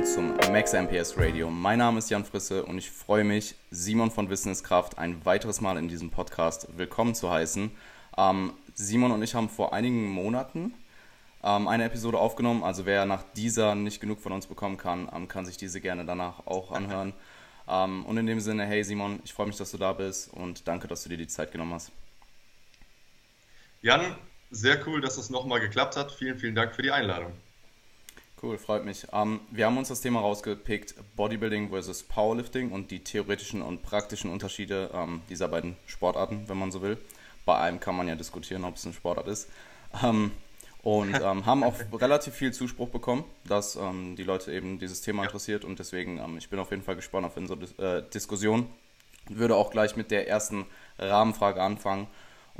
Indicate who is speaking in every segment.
Speaker 1: willkommen zum Max MPS Radio. Mein Name ist Jan Frisse und ich freue mich, Simon von Wissenskraft ein weiteres Mal in diesem Podcast willkommen zu heißen. Ähm, Simon und ich haben vor einigen Monaten ähm, eine Episode aufgenommen, also wer nach dieser nicht genug von uns bekommen kann, ähm, kann sich diese gerne danach auch anhören. Ähm, und in dem Sinne, hey Simon, ich freue mich, dass du da bist und danke, dass du dir die Zeit genommen hast.
Speaker 2: Jan, sehr cool, dass es nochmal geklappt hat. Vielen, vielen Dank für die Einladung.
Speaker 1: Cool, freut mich. Ähm, wir haben uns das Thema rausgepickt, Bodybuilding versus Powerlifting und die theoretischen und praktischen Unterschiede ähm, dieser beiden Sportarten, wenn man so will. Bei einem kann man ja diskutieren, ob es eine Sportart ist. Ähm, und ähm, haben auch relativ viel Zuspruch bekommen, dass ähm, die Leute eben dieses Thema interessiert und deswegen, ähm, ich bin auf jeden Fall gespannt auf unsere Dis äh, Diskussion. Würde auch gleich mit der ersten Rahmenfrage anfangen.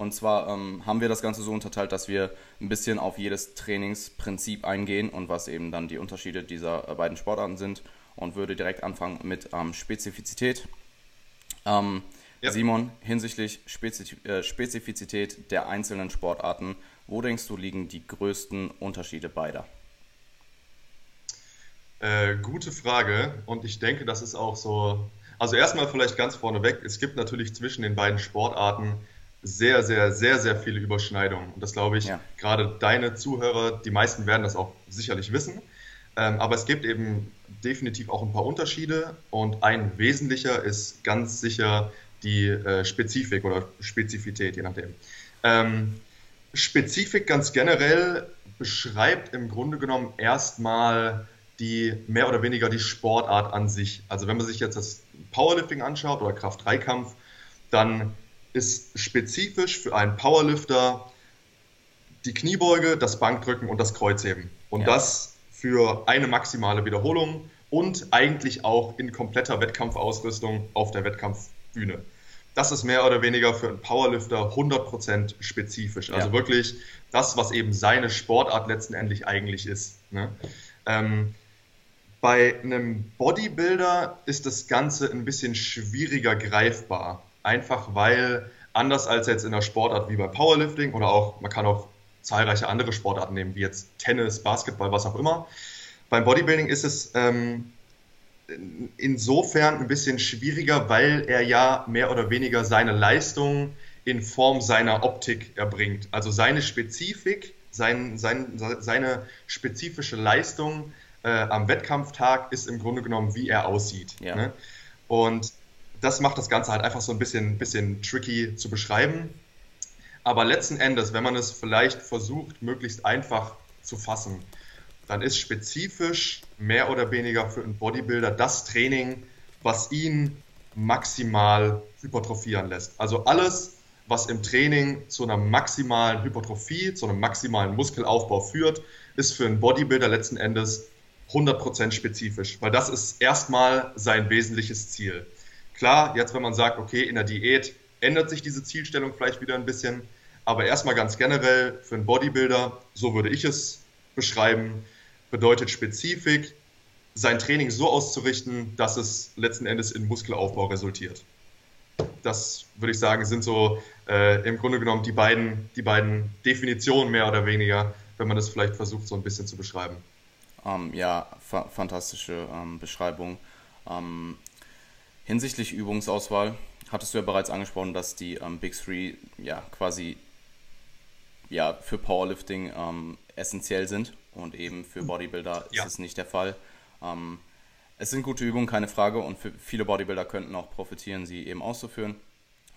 Speaker 1: Und zwar ähm, haben wir das Ganze so unterteilt, dass wir ein bisschen auf jedes Trainingsprinzip eingehen und was eben dann die Unterschiede dieser äh, beiden Sportarten sind und würde direkt anfangen mit ähm, Spezifizität. Ähm, ja. Simon, hinsichtlich Spezif äh, Spezifizität der einzelnen Sportarten, wo denkst du liegen die größten Unterschiede beider?
Speaker 2: Äh, gute Frage und ich denke, das ist auch so. Also erstmal vielleicht ganz vorneweg, es gibt natürlich zwischen den beiden Sportarten sehr, sehr, sehr, sehr viele Überschneidungen. Und das glaube ich, ja. gerade deine Zuhörer, die meisten werden das auch sicherlich wissen. Ähm, aber es gibt eben definitiv auch ein paar Unterschiede und ein wesentlicher ist ganz sicher die äh, Spezifik oder Spezifität, je nachdem. Ähm, Spezifik ganz generell beschreibt im Grunde genommen erstmal die mehr oder weniger die Sportart an sich. Also wenn man sich jetzt das Powerlifting anschaut oder Kraft-3-Kampf, dann ist spezifisch für einen Powerlifter die Kniebeuge, das Bankdrücken und das Kreuzheben. Und ja. das für eine maximale Wiederholung und eigentlich auch in kompletter Wettkampfausrüstung auf der Wettkampfbühne. Das ist mehr oder weniger für einen Powerlifter 100% spezifisch. Also ja. wirklich das, was eben seine Sportart letztendlich eigentlich ist. Ne? Ähm, bei einem Bodybuilder ist das Ganze ein bisschen schwieriger greifbar. Einfach weil, anders als jetzt in der Sportart wie bei Powerlifting oder auch, man kann auch zahlreiche andere Sportarten nehmen, wie jetzt Tennis, Basketball, was auch immer. Beim Bodybuilding ist es ähm, insofern ein bisschen schwieriger, weil er ja mehr oder weniger seine Leistung in Form seiner Optik erbringt. Also seine Spezifik, sein, sein, seine spezifische Leistung äh, am Wettkampftag ist im Grunde genommen, wie er aussieht. Ja. Ne? Und das macht das Ganze halt einfach so ein bisschen, bisschen tricky zu beschreiben. Aber letzten Endes, wenn man es vielleicht versucht, möglichst einfach zu fassen, dann ist spezifisch mehr oder weniger für einen Bodybuilder das Training, was ihn maximal hypertrophieren lässt. Also alles, was im Training zu einer maximalen Hypertrophie, zu einem maximalen Muskelaufbau führt, ist für einen Bodybuilder letzten Endes 100% spezifisch, weil das ist erstmal sein wesentliches Ziel. Klar, jetzt wenn man sagt, okay, in der Diät ändert sich diese Zielstellung vielleicht wieder ein bisschen, aber erstmal ganz generell für einen Bodybuilder, so würde ich es beschreiben, bedeutet Spezifik, sein Training so auszurichten, dass es letzten Endes in Muskelaufbau resultiert. Das würde ich sagen, sind so äh, im Grunde genommen die beiden, die beiden Definitionen mehr oder weniger, wenn man das vielleicht versucht, so ein bisschen zu beschreiben.
Speaker 1: Um, ähm, ja, fa fantastische ähm, Beschreibung. Ähm, hinsichtlich Übungsauswahl hattest du ja bereits angesprochen, dass die ähm, Big Three ja quasi ja, für Powerlifting ähm, essentiell sind und eben für Bodybuilder ja. ist es nicht der Fall. Ähm, es sind gute Übungen, keine Frage, und für viele Bodybuilder könnten auch profitieren, sie eben auszuführen.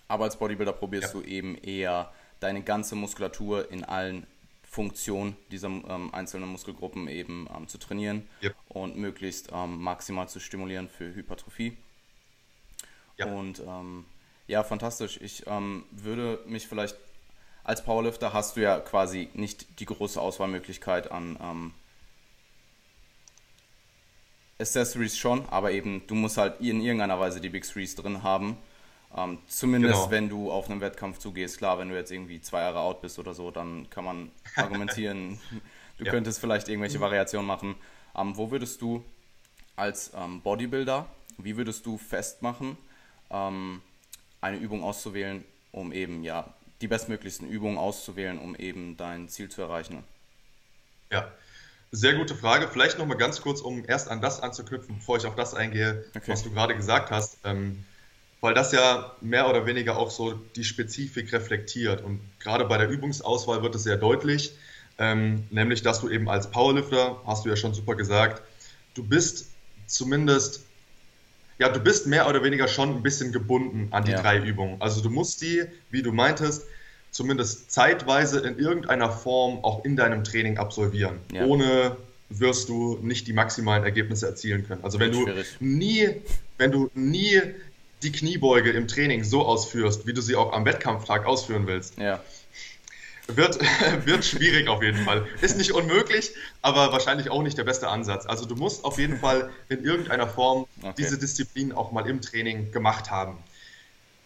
Speaker 1: Aber als Bodybuilder probierst ja. du eben eher deine ganze Muskulatur in allen Funktionen dieser ähm, einzelnen Muskelgruppen eben ähm, zu trainieren yep. und möglichst ähm, maximal zu stimulieren für Hypertrophie. Ja. Und ähm, ja, fantastisch. Ich ähm, würde mich vielleicht als Powerlifter hast du ja quasi nicht die große Auswahlmöglichkeit an ähm, Accessories schon, aber eben du musst halt in irgendeiner Weise die Big Threes drin haben. Ähm, zumindest genau. wenn du auf einen Wettkampf zugehst. Klar, wenn du jetzt irgendwie zwei Jahre out bist oder so, dann kann man argumentieren, du ja. könntest vielleicht irgendwelche Variationen machen. Ähm, wo würdest du als ähm, Bodybuilder, wie würdest du festmachen, ähm, eine Übung auszuwählen, um eben ja die bestmöglichsten Übungen auszuwählen, um eben dein Ziel zu erreichen.
Speaker 2: Ja, Sehr gute Frage. Vielleicht noch mal ganz kurz, um erst an das anzuknüpfen, bevor ich auf das eingehe, okay. was du gerade gesagt hast. Ähm, weil das ja mehr oder weniger auch so die Spezifik reflektiert. Und gerade bei der Übungsauswahl wird es sehr deutlich, ähm, nämlich dass du eben als Powerlifter, hast du ja schon super gesagt, du bist zumindest, ja, du bist mehr oder weniger schon ein bisschen gebunden an die ja. drei Übungen. Also du musst die, wie du meintest, zumindest zeitweise in irgendeiner Form auch in deinem Training absolvieren. Ja. Ohne wirst du nicht die maximalen Ergebnisse erzielen können. Also wenn du nie, wenn du nie die Kniebeuge im Training so ausführst, wie du sie auch am Wettkampftag ausführen willst, ja. Wird, wird schwierig auf jeden Fall. Ist nicht unmöglich, aber wahrscheinlich auch nicht der beste Ansatz. Also du musst auf jeden Fall in irgendeiner Form okay. diese Disziplin auch mal im Training gemacht haben.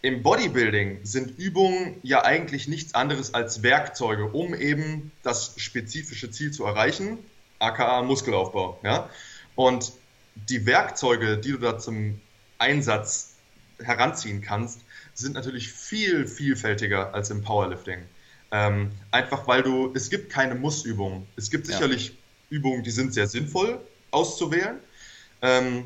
Speaker 2: Im Bodybuilding sind Übungen ja eigentlich nichts anderes als Werkzeuge, um eben das spezifische Ziel zu erreichen, aka Muskelaufbau. Ja? Und die Werkzeuge, die du da zum Einsatz heranziehen kannst, sind natürlich viel vielfältiger als im Powerlifting. Ähm, einfach weil du, es gibt keine Mussübungen. Es gibt sicherlich ja. Übungen, die sind sehr sinnvoll auszuwählen. Ähm,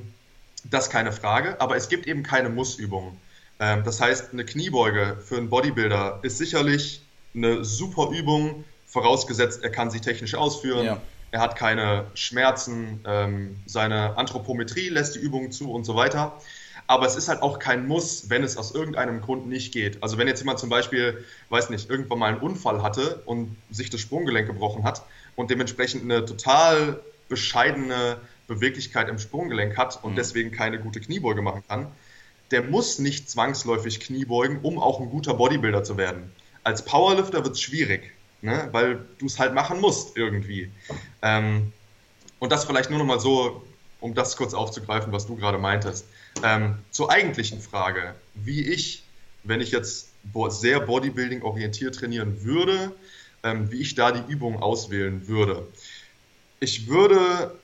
Speaker 2: das keine Frage, aber es gibt eben keine Mussübungen. Ähm, das heißt, eine Kniebeuge für einen Bodybuilder ist sicherlich eine super Übung, vorausgesetzt, er kann sie technisch ausführen. Ja. Er hat keine Schmerzen, ähm, seine Anthropometrie lässt die Übungen zu und so weiter aber es ist halt auch kein Muss, wenn es aus irgendeinem Grund nicht geht. Also wenn jetzt jemand zum Beispiel, weiß nicht, irgendwann mal einen Unfall hatte und sich das Sprunggelenk gebrochen hat und dementsprechend eine total bescheidene Beweglichkeit im Sprunggelenk hat und mhm. deswegen keine gute Kniebeuge machen kann, der muss nicht zwangsläufig Kniebeugen, um auch ein guter Bodybuilder zu werden. Als Powerlifter wird es schwierig, ne? weil du es halt machen musst irgendwie. Ähm, und das vielleicht nur noch mal so, um das kurz aufzugreifen, was du gerade meintest. Ähm, zur eigentlichen Frage, wie ich, wenn ich jetzt sehr Bodybuilding orientiert trainieren würde, ähm, wie ich da die Übung auswählen würde. Ich würde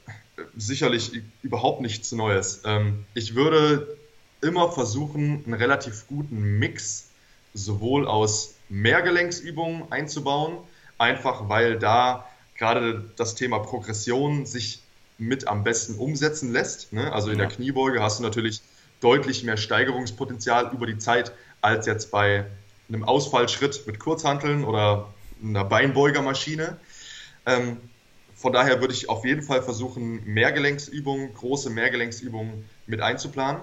Speaker 2: sicherlich überhaupt nichts Neues. Ähm, ich würde immer versuchen, einen relativ guten Mix sowohl aus Mehrgelenksübungen einzubauen, einfach weil da gerade das Thema Progression sich mit am besten umsetzen lässt. Ne? Also in ja. der Kniebeuge hast du natürlich deutlich mehr Steigerungspotenzial über die Zeit als jetzt bei einem Ausfallschritt mit Kurzhanteln oder einer Beinbeugermaschine. Ähm, von daher würde ich auf jeden Fall versuchen, Mehrgelenksübungen, große Mehrgelenksübungen mit einzuplanen.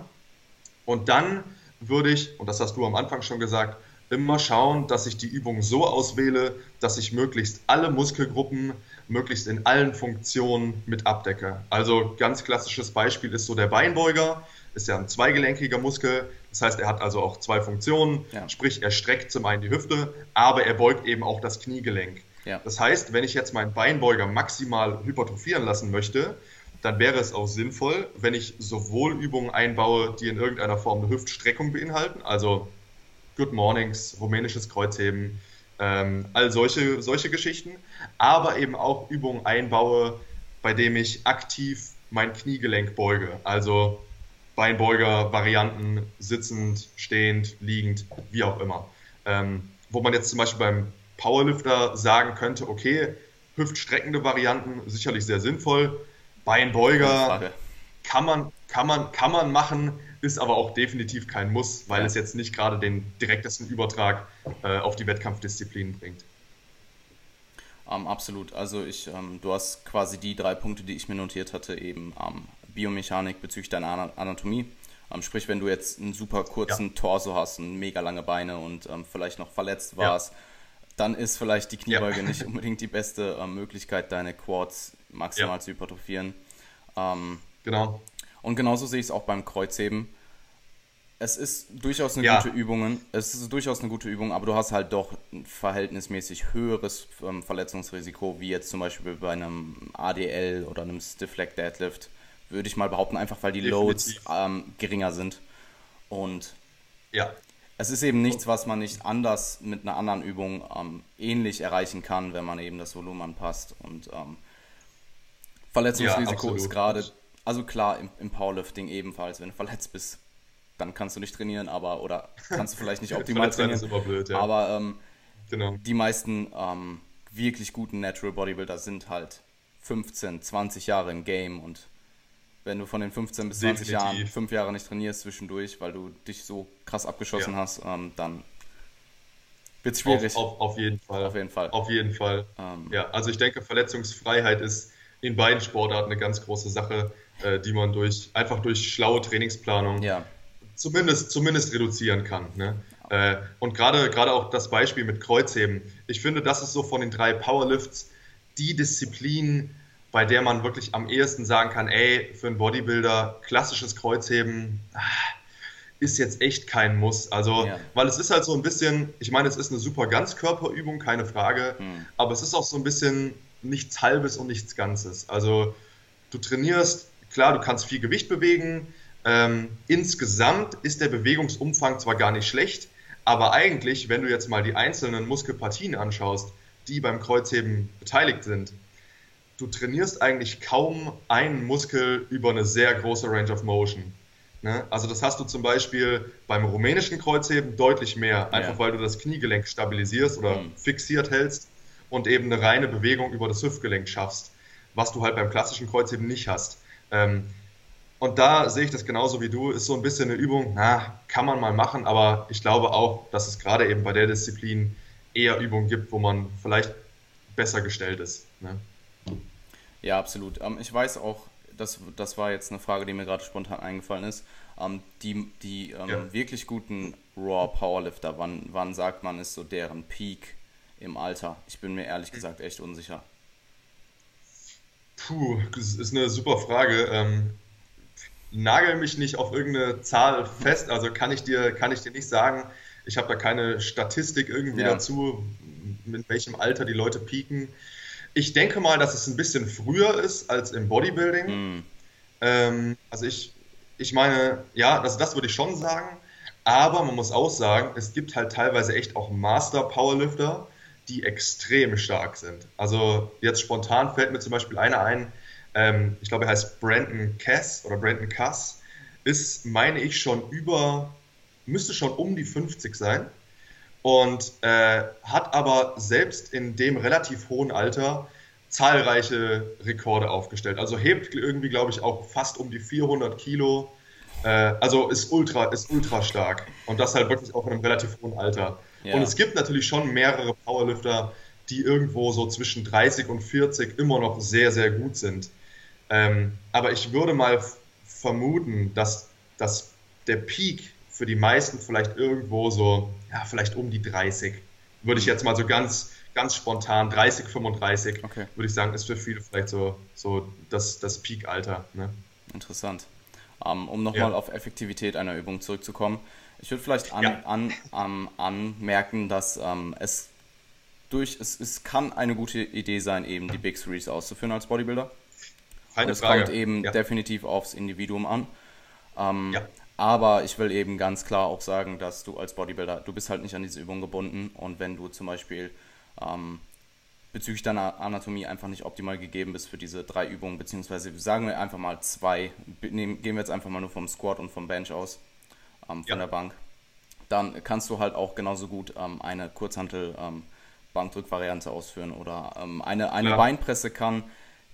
Speaker 2: Und dann würde ich, und das hast du am Anfang schon gesagt, immer schauen, dass ich die Übung so auswähle, dass ich möglichst alle Muskelgruppen möglichst in allen Funktionen mit abdecke. Also ganz klassisches Beispiel ist so der Beinbeuger, ist ja ein zweigelenkiger Muskel, das heißt, er hat also auch zwei Funktionen, ja. sprich er streckt zum einen die Hüfte, aber er beugt eben auch das Kniegelenk. Ja. Das heißt, wenn ich jetzt meinen Beinbeuger maximal hypertrophieren lassen möchte, dann wäre es auch sinnvoll, wenn ich sowohl Übungen einbaue, die in irgendeiner Form eine Hüftstreckung beinhalten, also Good Mornings, rumänisches Kreuzheben, ähm, all solche, solche Geschichten, aber eben auch Übungen einbaue, bei denen ich aktiv mein Kniegelenk beuge. Also Beinbeuger-Varianten, sitzend, stehend, liegend, wie auch immer. Ähm, wo man jetzt zum Beispiel beim Powerlifter sagen könnte, okay, hüftstreckende Varianten sicherlich sehr sinnvoll. Beinbeuger kann man, kann, man, kann man machen, ist aber auch definitiv kein Muss, weil es jetzt nicht gerade den direktesten Übertrag äh, auf die Wettkampfdisziplinen bringt.
Speaker 1: Ähm, absolut. Also ich, ähm, du hast quasi die drei Punkte, die ich mir notiert hatte, eben ähm, Biomechanik bezüglich deiner Anatomie. Ähm, sprich, wenn du jetzt einen super kurzen ja. Torso hast und mega lange Beine und ähm, vielleicht noch verletzt warst, ja. dann ist vielleicht die Kniebeuge ja. nicht unbedingt die beste ähm, Möglichkeit, deine Quads maximal zu hypertrophieren.
Speaker 2: genau.
Speaker 1: Und genauso sehe ich es auch beim Kreuzheben. Es ist durchaus eine ja. gute Übung. Es ist durchaus eine gute Übung, aber du hast halt doch ein verhältnismäßig höheres ähm, Verletzungsrisiko, wie jetzt zum Beispiel bei einem ADL oder einem Stiff Leg Deadlift, würde ich mal behaupten, einfach weil die Definitiv. Loads ähm, geringer sind. Und ja. es ist eben nichts, was man nicht anders mit einer anderen Übung ähm, ähnlich erreichen kann, wenn man eben das Volumen anpasst. Und ähm, Verletzungsrisiko ja, ist gerade also klar, im, im Powerlifting ebenfalls, wenn du verletzt bist, dann kannst du nicht trainieren, aber oder kannst du vielleicht nicht optimal trainieren. Blöd, ja. Aber ähm, genau. die meisten ähm, wirklich guten Natural Bodybuilder sind halt 15, 20 Jahre im Game und wenn du von den 15 bis 20 Definitiv. Jahren fünf Jahre nicht trainierst zwischendurch, weil du dich so krass abgeschossen ja. hast, ähm, dann wird es schwierig.
Speaker 2: Auf, auf, auf, jeden Fall. Auf jeden Fall. Auf jeden Fall. Ähm, ja, also ich denke, Verletzungsfreiheit ist in beiden Sportarten eine ganz große Sache, äh, die man durch einfach durch schlaue Trainingsplanung ja. Zumindest, zumindest reduzieren kann. Ne? Äh, und gerade gerade auch das Beispiel mit Kreuzheben. Ich finde, das ist so von den drei Powerlifts die Disziplin, bei der man wirklich am ehesten sagen kann, ey, für einen Bodybuilder klassisches Kreuzheben ah, ist jetzt echt kein Muss. Also, ja. weil es ist halt so ein bisschen, ich meine, es ist eine super Ganzkörperübung, keine Frage, hm. aber es ist auch so ein bisschen nichts Halbes und nichts Ganzes. Also, du trainierst, klar, du kannst viel Gewicht bewegen. Ähm, insgesamt ist der Bewegungsumfang zwar gar nicht schlecht, aber eigentlich, wenn du jetzt mal die einzelnen Muskelpartien anschaust, die beim Kreuzheben beteiligt sind, du trainierst eigentlich kaum einen Muskel über eine sehr große Range of Motion. Ne? Also das hast du zum Beispiel beim rumänischen Kreuzheben deutlich mehr, einfach ja. weil du das Kniegelenk stabilisierst oder mhm. fixiert hältst und eben eine reine Bewegung über das Hüftgelenk schaffst, was du halt beim klassischen Kreuzheben nicht hast. Ähm, und da sehe ich das genauso wie du, ist so ein bisschen eine Übung, na, kann man mal machen, aber ich glaube auch, dass es gerade eben bei der Disziplin eher Übungen gibt, wo man vielleicht besser gestellt ist. Ne?
Speaker 1: Ja, absolut. Ähm, ich weiß auch, das, das war jetzt eine Frage, die mir gerade spontan eingefallen ist. Ähm, die die ähm, ja. wirklich guten Raw Powerlifter, wann, wann sagt man, ist so deren Peak im Alter? Ich bin mir ehrlich gesagt echt unsicher.
Speaker 2: Puh, das ist eine super Frage. Nagel mich nicht auf irgendeine Zahl fest, also kann ich dir, kann ich dir nicht sagen. Ich habe da keine Statistik irgendwie ja. dazu, mit welchem Alter die Leute pieken. Ich denke mal, dass es ein bisschen früher ist als im Bodybuilding. Mhm. Ähm, also ich, ich meine, ja, das, das würde ich schon sagen. Aber man muss auch sagen, es gibt halt teilweise echt auch Master Powerlifter, die extrem stark sind. Also jetzt spontan fällt mir zum Beispiel einer ein, ähm, ich glaube, er heißt Brandon Cass oder Brandon Cass, ist, meine ich, schon über, müsste schon um die 50 sein und äh, hat aber selbst in dem relativ hohen Alter zahlreiche Rekorde aufgestellt. Also hebt irgendwie, glaube ich, auch fast um die 400 Kilo. Äh, also ist ultra, ist ultra stark. Und das halt wirklich auch in einem relativ hohen Alter. Ja. Und es gibt natürlich schon mehrere Powerlifter, die irgendwo so zwischen 30 und 40 immer noch sehr, sehr gut sind. Ähm, aber ich würde mal vermuten, dass, dass der Peak für die meisten vielleicht irgendwo so, ja, vielleicht um die 30. Würde ich jetzt mal so ganz, ganz spontan, 30, 35, okay. würde ich sagen, ist für viele vielleicht so, so das, das Peak-Alter. Ne?
Speaker 1: Interessant. Um, ähm, um nochmal ja. auf Effektivität einer Übung zurückzukommen. Ich würde vielleicht an, ja. an, an, anmerken, dass ähm, es durch, es, es kann eine gute Idee sein, eben die Big Threes auszuführen als Bodybuilder. Keine es Frage. kommt eben ja. definitiv aufs Individuum an. Ähm, ja. Aber ich will eben ganz klar auch sagen, dass du als Bodybuilder, du bist halt nicht an diese Übung gebunden und wenn du zum Beispiel ähm, bezüglich deiner Anatomie einfach nicht optimal gegeben bist für diese drei Übungen, beziehungsweise sagen wir einfach mal zwei, nehmen, gehen wir jetzt einfach mal nur vom Squat und vom Bench aus, ähm, von ja. der Bank, dann kannst du halt auch genauso gut ähm, eine Kurzhantel ähm, Bankdrückvariante ausführen oder ähm, eine, eine. Beinpresse kann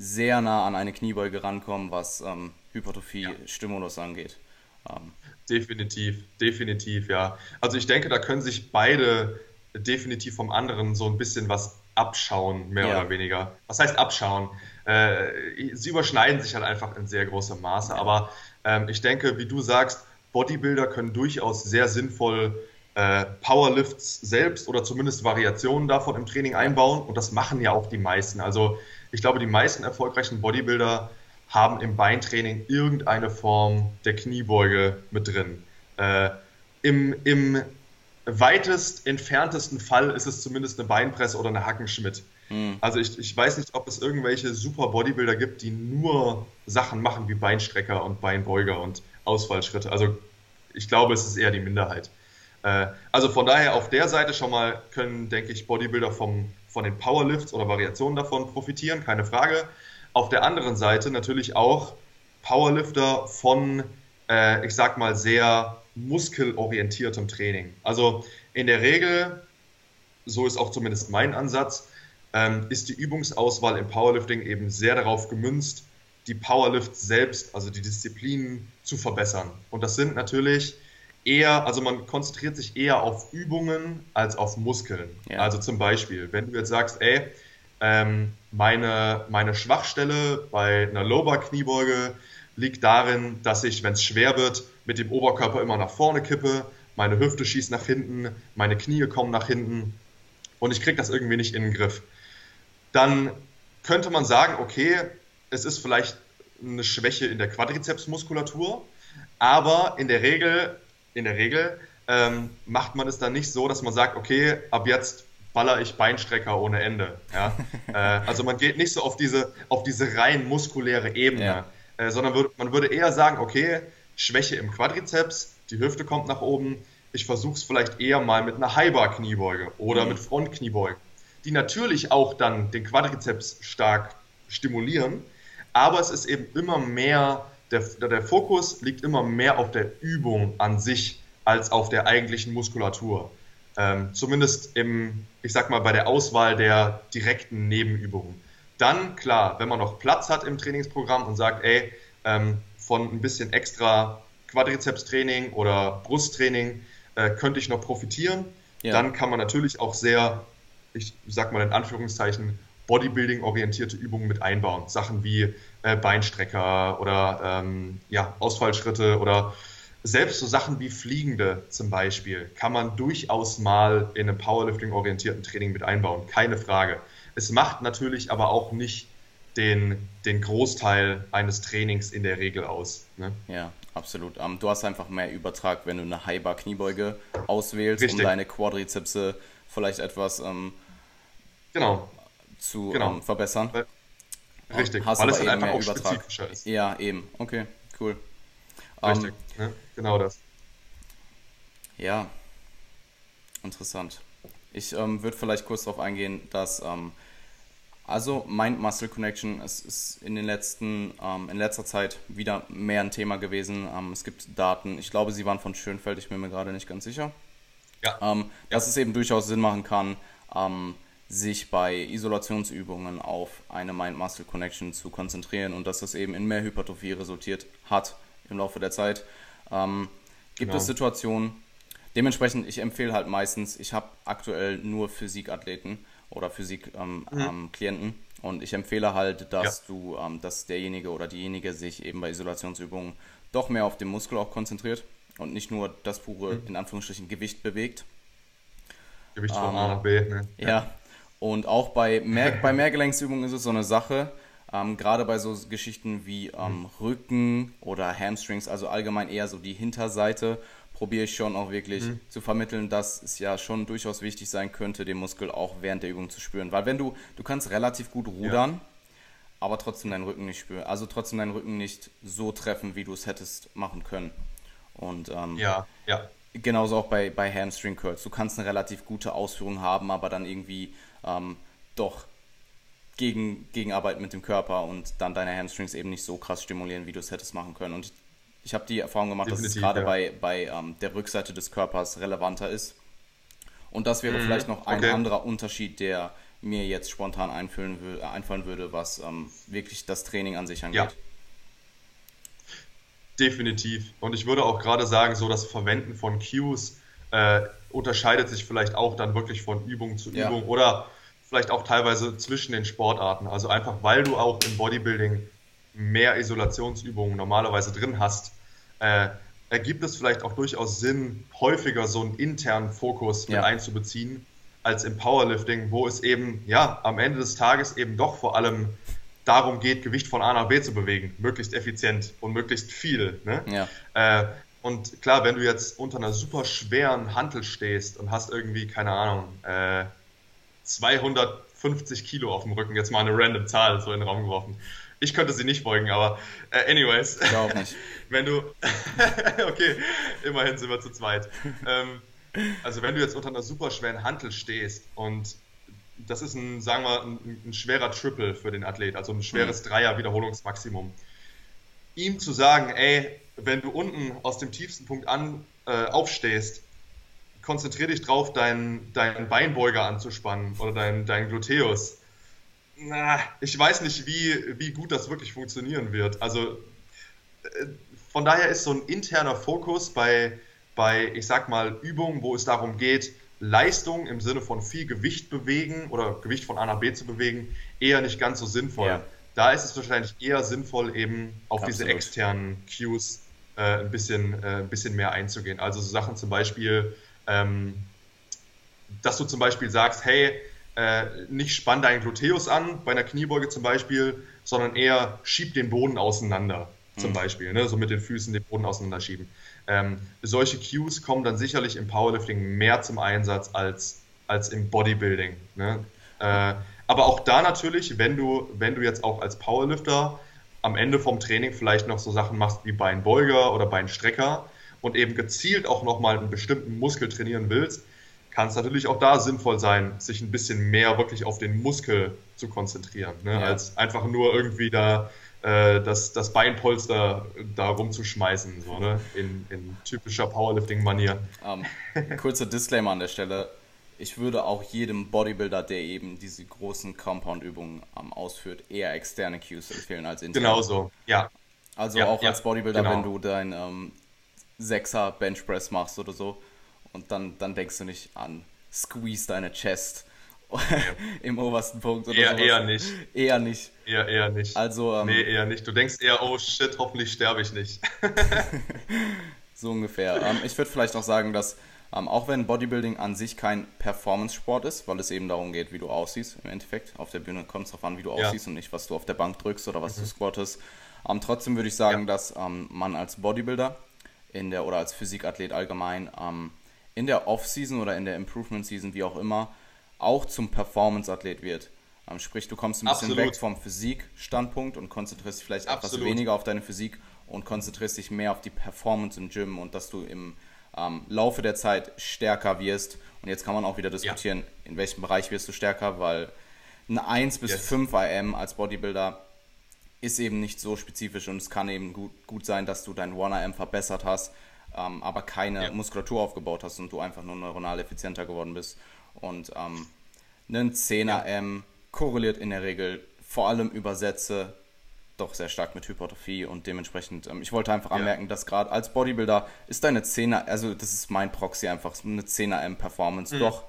Speaker 1: sehr nah an eine Kniebeuge rankommen, was ähm, Hypertrophie-Stimulus angeht.
Speaker 2: Ähm, definitiv, definitiv, ja. Also ich denke, da können sich beide definitiv vom anderen so ein bisschen was abschauen, mehr ja. oder weniger. Was heißt abschauen? Äh, sie überschneiden sich halt einfach in sehr großem Maße, aber ähm, ich denke, wie du sagst, Bodybuilder können durchaus sehr sinnvoll äh, Powerlifts selbst oder zumindest Variationen davon im Training einbauen und das machen ja auch die meisten. Also ich glaube, die meisten erfolgreichen Bodybuilder haben im Beintraining irgendeine Form der Kniebeuge mit drin. Äh, im, Im weitest entferntesten Fall ist es zumindest eine Beinpresse oder eine Hackenschmidt. Mhm. Also ich, ich weiß nicht, ob es irgendwelche super Bodybuilder gibt, die nur Sachen machen wie Beinstrecker und Beinbeuger und Ausfallschritte. Also ich glaube, es ist eher die Minderheit. Äh, also von daher auf der Seite schon mal können, denke ich, Bodybuilder vom, von den Powerlifts oder Variationen davon profitieren, keine Frage. Auf der anderen Seite natürlich auch Powerlifter von, äh, ich sag mal, sehr muskelorientiertem Training. Also in der Regel, so ist auch zumindest mein Ansatz, ähm, ist die Übungsauswahl im Powerlifting eben sehr darauf gemünzt, die Powerlifts selbst, also die Disziplinen zu verbessern. Und das sind natürlich eher, also man konzentriert sich eher auf Übungen als auf Muskeln. Ja. Also zum Beispiel, wenn du jetzt sagst, ey, ähm, meine, meine Schwachstelle bei einer Lower-Kniebeuge liegt darin, dass ich, wenn es schwer wird, mit dem Oberkörper immer nach vorne kippe, meine Hüfte schießt nach hinten, meine Knie kommen nach hinten und ich kriege das irgendwie nicht in den Griff. Dann könnte man sagen, okay, es ist vielleicht eine Schwäche in der Quadrizepsmuskulatur, aber in der Regel, in der Regel ähm, macht man es dann nicht so, dass man sagt, okay, ab jetzt baller ich Beinstrecker ohne Ende. Ja? äh, also man geht nicht so auf diese, auf diese rein muskuläre Ebene, ja. äh, sondern würd, man würde eher sagen, okay, Schwäche im Quadrizeps, die Hüfte kommt nach oben, ich versuche es vielleicht eher mal mit einer High-Bar-Kniebeuge oder mhm. mit Frontkniebeugen, die natürlich auch dann den Quadrizeps stark stimulieren, aber es ist eben immer mehr, der, der Fokus liegt immer mehr auf der Übung an sich als auf der eigentlichen Muskulatur. Ähm, zumindest im, ich sag mal, bei der Auswahl der direkten Nebenübungen. Dann, klar, wenn man noch Platz hat im Trainingsprogramm und sagt, ey, ähm, von ein bisschen extra Quadrizepstraining oder Brusttraining äh, könnte ich noch profitieren, ja. dann kann man natürlich auch sehr, ich sag mal in Anführungszeichen, Bodybuilding-orientierte Übungen mit einbauen. Sachen wie äh, Beinstrecker oder ähm, ja, Ausfallschritte oder selbst so Sachen wie Fliegende zum Beispiel kann man durchaus mal in einem Powerlifting-orientierten Training mit einbauen, keine Frage. Es macht natürlich aber auch nicht den, den Großteil eines Trainings in der Regel aus. Ne?
Speaker 1: Ja, absolut. Um, ähm, du hast einfach mehr Übertrag, wenn du eine High-Bar-Kniebeuge auswählst, Richtig. um deine Quadrizepse vielleicht etwas ähm,
Speaker 2: genau.
Speaker 1: Zu genau. Ähm, verbessern.
Speaker 2: Richtig, hast weil es dann einfach auch Übertrag. spezifischer ist.
Speaker 1: Ja, eben. Okay, cool.
Speaker 2: Richtig, um, ne? genau das.
Speaker 1: Ja, interessant. Ich ähm, würde vielleicht kurz darauf eingehen, dass ähm, also Mind-Muscle Connection es ist in den letzten, ähm, in letzter Zeit wieder mehr ein Thema gewesen. Ähm, es gibt Daten, ich glaube, sie waren von Schönfeld, ich bin mir gerade nicht ganz sicher. Ja. Ähm, dass ja. es eben durchaus Sinn machen kann, ähm, sich bei Isolationsübungen auf eine Mind-Muscle Connection zu konzentrieren und dass das eben in mehr Hypertrophie resultiert hat im Laufe der Zeit. Ähm, gibt genau. es Situationen, dementsprechend, ich empfehle halt meistens, ich habe aktuell nur Physikathleten oder Physik-Klienten. Mhm. und ich empfehle halt, dass ja. du, ähm, dass derjenige oder diejenige sich eben bei Isolationsübungen doch mehr auf den Muskel auch konzentriert und nicht nur das pure, mhm. in Anführungsstrichen, Gewicht bewegt.
Speaker 2: Gewicht von ähm, A nach B, ne?
Speaker 1: Ja. Und auch bei, Mehr bei Mehrgelenksübungen ist es so eine Sache, ähm, gerade bei so Geschichten wie ähm. Rücken oder Hamstrings, also allgemein eher so die Hinterseite, probiere ich schon auch wirklich mhm. zu vermitteln, dass es ja schon durchaus wichtig sein könnte, den Muskel auch während der Übung zu spüren. Weil wenn du, du kannst relativ gut rudern, ja. aber trotzdem deinen Rücken nicht spüren, also trotzdem deinen Rücken nicht so treffen, wie du es hättest machen können. Und ähm,
Speaker 2: ja, ja.
Speaker 1: genauso auch bei, bei Hamstring Curls. Du kannst eine relativ gute Ausführung haben, aber dann irgendwie ähm, doch gegen, gegenarbeiten mit dem Körper und dann deine Hamstrings eben nicht so krass stimulieren, wie du es hättest machen können. Und ich, ich habe die Erfahrung gemacht, Definitiv, dass es gerade ja. bei, bei ähm, der Rückseite des Körpers relevanter ist. Und das wäre mhm, vielleicht noch ein okay. anderer Unterschied, der mir jetzt spontan einfallen, einfallen würde, was ähm, wirklich das Training an sich angeht. Ja.
Speaker 2: Definitiv. Und ich würde auch gerade sagen, so das Verwenden von Cues äh, unterscheidet sich vielleicht auch dann wirklich von Übung zu Übung ja. oder vielleicht auch teilweise zwischen den Sportarten. Also einfach, weil du auch im Bodybuilding mehr Isolationsübungen normalerweise drin hast, äh, ergibt es vielleicht auch durchaus Sinn, häufiger so einen internen Fokus mit ja. einzubeziehen, als im Powerlifting, wo es eben, ja, am Ende des Tages eben doch vor allem darum geht, Gewicht von A nach B zu bewegen, möglichst effizient und möglichst viel. Ne? Ja. Äh, und klar, wenn du jetzt unter einer super schweren Hantel stehst und hast irgendwie, keine Ahnung, äh, 250 Kilo auf dem Rücken, jetzt mal eine random Zahl so in den Raum geworfen. Ich könnte sie nicht beugen, aber äh, anyways.
Speaker 1: Ich auch nicht.
Speaker 2: wenn du, okay, immerhin sind wir zu zweit. Ähm, also wenn du jetzt unter einer super schweren Hantel stehst und das ist ein, sagen wir, ein, ein schwerer Triple für den Athlet, also ein schweres mhm. Dreier-Wiederholungsmaximum. Ihm zu sagen, ey, wenn du unten aus dem tiefsten Punkt an äh, aufstehst, konzentrier dich drauf, deinen dein Beinbeuger anzuspannen oder deinen dein Gluteus na, ich weiß nicht, wie, wie gut das wirklich funktionieren wird. Also äh, von daher ist so ein interner Fokus bei, bei, ich sag mal, Übungen, wo es darum geht, Leistung im Sinne von viel Gewicht bewegen oder Gewicht von A nach B zu bewegen, eher nicht ganz so sinnvoll. Ja. Da ist es wahrscheinlich eher sinnvoll, eben auf Absolut. diese externen Cues äh, ein, bisschen, äh, ein bisschen mehr einzugehen. Also so Sachen zum Beispiel, ähm, dass du zum Beispiel sagst, hey, äh, nicht spann deinen Gluteus an, bei einer Kniebeuge zum Beispiel, sondern eher schieb den Boden auseinander, zum mhm. Beispiel, ne? so mit den Füßen den Boden auseinanderschieben. Ähm, solche Cues kommen dann sicherlich im Powerlifting mehr zum Einsatz als, als im Bodybuilding. Ne? Äh, aber auch da natürlich, wenn du, wenn du jetzt auch als Powerlifter am Ende vom Training vielleicht noch so Sachen machst wie Beinbeuger oder Beinstrecker und eben gezielt auch nochmal einen bestimmten Muskel trainieren willst, kann es natürlich auch da sinnvoll sein, sich ein bisschen mehr wirklich auf den Muskel zu konzentrieren, ne? ja. als einfach nur irgendwie da äh, das, das Beinpolster da rumzuschmeißen, so, ne? in, in typischer Powerlifting-Manier.
Speaker 1: Um, ähm, kurzer Disclaimer an der Stelle. Ich würde auch jedem Bodybuilder, der eben diese großen Compound-Übungen um, ausführt, eher externe Cues empfehlen als
Speaker 2: interne. Genau so, ja.
Speaker 1: Also ja, auch ja, als Bodybuilder, genau. wenn du dein ähm, Sechser Benchpress machst oder so, und dann, dann denkst du nicht an Squeeze deine Chest im obersten Punkt
Speaker 2: oder eher, Eher nicht.
Speaker 1: Eher nicht.
Speaker 2: Eher, eher nicht.
Speaker 1: Also,
Speaker 2: ähm, nee, eher nicht. Du denkst eher, oh shit, hoffentlich sterbe ich nicht.
Speaker 1: so ungefähr. Ähm, ich würde vielleicht auch sagen, dass ähm, auch wenn Bodybuilding an sich kein Performance-Sport ist, weil es eben darum geht, wie du aussiehst, im Endeffekt. Auf der Bühne kommt es darauf an, wie du ja. aussiehst und nicht, was du auf der Bank drückst oder was mhm. du squattest. Ähm, trotzdem würde ich sagen, ja. dass ähm, man als Bodybuilder in der oder als Physikathlet allgemein ähm, in der Off-Season oder in der Improvement-Season, wie auch immer, auch zum Performance-Athlet wird. Ähm, sprich, du kommst ein bisschen Absolut. weg vom Physik-Standpunkt und konzentrierst dich vielleicht Absolut. etwas weniger auf deine Physik und konzentrierst dich mehr auf die Performance im Gym und dass du im ähm, Laufe der Zeit stärker wirst. Und jetzt kann man auch wieder diskutieren, ja. in welchem Bereich wirst du stärker, weil ein 1 bis yes. 5 IM als Bodybuilder ist eben nicht so spezifisch und es kann eben gut, gut sein, dass du dein 1 IM verbessert hast, ähm, aber keine ja. Muskulatur aufgebaut hast und du einfach nur neuronal effizienter geworden bist. Und ähm, ein 10er M korreliert in der Regel vor allem über Sätze doch sehr stark mit Hypertrophie und dementsprechend, ähm, ich wollte einfach ja. anmerken, dass gerade als Bodybuilder ist deine 10er, also das ist mein Proxy einfach, eine 10er M Performance mhm. doch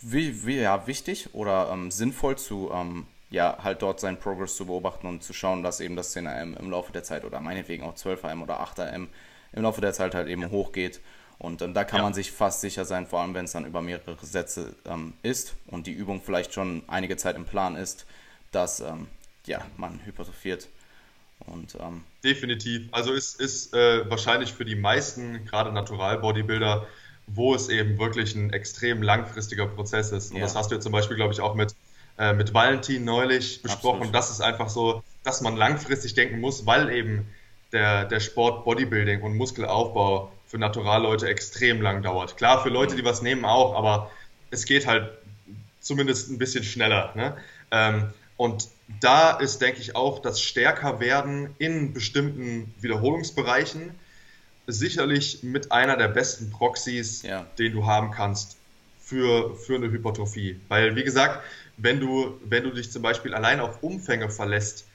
Speaker 1: wie, wie, ja, wichtig oder ähm, sinnvoll zu ähm, ja, halt dort seinen Progress zu beobachten und zu schauen, dass eben das 10er M im Laufe der Zeit oder meinetwegen auch 12er M oder 8er M im Laufe der Zeit halt eben hochgeht. Und ähm, da kann ja. man sich fast sicher sein, vor allem wenn es dann über mehrere Sätze ähm, ist und die Übung vielleicht schon einige Zeit im Plan ist, dass ähm, ja, man hypertrophiert. Und, ähm,
Speaker 2: Definitiv. Also ist, ist äh, wahrscheinlich für die meisten, gerade Natural-Bodybuilder, wo es eben wirklich ein extrem langfristiger Prozess ist. Und ja. das hast du ja zum Beispiel, glaube ich, auch mit, äh, mit Valentin neulich besprochen. Absolut. Das ist einfach so, dass man langfristig denken muss, weil eben der, der Sport Bodybuilding und Muskelaufbau für Naturalleute extrem lang dauert. Klar, für Leute, die was nehmen, auch, aber es geht halt zumindest ein bisschen schneller. Ne? Ähm, und da ist, denke ich, auch das Stärkerwerden in bestimmten Wiederholungsbereichen sicherlich mit einer der besten Proxys, ja. den du haben kannst für, für eine Hypertrophie. Weil, wie gesagt, wenn du, wenn du dich zum Beispiel allein auf Umfänge verlässt,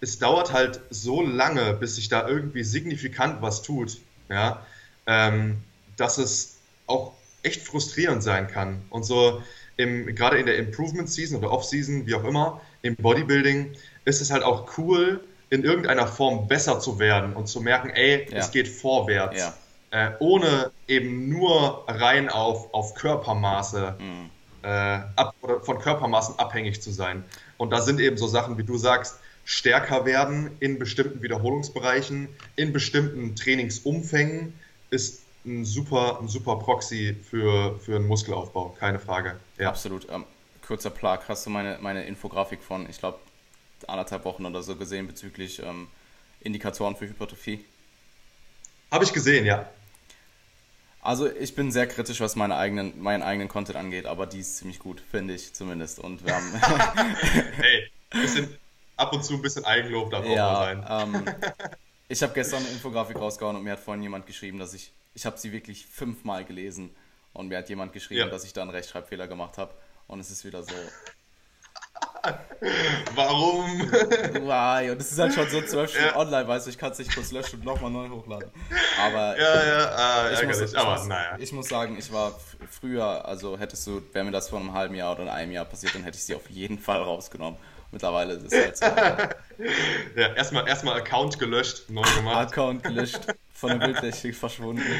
Speaker 2: es dauert halt so lange, bis sich da irgendwie signifikant was tut, ja, ähm, dass es auch echt frustrierend sein kann. Und so im, gerade in der Improvement Season oder Off Season, wie auch immer, im Bodybuilding ist es halt auch cool, in irgendeiner Form besser zu werden und zu merken, ey, ja. es geht vorwärts. Ja. Äh, ohne eben nur rein auf, auf Körpermaße mhm. äh, ab, oder von Körpermaßen abhängig zu sein. Und da sind eben so Sachen, wie du sagst, stärker werden in bestimmten Wiederholungsbereichen, in bestimmten Trainingsumfängen, ist ein super, ein super Proxy für, für einen Muskelaufbau, keine Frage.
Speaker 1: Ja. Absolut. Ähm, kurzer Plag, hast du meine, meine Infografik von, ich glaube, anderthalb Wochen oder so gesehen bezüglich ähm, Indikatoren für Hypertrophie?
Speaker 2: Habe ich gesehen, ja.
Speaker 1: Also ich bin sehr kritisch, was meine eigenen, meinen eigenen Content angeht, aber die ist ziemlich gut, finde ich zumindest. Und wir haben
Speaker 2: hey, bisschen, ab und zu ein bisschen Eigenlob darf ja, auch mal sein. Ähm,
Speaker 1: ich habe gestern eine Infografik rausgehauen und mir hat vorhin jemand geschrieben, dass ich, ich habe sie wirklich fünfmal gelesen und mir hat jemand geschrieben, ja. dass ich da einen Rechtschreibfehler gemacht habe und es ist wieder so,
Speaker 2: Warum?
Speaker 1: Wow, das ist halt schon so zwölf Stunden ja. online, weißt du, ich kann es nicht kurz löschen und nochmal neu hochladen. Aber
Speaker 2: ja, ja, ah,
Speaker 1: ich,
Speaker 2: muss,
Speaker 1: ich, aber, muss, naja. ich muss sagen, ich war früher, also hättest du, wäre mir das vor einem halben Jahr oder einem Jahr passiert, dann hätte ich sie auf jeden Fall rausgenommen. Mittlerweile ist es halt
Speaker 2: so. ja, erstmal erstmal Account gelöscht, neu gemacht.
Speaker 1: Account gelöscht, von der Bildfläche verschwunden.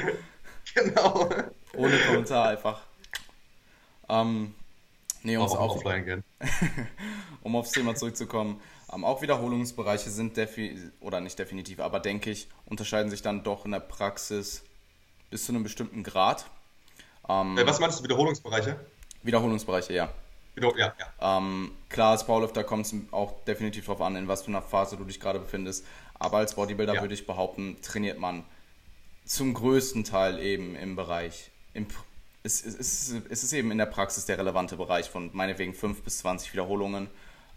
Speaker 2: Genau.
Speaker 1: Ohne Kommentar einfach. Ähm, nee,
Speaker 2: um, auf,
Speaker 1: um aufs Thema zurückzukommen. Ähm, auch Wiederholungsbereiche sind definitiv, oder nicht definitiv, aber denke ich, unterscheiden sich dann doch in der Praxis bis zu einem bestimmten Grad.
Speaker 2: Ähm, äh, was meinst du, Wiederholungsbereiche?
Speaker 1: Wiederholungsbereiche, ja.
Speaker 2: Wieder, ja,
Speaker 1: ja. Ähm, klar, als Powerlifter kommt es auch definitiv darauf an, in was für einer Phase du dich gerade befindest. Aber als Bodybuilder ja. würde ich behaupten, trainiert man zum größten Teil eben im Bereich, im, es, es, es, es ist eben in der Praxis der relevante Bereich von meinetwegen 5 bis 20 Wiederholungen.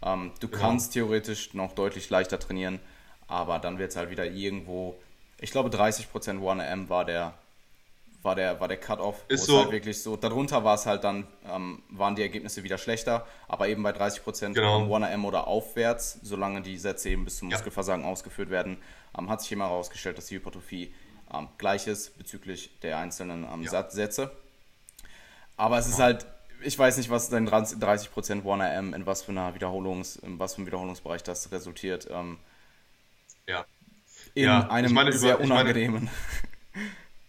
Speaker 1: Ähm, du ja. kannst theoretisch noch deutlich leichter trainieren, aber dann wird es halt wieder irgendwo, ich glaube 30% 1M war der war der, war der Cut-Off.
Speaker 2: Ist so.
Speaker 1: Halt wirklich so. Darunter war es halt dann, ähm, waren die Ergebnisse wieder schlechter, aber eben bei 30% genau. 1M oder aufwärts, solange die Sätze eben bis zum Muskelversagen ja. ausgeführt werden, ähm, hat sich immer herausgestellt, dass die Hypertrophie ähm, gleich ist bezüglich der einzelnen ähm, ja. Sätze. Aber es ist halt, ich weiß nicht, was denn 30% 1RM, in was für einer Wiederholungs, in was für einem Wiederholungsbereich das resultiert. Ähm,
Speaker 2: ja.
Speaker 1: In ja, einem meine, sehr unangenehmen.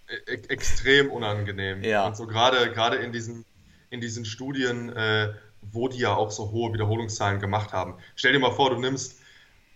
Speaker 2: E-, e extrem unangenehm.
Speaker 1: Ja.
Speaker 2: Und so gerade gerade in diesen in diesen Studien, äh, wo die ja auch so hohe Wiederholungszahlen gemacht haben. Stell dir mal vor, du nimmst,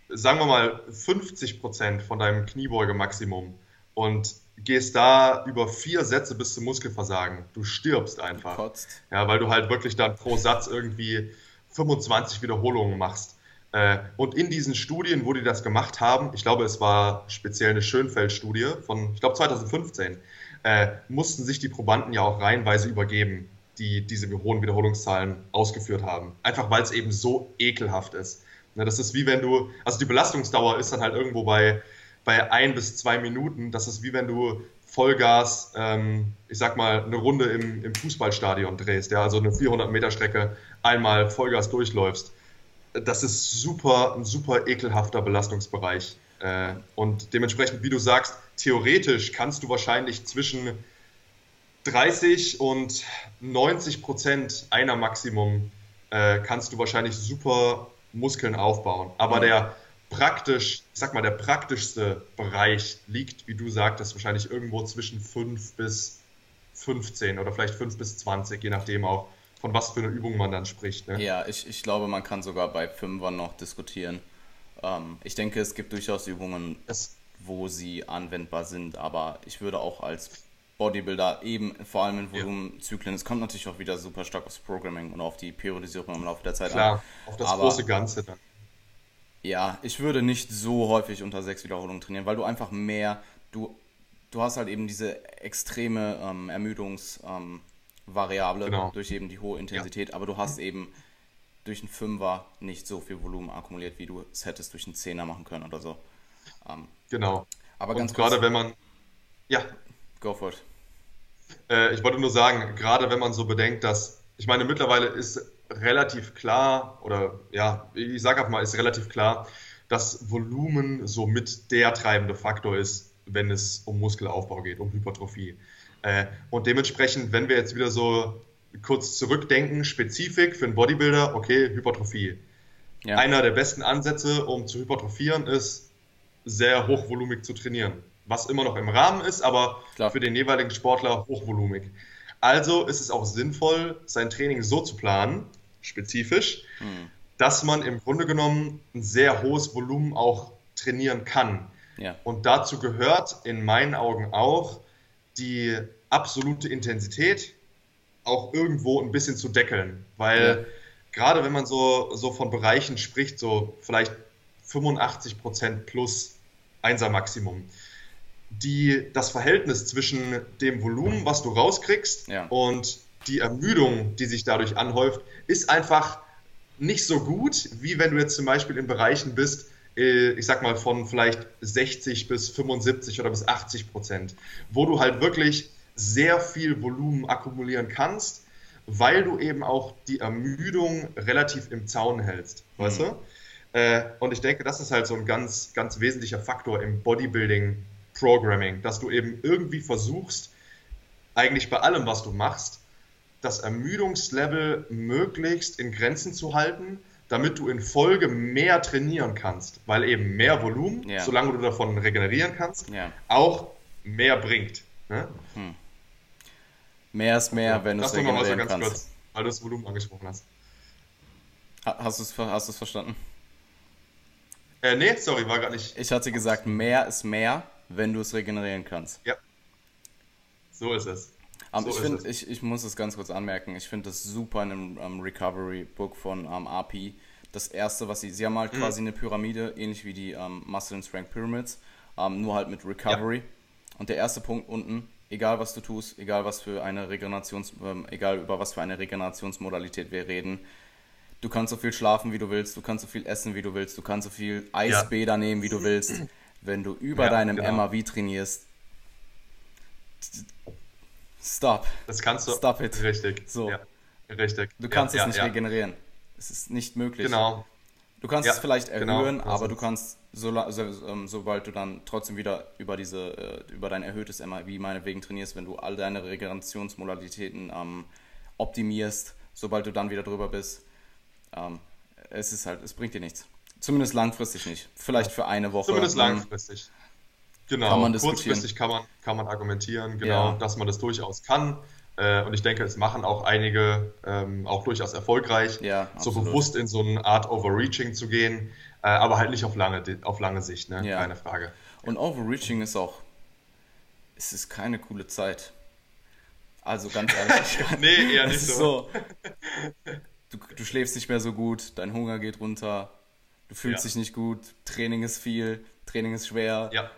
Speaker 2: sagen wir mal, 50% von deinem Kniebeuge-Maximum und gehst da über vier Sätze bis zum Muskelversagen. Du stirbst einfach.
Speaker 1: Kotzt.
Speaker 2: Ja, weil du halt wirklich dann pro Satz irgendwie 25 Wiederholungen machst. Äh, und in diesen Studien, wo die das gemacht haben, ich glaube, es war speziell eine Schönfeld-Studie von, ich glaube, 2015, äh, mussten sich die Probanden ja auch reihenweise übergeben, die diese hohen Wiederholungszahlen ausgeführt haben. Einfach weil es eben so ekelhaft ist. Ne, das ist wie wenn du, also die Belastungsdauer ist dann halt irgendwo bei bei ein bis zwei Minuten. Das ist wie wenn du Vollgas, ähm, ich sag mal, eine Runde im, im Fußballstadion drehst, ja, also eine 400 Meter Strecke einmal Vollgas durchläufst. Das ist super, ein super ekelhafter Belastungsbereich. Äh, und dementsprechend, wie du sagst, theoretisch kannst du wahrscheinlich zwischen 30 und 90 Prozent einer Maximum äh, kannst du wahrscheinlich super Muskeln aufbauen. Aber mhm. der praktisch, ich sag mal, der praktischste Bereich liegt, wie du sagtest, wahrscheinlich irgendwo zwischen 5 bis 15 oder vielleicht 5 bis 20, je nachdem auch, von was für einer Übung man dann spricht. Ne?
Speaker 1: Ja, ich, ich glaube, man kann sogar bei 5ern noch diskutieren. Ähm, ich denke, es gibt durchaus Übungen, das, wo sie anwendbar sind, aber ich würde auch als Bodybuilder eben vor allem in Volumenzyklen, es kommt natürlich auch wieder super stark aufs Programming und auf die Periodisierung im Laufe der Zeit
Speaker 2: Klar, an. auf das aber, große Ganze dann.
Speaker 1: Ja, ich würde nicht so häufig unter sechs Wiederholungen trainieren, weil du einfach mehr, du, du hast halt eben diese extreme ähm, Ermüdungsvariable ähm, genau. durch eben die hohe Intensität, ja. aber du hast eben durch einen Fünfer nicht so viel Volumen akkumuliert, wie du es hättest durch einen Zehner machen können oder so.
Speaker 2: Ähm, genau.
Speaker 1: Aber ganz
Speaker 2: Und gerade wenn man, ja.
Speaker 1: Go for it.
Speaker 2: Äh, ich wollte nur sagen, gerade wenn man so bedenkt, dass, ich meine, mittlerweile ist relativ klar, oder ja, ich sage einfach mal, ist relativ klar, dass Volumen somit der treibende Faktor ist, wenn es um Muskelaufbau geht, um Hypertrophie. Äh, und dementsprechend, wenn wir jetzt wieder so kurz zurückdenken, spezifisch für einen Bodybuilder, okay, Hypertrophie. Ja. Einer der besten Ansätze, um zu hypertrophieren, ist sehr hochvolumig zu trainieren. Was immer noch im Rahmen ist, aber Klar. für den jeweiligen Sportler hochvolumig. Also ist es auch sinnvoll, sein Training so zu planen, spezifisch, hm. dass man im Grunde genommen ein sehr hohes Volumen auch trainieren kann.
Speaker 1: Ja.
Speaker 2: Und dazu gehört in meinen Augen auch die absolute Intensität auch irgendwo ein bisschen zu deckeln, weil ja. gerade wenn man so, so von Bereichen spricht, so vielleicht 85 Prozent plus Einser Maximum, die, das Verhältnis zwischen dem Volumen, was du rauskriegst
Speaker 1: ja.
Speaker 2: und die Ermüdung, die sich dadurch anhäuft, ist einfach nicht so gut, wie wenn du jetzt zum Beispiel in Bereichen bist, ich sag mal von vielleicht 60 bis 75 oder bis 80 Prozent, wo du halt wirklich sehr viel Volumen akkumulieren kannst weil du eben auch die Ermüdung relativ im Zaun hältst, mhm. weißt du? Äh, und ich denke, das ist halt so ein ganz, ganz wesentlicher Faktor im Bodybuilding Programming, dass du eben irgendwie versuchst, eigentlich bei allem, was du machst, das Ermüdungslevel möglichst in Grenzen zu halten, damit du in Folge mehr trainieren kannst, weil eben mehr Volumen, ja. solange du davon regenerieren kannst, ja. auch mehr bringt. Ne? Hm.
Speaker 1: Mehr ist mehr, ja, wenn du es regenerieren ganz kannst.
Speaker 2: Kurz, weil du das Volumen angesprochen hast.
Speaker 1: Hast du es hast verstanden?
Speaker 2: Äh, nee, sorry, war gar nicht.
Speaker 1: Ich hatte gesagt, mehr ist mehr, wenn du es regenerieren kannst.
Speaker 2: Ja. So ist es.
Speaker 1: Um, so ich, find, ich, ich muss es ganz kurz anmerken, ich finde das super in einem um, Recovery-Book von um, RP. Das erste, was sie, sie haben halt mhm. quasi eine Pyramide, ähnlich wie die Muscle and Strength Pyramids, nur halt mit Recovery. Ja. Und der erste Punkt unten, egal was du tust, egal was für eine Regenerations, ähm, egal über was für eine Regenerationsmodalität wir reden, du kannst so viel schlafen, wie du willst, du kannst so viel essen, wie du willst, du kannst so viel Eisbäder ja. nehmen, wie du willst. Wenn du über ja, deinem genau. MAV trainierst, stop.
Speaker 2: Das kannst du.
Speaker 1: Stop it.
Speaker 2: Richtig.
Speaker 1: So.
Speaker 2: Ja, richtig.
Speaker 1: Du kannst es nicht regenerieren. Es ist nicht möglich.
Speaker 2: Genau.
Speaker 1: Du kannst es vielleicht genau. erhöhen, genau. aber du kannst, so, so, ähm, sobald du dann trotzdem wieder über diese, äh, über dein erhöhtes MAV meinetwegen trainierst, wenn du all deine Regenerationsmodalitäten ähm, optimierst, sobald du dann wieder drüber bist, ähm, es ist halt, es bringt dir nichts. Zumindest langfristig nicht. Vielleicht für eine Woche.
Speaker 2: Zumindest langfristig. Genau, kann man kurzfristig kann man, kann man argumentieren, genau, ja. dass man das durchaus kann. Äh, und ich denke, es machen auch einige ähm, auch durchaus erfolgreich, ja, so bewusst in so eine Art Overreaching zu gehen, äh, aber halt nicht auf lange, auf lange Sicht, ne? Ja. keine Frage.
Speaker 1: Und Overreaching ist auch, es ist keine coole Zeit. Also ganz ehrlich.
Speaker 2: nee, eher nicht so. so
Speaker 1: du, du schläfst nicht mehr so gut, dein Hunger geht runter, du fühlst ja. dich nicht gut, Training ist viel, Training ist schwer.
Speaker 2: Ja.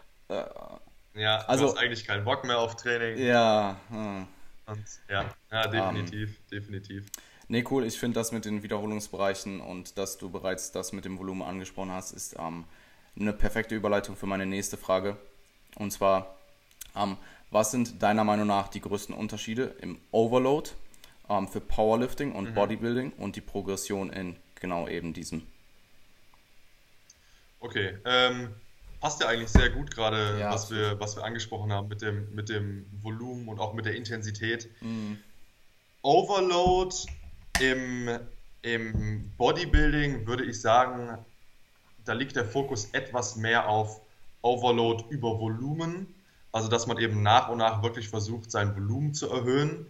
Speaker 2: Ja, also, du hast eigentlich keinen Bock mehr auf Training.
Speaker 1: Ja. Hm.
Speaker 2: Und, ja, ja, definitiv, um, definitiv.
Speaker 1: Nee, cool. Ich finde das mit den Wiederholungsbereichen und dass du bereits das mit dem Volumen angesprochen hast, ist ähm, eine perfekte Überleitung für meine nächste Frage. Und zwar, ähm, was sind deiner Meinung nach die größten Unterschiede im Overload ähm, für Powerlifting und mhm. Bodybuilding und die Progression in genau eben diesem?
Speaker 2: Okay, ähm, passt ja eigentlich sehr gut gerade, ja, was, wir, was wir angesprochen haben mit dem, mit dem Volumen und auch mit der Intensität. Mhm. Overload im, im Bodybuilding würde ich sagen, da liegt der Fokus etwas mehr auf Overload über Volumen. Also, dass man eben nach und nach wirklich versucht, sein Volumen zu erhöhen.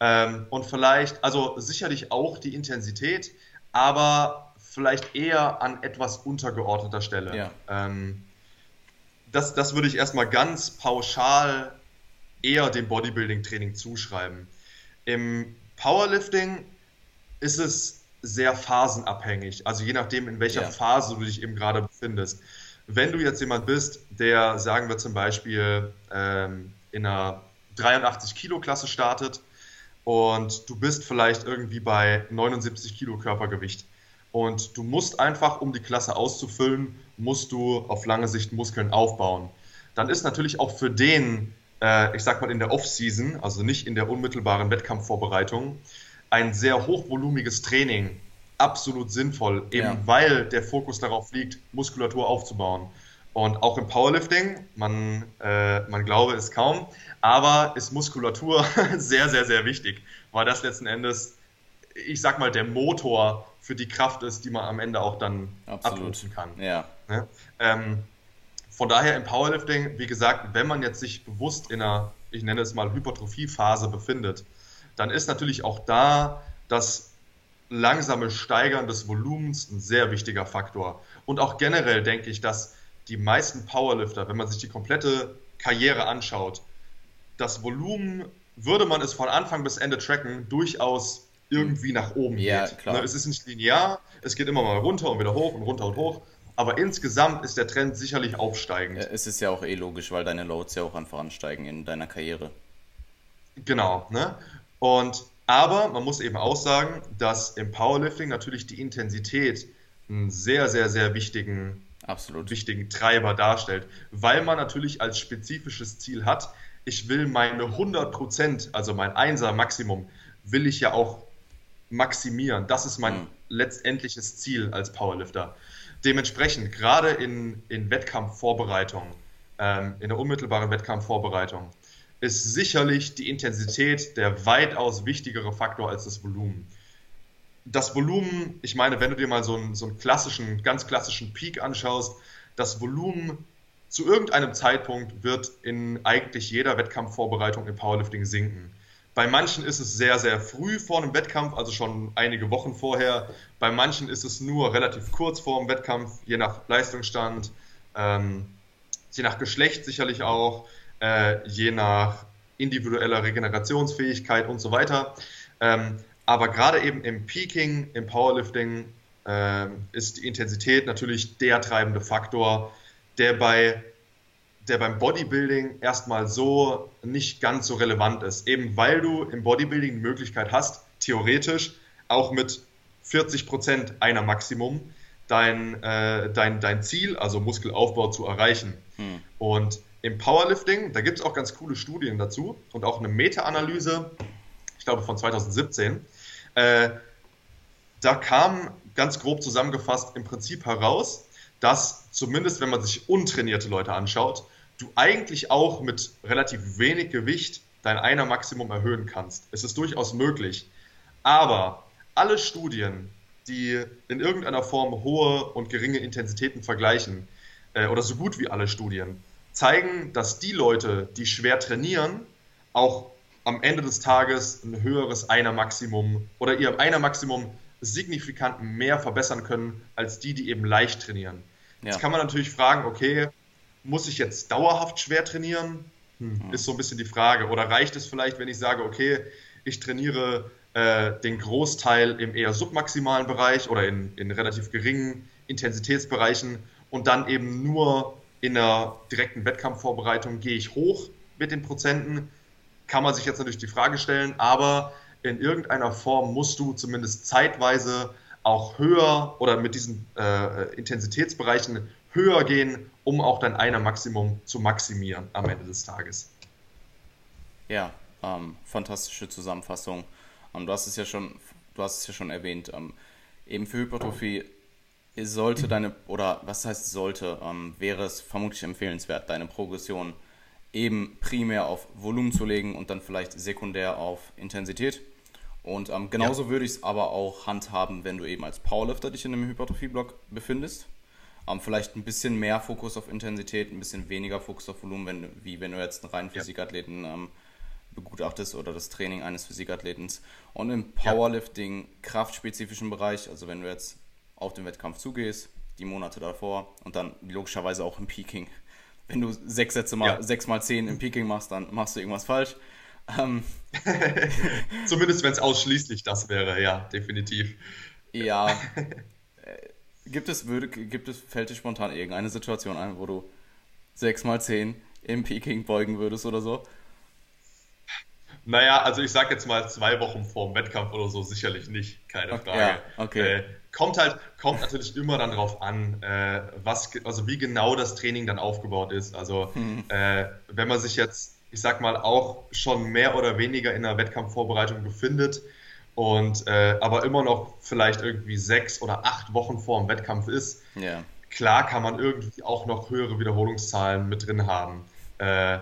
Speaker 2: Ähm, und vielleicht, also sicherlich auch die Intensität, aber vielleicht eher an etwas untergeordneter Stelle. Ja. Ähm, das, das würde ich erstmal ganz pauschal eher dem Bodybuilding-Training zuschreiben. Im Powerlifting ist es sehr phasenabhängig, also je nachdem, in welcher ja. Phase du dich eben gerade befindest. Wenn du jetzt jemand bist, der, sagen wir zum Beispiel, ähm, in einer 83 Kilo Klasse startet und du bist vielleicht irgendwie bei 79 Kilo Körpergewicht und du musst einfach, um die Klasse auszufüllen, musst du auf lange Sicht Muskeln aufbauen. Dann ist natürlich auch für den, äh, ich sag mal in der Off-Season, also nicht in der unmittelbaren Wettkampfvorbereitung, ein sehr hochvolumiges Training absolut sinnvoll, eben ja. weil der Fokus darauf liegt, Muskulatur aufzubauen. Und auch im Powerlifting, man, äh, man glaube es kaum, aber ist Muskulatur sehr, sehr, sehr wichtig, weil das letzten Endes, ich sag mal, der Motor für die Kraft ist, die man am Ende auch dann Absolut. abrufen kann.
Speaker 1: Ja.
Speaker 2: Ne? Ähm, von daher im Powerlifting, wie gesagt, wenn man jetzt sich bewusst in einer, ich nenne es mal Hypertrophiephase befindet, dann ist natürlich auch da das langsame Steigern des Volumens ein sehr wichtiger Faktor. Und auch generell denke ich, dass die meisten Powerlifter, wenn man sich die komplette Karriere anschaut, das Volumen, würde man es von Anfang bis Ende tracken, durchaus irgendwie nach oben ja, geht. Klar. Ne, es ist nicht linear, es geht immer mal runter und wieder hoch und runter und hoch. Aber insgesamt ist der Trend sicherlich aufsteigend.
Speaker 1: Es ist ja auch eh logisch, weil deine Loads ja auch einfach ansteigen in deiner Karriere.
Speaker 2: Genau, ne? Und aber man muss eben auch sagen, dass im Powerlifting natürlich die Intensität einen sehr, sehr, sehr wichtigen
Speaker 1: Absolut.
Speaker 2: wichtigen Treiber darstellt, weil man natürlich als spezifisches Ziel hat, ich will meine 100%, also mein Einser Maximum, will ich ja auch maximieren. Das ist mein mhm. letztendliches Ziel als Powerlifter. Dementsprechend, gerade in, in Wettkampfvorbereitung, ähm, in der unmittelbaren Wettkampfvorbereitung, ist sicherlich die Intensität der weitaus wichtigere Faktor als das Volumen. Das Volumen, ich meine, wenn du dir mal so einen, so einen klassischen, ganz klassischen Peak anschaust, das Volumen zu irgendeinem Zeitpunkt wird in eigentlich jeder Wettkampfvorbereitung im Powerlifting sinken. Bei manchen ist es sehr, sehr früh vor einem Wettkampf, also schon einige Wochen vorher. Bei manchen ist es nur relativ kurz vor dem Wettkampf, je nach Leistungsstand, ähm, je nach Geschlecht sicherlich auch, äh, je nach individueller Regenerationsfähigkeit und so weiter. Ähm, aber gerade eben im Peaking, im Powerlifting äh, ist die Intensität natürlich der treibende Faktor, der bei der beim Bodybuilding erstmal so nicht ganz so relevant ist. Eben weil du im Bodybuilding die Möglichkeit hast, theoretisch auch mit 40 Prozent einer Maximum dein, äh, dein, dein Ziel, also Muskelaufbau, zu erreichen. Hm. Und im Powerlifting, da gibt es auch ganz coole Studien dazu und auch eine Meta-Analyse, ich glaube von 2017. Äh, da kam ganz grob zusammengefasst im Prinzip heraus, dass zumindest wenn man sich untrainierte Leute anschaut, du eigentlich auch mit relativ wenig Gewicht dein einer Maximum erhöhen kannst. Es ist durchaus möglich. Aber alle Studien, die in irgendeiner Form hohe und geringe Intensitäten vergleichen, äh, oder so gut wie alle Studien, zeigen, dass die Leute, die schwer trainieren, auch am Ende des Tages ein höheres einer Maximum oder ihr einer Maximum signifikant mehr verbessern können als die, die eben leicht trainieren. Ja. Jetzt kann man natürlich fragen, okay, muss ich jetzt dauerhaft schwer trainieren? Hm, ist so ein bisschen die Frage. Oder reicht es vielleicht, wenn ich sage, okay, ich trainiere äh, den Großteil im eher submaximalen Bereich oder in, in relativ geringen Intensitätsbereichen und dann eben nur in der direkten Wettkampfvorbereitung gehe ich hoch mit den Prozenten? Kann man sich jetzt natürlich die Frage stellen, aber in irgendeiner Form musst du zumindest zeitweise auch höher oder mit diesen äh, Intensitätsbereichen höher gehen, um auch dein einer Maximum zu maximieren am Ende des Tages.
Speaker 1: Ja, ähm, fantastische Zusammenfassung. Ähm, du hast es ja schon, du hast es ja schon erwähnt. Ähm, eben für Hypertrophie sollte deine, oder was heißt sollte, ähm, wäre es vermutlich empfehlenswert, deine Progression eben primär auf Volumen zu legen und dann vielleicht sekundär auf Intensität. Und ähm, genauso ja. würde ich es aber auch handhaben, wenn du eben als Powerlifter dich in einem Hypertrophie-Block befindest. Ähm, vielleicht ein bisschen mehr Fokus auf Intensität, ein bisschen weniger Fokus auf Volumen, wenn, wie wenn du jetzt einen reinen Physikathleten ähm, begutachtest oder das Training eines Physikathletens. Und im Powerlifting, ja. kraftspezifischen Bereich, also wenn du jetzt auf den Wettkampf zugehst, die Monate davor und dann logischerweise auch im Peaking. Wenn du sechs Sätze mal, ja. sechs mal zehn im Peaking machst, dann machst du irgendwas falsch. Ähm,
Speaker 2: Zumindest wenn es ausschließlich das wäre, ja, definitiv.
Speaker 1: Ja, Gibt es, würde, gibt es, fällt dir spontan irgendeine Situation ein, wo du 6x10 im Peking beugen würdest oder so?
Speaker 2: Naja, also ich sag jetzt mal zwei Wochen vor dem Wettkampf oder so, sicherlich nicht, keine Frage. Ja,
Speaker 1: okay.
Speaker 2: Äh, kommt halt, kommt natürlich immer dann drauf an, äh, was, also wie genau das Training dann aufgebaut ist. Also hm. äh, wenn man sich jetzt, ich sag mal, auch schon mehr oder weniger in der Wettkampfvorbereitung befindet, und äh, aber immer noch vielleicht irgendwie sechs oder acht Wochen vor dem Wettkampf ist,
Speaker 1: yeah.
Speaker 2: klar kann man irgendwie auch noch höhere Wiederholungszahlen mit drin haben. Äh,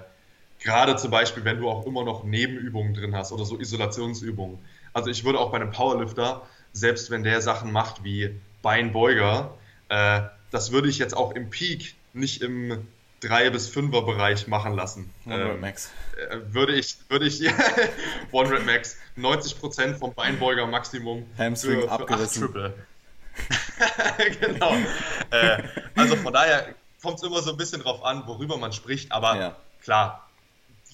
Speaker 2: Gerade zum Beispiel, wenn du auch immer noch Nebenübungen drin hast oder so Isolationsübungen. Also ich würde auch bei einem Powerlifter, selbst wenn der Sachen macht wie Beinbeuger, äh, das würde ich jetzt auch im Peak nicht im 3 bis 5er Bereich machen lassen.
Speaker 1: One ähm, Max.
Speaker 2: Äh, würde ich, würde ich One Rep Max, 90% vom Beinbeuger Maximum
Speaker 1: Hamstring für, für abgerissen.
Speaker 2: Triple. genau. äh, also von daher kommt es immer so ein bisschen drauf an, worüber man spricht, aber ja. klar,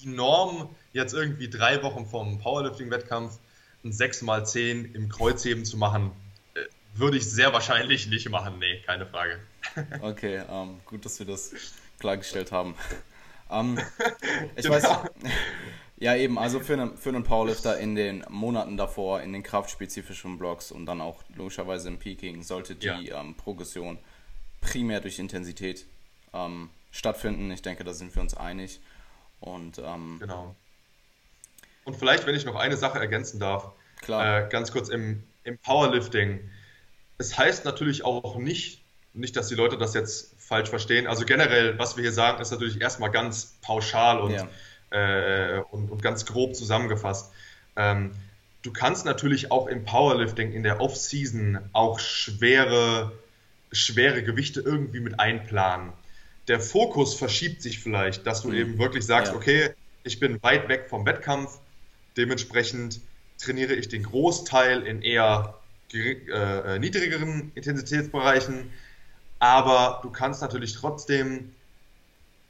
Speaker 2: die Norm jetzt irgendwie drei Wochen vom Powerlifting-Wettkampf ein 6x10 im Kreuzheben zu machen, äh, würde ich sehr wahrscheinlich nicht machen. Nee, keine Frage.
Speaker 1: Okay, um, ähm, gut, dass wir das klargestellt haben. Ähm, ich genau. weiß, ja eben, also für einen, für einen Powerlifter in den Monaten davor, in den kraftspezifischen Blocks und dann auch logischerweise im Peaking, sollte die ja. ähm, Progression primär durch Intensität ähm, stattfinden. Ich denke, da sind wir uns einig. Und, ähm,
Speaker 2: genau. Und vielleicht, wenn ich noch eine Sache ergänzen darf, Klar. Äh, ganz kurz im, im Powerlifting. Es heißt natürlich auch nicht, nicht, dass die Leute das jetzt falsch verstehen. Also generell, was wir hier sagen, ist natürlich erstmal ganz pauschal und, ja. äh, und, und, ganz grob zusammengefasst. Ähm, du kannst natürlich auch im Powerlifting in der Off-Season auch schwere, schwere Gewichte irgendwie mit einplanen. Der Fokus verschiebt sich vielleicht, dass du mhm. eben wirklich sagst, ja. okay, ich bin weit weg vom Wettkampf, dementsprechend trainiere ich den Großteil in eher äh, niedrigeren Intensitätsbereichen, aber du kannst natürlich trotzdem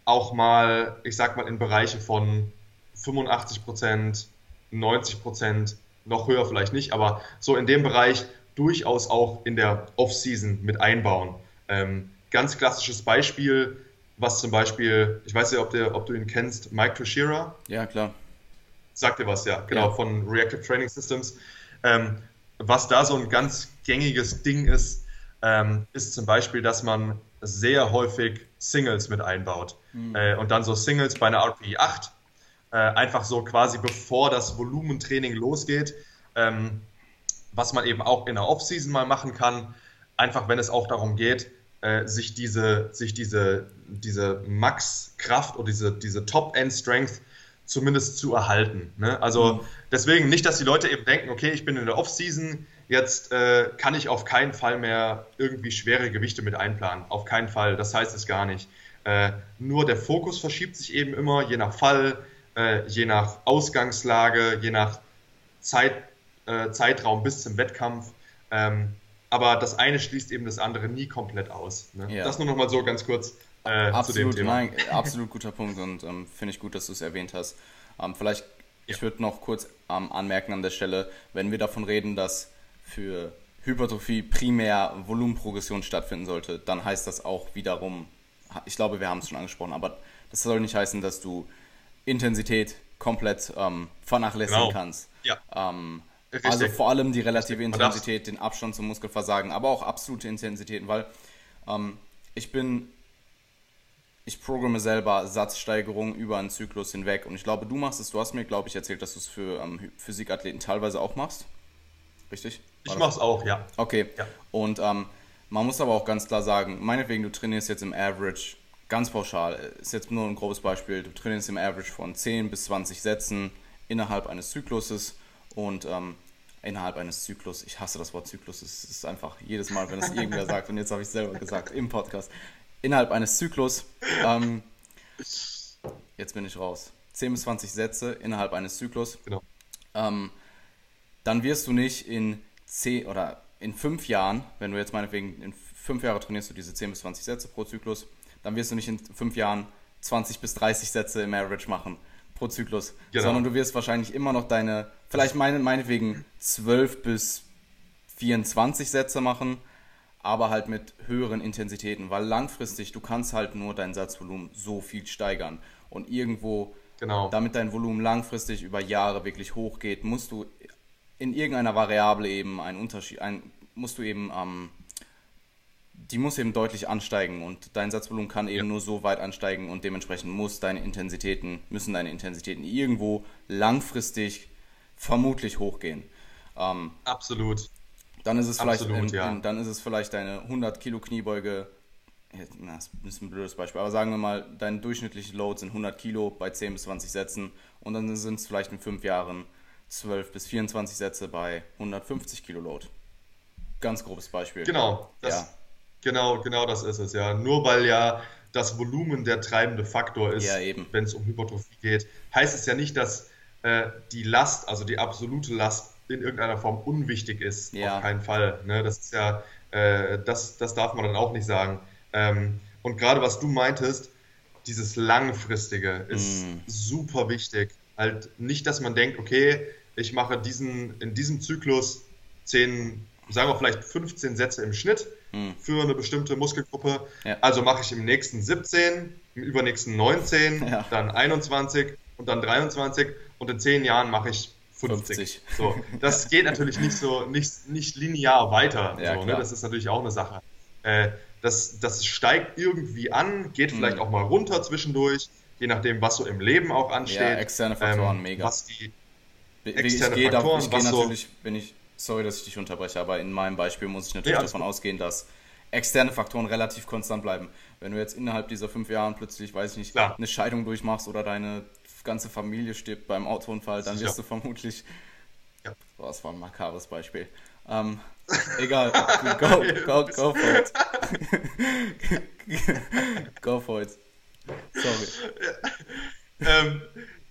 Speaker 2: auch mal, ich sag mal, in Bereiche von 85 Prozent, 90 Prozent noch höher vielleicht nicht, aber so in dem Bereich durchaus auch in der Off-Season mit einbauen. Ähm, ganz klassisches Beispiel, was zum Beispiel, ich weiß ja, ob, der, ob du ihn kennst, Mike Toshira.
Speaker 1: Ja, klar.
Speaker 2: Sagt dir was, ja, genau, ja. von Reactive Training Systems. Ähm, was da so ein ganz gängiges Ding ist, ähm, ist zum Beispiel, dass man sehr häufig Singles mit einbaut. Mhm. Äh, und dann so Singles bei einer RPE 8 äh, einfach so quasi bevor das Volumentraining losgeht, ähm, was man eben auch in der Offseason mal machen kann, einfach wenn es auch darum geht, äh, sich diese, sich diese, diese Max-Kraft oder diese, diese Top-End-Strength zumindest zu erhalten. Ne? Also mhm. deswegen nicht, dass die Leute eben denken, okay, ich bin in der Offseason, jetzt äh, kann ich auf keinen Fall mehr irgendwie schwere Gewichte mit einplanen. Auf keinen Fall, das heißt es gar nicht. Äh, nur der Fokus verschiebt sich eben immer, je nach Fall, äh, je nach Ausgangslage, je nach Zeit, äh, Zeitraum bis zum Wettkampf. Ähm, aber das eine schließt eben das andere nie komplett aus. Ne? Ja. Das nur noch mal so ganz kurz
Speaker 1: äh, absolut, zu dem Thema. Nein, absolut guter Punkt und ähm, finde ich gut, dass du es erwähnt hast. Ähm, vielleicht, ja. ich würde noch kurz ähm, anmerken an der Stelle, wenn wir davon reden, dass für Hypertrophie primär Volumenprogression stattfinden sollte, dann heißt das auch wiederum, ich glaube, wir haben es schon angesprochen, aber das soll nicht heißen, dass du Intensität komplett ähm, vernachlässigen genau. kannst. Ja. Ähm, also vor allem die relative Intensität, den Abstand zum Muskelversagen, aber auch absolute Intensitäten, weil ähm, ich bin, ich programme selber Satzsteigerungen über einen Zyklus hinweg und ich glaube, du machst es, du hast mir, glaube ich, erzählt, dass du es für ähm, Physikathleten teilweise auch machst. Richtig?
Speaker 2: Ich mach's auch, ja.
Speaker 1: Okay. Ja. Und ähm, man muss aber auch ganz klar sagen, meinetwegen, du trainierst jetzt im Average ganz pauschal, ist jetzt nur ein grobes Beispiel, du trainierst im Average von 10 bis 20 Sätzen innerhalb eines Zykluses und ähm, innerhalb eines Zyklus, ich hasse das Wort Zyklus, es ist einfach jedes Mal, wenn es irgendwer sagt, und jetzt habe ich es selber gesagt im Podcast, innerhalb eines Zyklus, ähm, jetzt bin ich raus, 10 bis 20 Sätze innerhalb eines Zyklus, genau. ähm, dann wirst du nicht in 10 oder in 5 Jahren, wenn du jetzt meinetwegen in 5 Jahre trainierst du diese 10 bis 20 Sätze pro Zyklus, dann wirst du nicht in fünf Jahren 20 bis 30 Sätze im Average machen pro Zyklus, genau. sondern du wirst wahrscheinlich immer noch deine, vielleicht meine, meinetwegen 12 bis 24 Sätze machen, aber halt mit höheren Intensitäten, weil langfristig du kannst halt nur dein Satzvolumen so viel steigern und irgendwo, genau. damit dein Volumen langfristig über Jahre wirklich hochgeht, musst du in irgendeiner Variable eben einen Unterschied, ein, musst du eben ähm, die muss eben deutlich ansteigen und dein Satzvolumen kann eben ja. nur so weit ansteigen und dementsprechend muss deine Intensitäten, müssen deine Intensitäten irgendwo langfristig vermutlich hochgehen.
Speaker 2: Ähm, Absolut.
Speaker 1: Dann ist es vielleicht, Absolut, in, ja. in, dann ist es vielleicht deine 100 Kilo Kniebeuge, na, das ist ein blödes Beispiel, aber sagen wir mal, dein durchschnittliche Load sind 100 Kilo bei 10 bis 20 Sätzen und dann sind es vielleicht in 5 Jahren 12 bis 24 Sätze bei 150 Kilo Load. Ganz grobes Beispiel.
Speaker 2: Genau, das, ja. Genau, genau das ist es, ja. Nur weil ja das Volumen der treibende Faktor ist, ja, wenn es um Hypertrophie geht, heißt es ja nicht, dass äh, die Last, also die absolute Last in irgendeiner Form unwichtig ist. Ja. Auf keinen Fall. Ne? Das ist ja, äh, das, das darf man dann auch nicht sagen. Ähm, und gerade was du meintest, dieses Langfristige ist mm. super wichtig. Halt nicht, dass man denkt, okay, ich mache diesen, in diesem Zyklus 10, sagen wir vielleicht 15 Sätze im Schnitt hm. für eine bestimmte Muskelgruppe. Ja. Also mache ich im nächsten 17, im übernächsten 19, ja. dann 21 und dann 23 und in 10 Jahren mache ich 50. 50. So, das geht natürlich nicht so, nicht, nicht linear weiter. Ja, so, ne? Das ist natürlich auch eine Sache. Äh, das, das steigt irgendwie an, geht hm. vielleicht auch mal runter zwischendurch, je nachdem, was so im Leben auch ansteht. Ja,
Speaker 1: externe Faktoren, ähm, mega.
Speaker 2: Was die, externe ich Faktoren.
Speaker 1: Da, ich gehe natürlich, wenn ich, sorry, dass ich dich unterbreche, aber in meinem Beispiel muss ich natürlich ja, davon ausgehen, dass externe Faktoren relativ konstant bleiben. Wenn du jetzt innerhalb dieser fünf Jahren plötzlich, weiß ich nicht, Klar. eine Scheidung durchmachst oder deine ganze Familie stirbt beim Autounfall, dann wirst du vermutlich. Ja. Oh, das war ein makabres Beispiel. Ähm, egal. Go, go, go for it. go for it. Sorry.
Speaker 2: Ja. Ähm,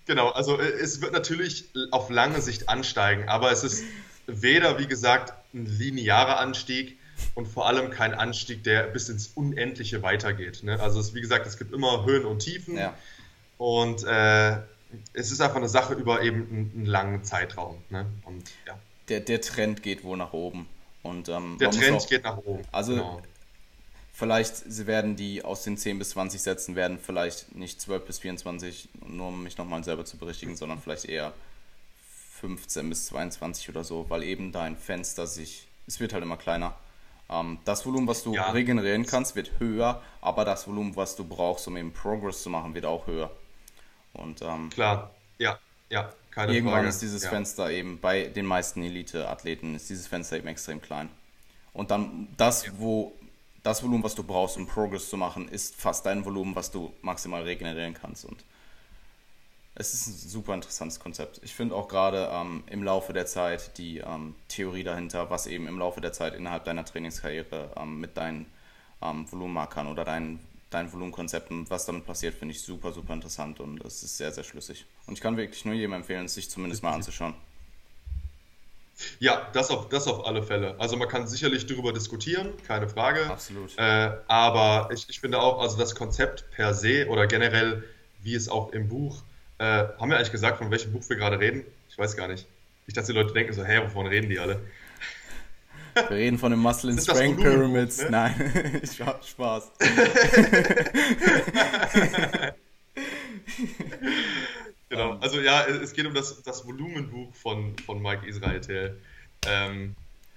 Speaker 2: genau, also äh, es wird natürlich auf lange Sicht ansteigen, aber es ist weder, wie gesagt, ein linearer Anstieg und vor allem kein Anstieg, der bis ins Unendliche weitergeht. Ne? Also es, wie gesagt, es gibt immer Höhen und Tiefen ja. und äh, es ist einfach eine Sache über eben einen, einen langen Zeitraum. Ne? Und, ja.
Speaker 1: der, der Trend geht wohl nach oben. Und, ähm,
Speaker 2: der Trend auch, geht nach oben.
Speaker 1: Also genau. Vielleicht sie werden die aus den 10 bis 20 Sätzen werden vielleicht nicht 12 bis 24, nur um mich nochmal selber zu berichtigen, sondern vielleicht eher 15 bis 22 oder so, weil eben dein Fenster sich, es wird halt immer kleiner. Ähm, das Volumen, was du ja. regenerieren kannst, wird höher, aber das Volumen, was du brauchst, um eben Progress zu machen, wird auch höher. Und, ähm,
Speaker 2: Klar, ja, ja,
Speaker 1: keine Irgendwann Frage. ist dieses ja. Fenster eben bei den meisten Elite-Athleten ist dieses Fenster eben extrem klein. Und dann das, ja. wo das Volumen, was du brauchst, um Progress zu machen, ist fast dein Volumen, was du maximal regenerieren kannst. Und es ist ein super interessantes Konzept. Ich finde auch gerade ähm, im Laufe der Zeit die ähm, Theorie dahinter, was eben im Laufe der Zeit innerhalb deiner Trainingskarriere ähm, mit deinen ähm, Volumenmarkern oder deinen, deinen Volumenkonzepten, was damit passiert, finde ich super, super interessant und es ist sehr, sehr schlüssig. Und ich kann wirklich nur jedem empfehlen, es sich zumindest mal anzuschauen.
Speaker 2: Ja, das auf, das auf alle Fälle. Also man kann sicherlich darüber diskutieren, keine Frage.
Speaker 1: Absolut.
Speaker 2: Äh, aber ich, ich finde auch, also das Konzept per se oder generell, wie es auch im Buch äh, haben wir eigentlich gesagt, von welchem Buch wir gerade reden? Ich weiß gar nicht. Ich dachte, die Leute denken so, hä, wovon reden die alle?
Speaker 1: Wir reden von den Muscle and Strength Pyramids. Ne? Nein, ich hab Spaß.
Speaker 2: genau, also ja, es geht um das, das Volumenbuch von, von Mike Israel. Ähm,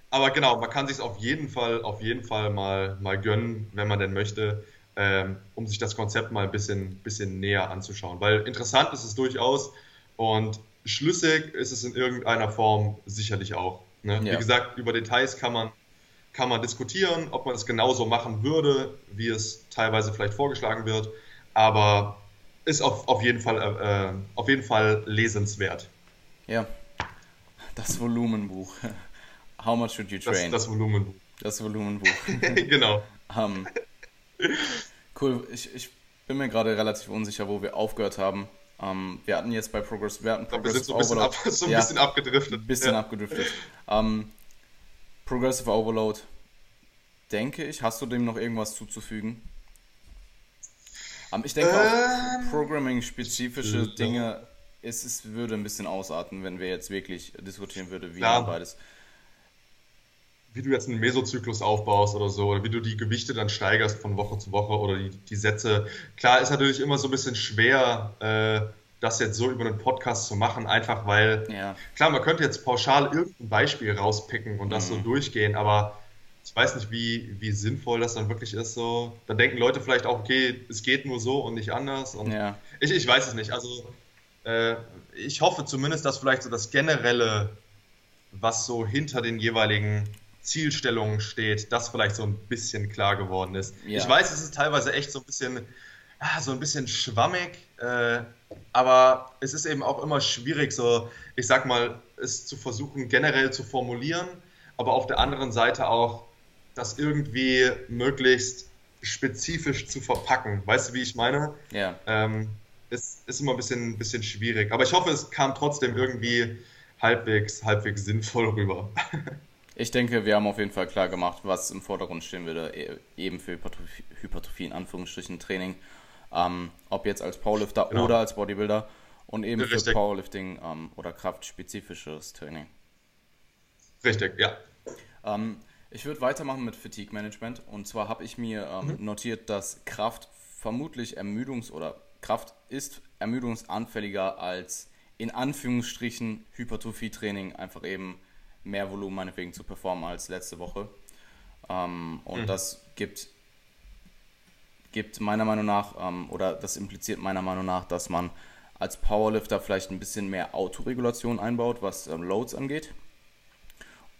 Speaker 2: aber genau, man kann sich es auf jeden Fall, auf jeden Fall mal, mal gönnen, wenn man denn möchte ähm, um sich das Konzept mal ein bisschen, bisschen näher anzuschauen. Weil interessant ist es durchaus und schlüssig ist es in irgendeiner Form sicherlich auch. Ne? Ja. Wie gesagt, über Details kann man, kann man diskutieren, ob man es genauso machen würde, wie es teilweise vielleicht vorgeschlagen wird, aber ist auf, auf, jeden, Fall, äh, auf jeden Fall lesenswert.
Speaker 1: Ja, das Volumenbuch. How much should you train?
Speaker 2: Das, das Volumenbuch.
Speaker 1: Das Volumenbuch.
Speaker 2: genau.
Speaker 1: Um, Cool, ich, ich bin mir gerade relativ unsicher, wo wir aufgehört haben. Ähm, wir hatten jetzt bei Progress, wir hatten
Speaker 2: Progressive wir sind so ein bisschen, ab, so ein ja, bisschen abgedriftet.
Speaker 1: Ein bisschen ja. abgedriftet. Ähm, Progressive Overload, denke ich, hast du dem noch irgendwas zuzufügen? Ähm, ich denke ähm, auch Programming-spezifische Dinge, es, es würde ein bisschen ausarten, wenn wir jetzt wirklich diskutieren würden, wie man beides
Speaker 2: wie du jetzt einen Mesozyklus aufbaust oder so, oder wie du die Gewichte dann steigerst von Woche zu Woche oder die, die Sätze. Klar, ist natürlich immer so ein bisschen schwer, äh, das jetzt so über einen Podcast zu machen, einfach weil, ja. klar, man könnte jetzt pauschal irgendein Beispiel rauspicken und das mhm. so durchgehen, aber ich weiß nicht, wie, wie sinnvoll das dann wirklich ist. So. Dann denken Leute vielleicht auch, okay, es geht nur so und nicht anders. Und
Speaker 1: ja.
Speaker 2: ich, ich weiß es nicht. Also äh, ich hoffe zumindest, dass vielleicht so das Generelle, was so hinter den jeweiligen Zielstellung steht, das vielleicht so ein bisschen klar geworden ist. Ja. Ich weiß, es ist teilweise echt so ein bisschen, ah, so ein bisschen schwammig, äh, aber es ist eben auch immer schwierig, so, ich sag mal, es zu versuchen, generell zu formulieren, aber auf der anderen Seite auch, das irgendwie möglichst spezifisch zu verpacken. Weißt du, wie ich meine?
Speaker 1: Ja.
Speaker 2: Ähm, es ist immer ein bisschen, bisschen schwierig. Aber ich hoffe, es kam trotzdem irgendwie halbwegs, halbwegs sinnvoll rüber.
Speaker 1: Ich denke, wir haben auf jeden Fall klar gemacht, was im Vordergrund stehen würde, e-, eben für Hypertrophie, Hypertrophie in Anführungsstrichen Training. Ähm, ob jetzt als Powerlifter genau. oder als Bodybuilder und eben Richtig. für Powerlifting ähm, oder kraftspezifisches Training.
Speaker 2: Richtig, ja.
Speaker 1: Ähm, ich würde weitermachen mit Fatigue Management und zwar habe ich mir ähm, mhm. notiert, dass Kraft vermutlich ermüdungs- oder Kraft ist ermüdungsanfälliger als in Anführungsstrichen Hypertrophie-Training einfach eben mehr Volumen meinetwegen zu performen als letzte Woche. Ähm, und mhm. das gibt, gibt meiner Meinung nach, ähm, oder das impliziert meiner Meinung nach, dass man als Powerlifter vielleicht ein bisschen mehr Autoregulation einbaut, was ähm, Loads angeht.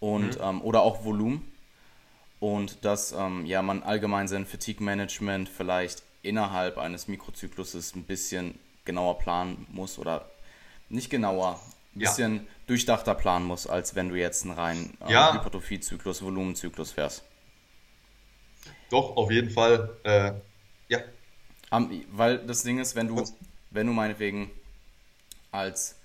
Speaker 1: Und, mhm. ähm, oder auch Volumen. Und dass ähm, ja, man allgemein sein Fatigue-Management vielleicht innerhalb eines Mikrozykluses ein bisschen genauer planen muss oder nicht genauer, ein bisschen ja. durchdachter planen muss, als wenn du jetzt einen reinen ähm, ja. Hypertrophie-Zyklus, Volumenzyklus fährst.
Speaker 2: Doch, auf jeden Fall. Äh, ja.
Speaker 1: Um, weil das Ding ist, wenn du, wenn du meinetwegen als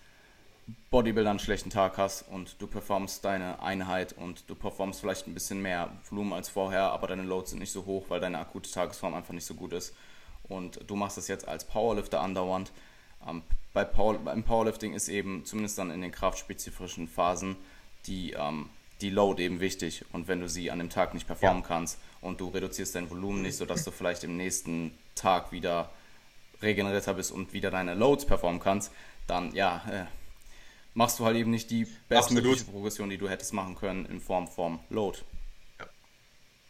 Speaker 1: Bodybuilder einen schlechten Tag hast und du performst deine Einheit und du performst vielleicht ein bisschen mehr Volumen als vorher, aber deine Loads sind nicht so hoch, weil deine akute Tagesform einfach nicht so gut ist und du machst das jetzt als Powerlifter andauernd. Ähm, bei Power, beim Powerlifting ist eben zumindest dann in den kraftspezifischen Phasen die, ähm, die Load eben wichtig und wenn du sie an dem Tag nicht performen ja. kannst und du reduzierst dein Volumen nicht, sodass du vielleicht im nächsten Tag wieder regenerierter bist und wieder deine Loads performen kannst, dann ja, äh, machst du halt eben nicht die bestmögliche Progression, die du hättest machen können in Form vom Load.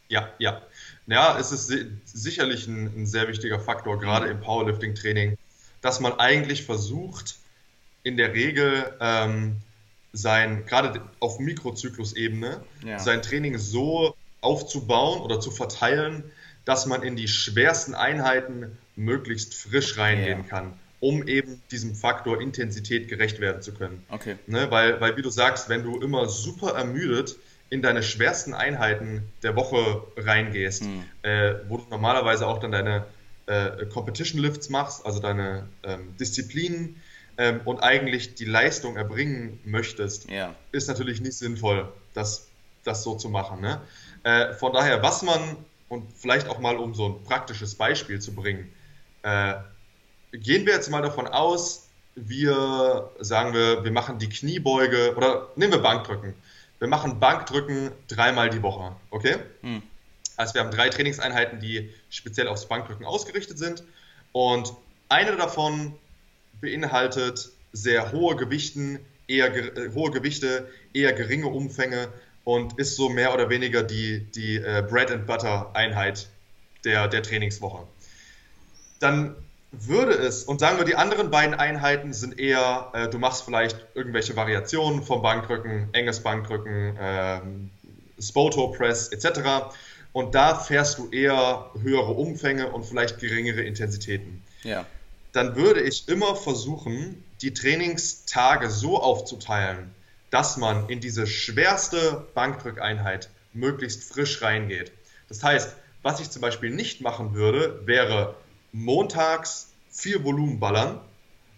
Speaker 2: Ja, ja. Ja, es ist sicherlich ein, ein sehr wichtiger Faktor, gerade im Powerlifting-Training, dass man eigentlich versucht, in der Regel ähm, sein, gerade auf Mikrozyklusebene, ja. sein Training so aufzubauen oder zu verteilen, dass man in die schwersten Einheiten möglichst frisch reingehen ja. kann, um eben diesem Faktor Intensität gerecht werden zu können.
Speaker 1: Okay.
Speaker 2: Ne, weil, weil, wie du sagst, wenn du immer super ermüdet in deine schwersten Einheiten der Woche reingehst, mhm. äh, wo du normalerweise auch dann deine äh, Competition Lifts machst, also deine ähm, Disziplinen ähm, und eigentlich die Leistung erbringen möchtest,
Speaker 1: ja.
Speaker 2: ist natürlich nicht sinnvoll, das, das so zu machen. Ne? Äh, von daher, was man, und vielleicht auch mal um so ein praktisches Beispiel zu bringen, äh, gehen wir jetzt mal davon aus, wir sagen wir, wir machen die Kniebeuge oder nehmen wir Bankdrücken wir machen Bankdrücken dreimal die Woche, okay? Hm. Also wir haben drei Trainingseinheiten, die speziell aufs Bankdrücken ausgerichtet sind und eine davon beinhaltet sehr hohe Gewichten, eher äh, hohe Gewichte, eher geringe Umfänge und ist so mehr oder weniger die, die äh, Bread and Butter Einheit der, der Trainingswoche. Dann würde es, und sagen wir, die anderen beiden Einheiten sind eher, äh, du machst vielleicht irgendwelche Variationen vom Bankdrücken, enges Bankdrücken, ähm, Spoto Press etc. Und da fährst du eher höhere Umfänge und vielleicht geringere Intensitäten.
Speaker 1: Ja.
Speaker 2: Dann würde ich immer versuchen, die Trainingstage so aufzuteilen, dass man in diese schwerste Bankdrückeinheit möglichst frisch reingeht. Das heißt, was ich zum Beispiel nicht machen würde, wäre montags viel Volumen ballern,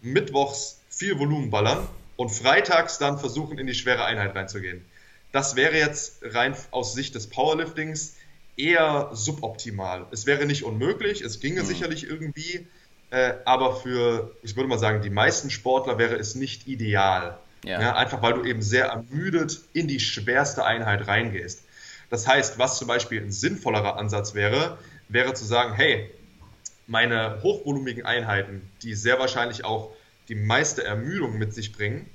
Speaker 2: mittwochs viel Volumen ballern und freitags dann versuchen, in die schwere Einheit reinzugehen. Das wäre jetzt rein aus Sicht des Powerliftings eher suboptimal. Es wäre nicht unmöglich, es ginge mhm. sicherlich irgendwie, äh, aber für, ich würde mal sagen, die meisten Sportler wäre es nicht ideal. Ja. Ja, einfach weil du eben sehr ermüdet in die schwerste Einheit reingehst. Das heißt, was zum Beispiel ein sinnvollerer Ansatz wäre, wäre zu sagen, hey, meine hochvolumigen Einheiten, die sehr wahrscheinlich auch die meiste Ermüdung mit sich bringen,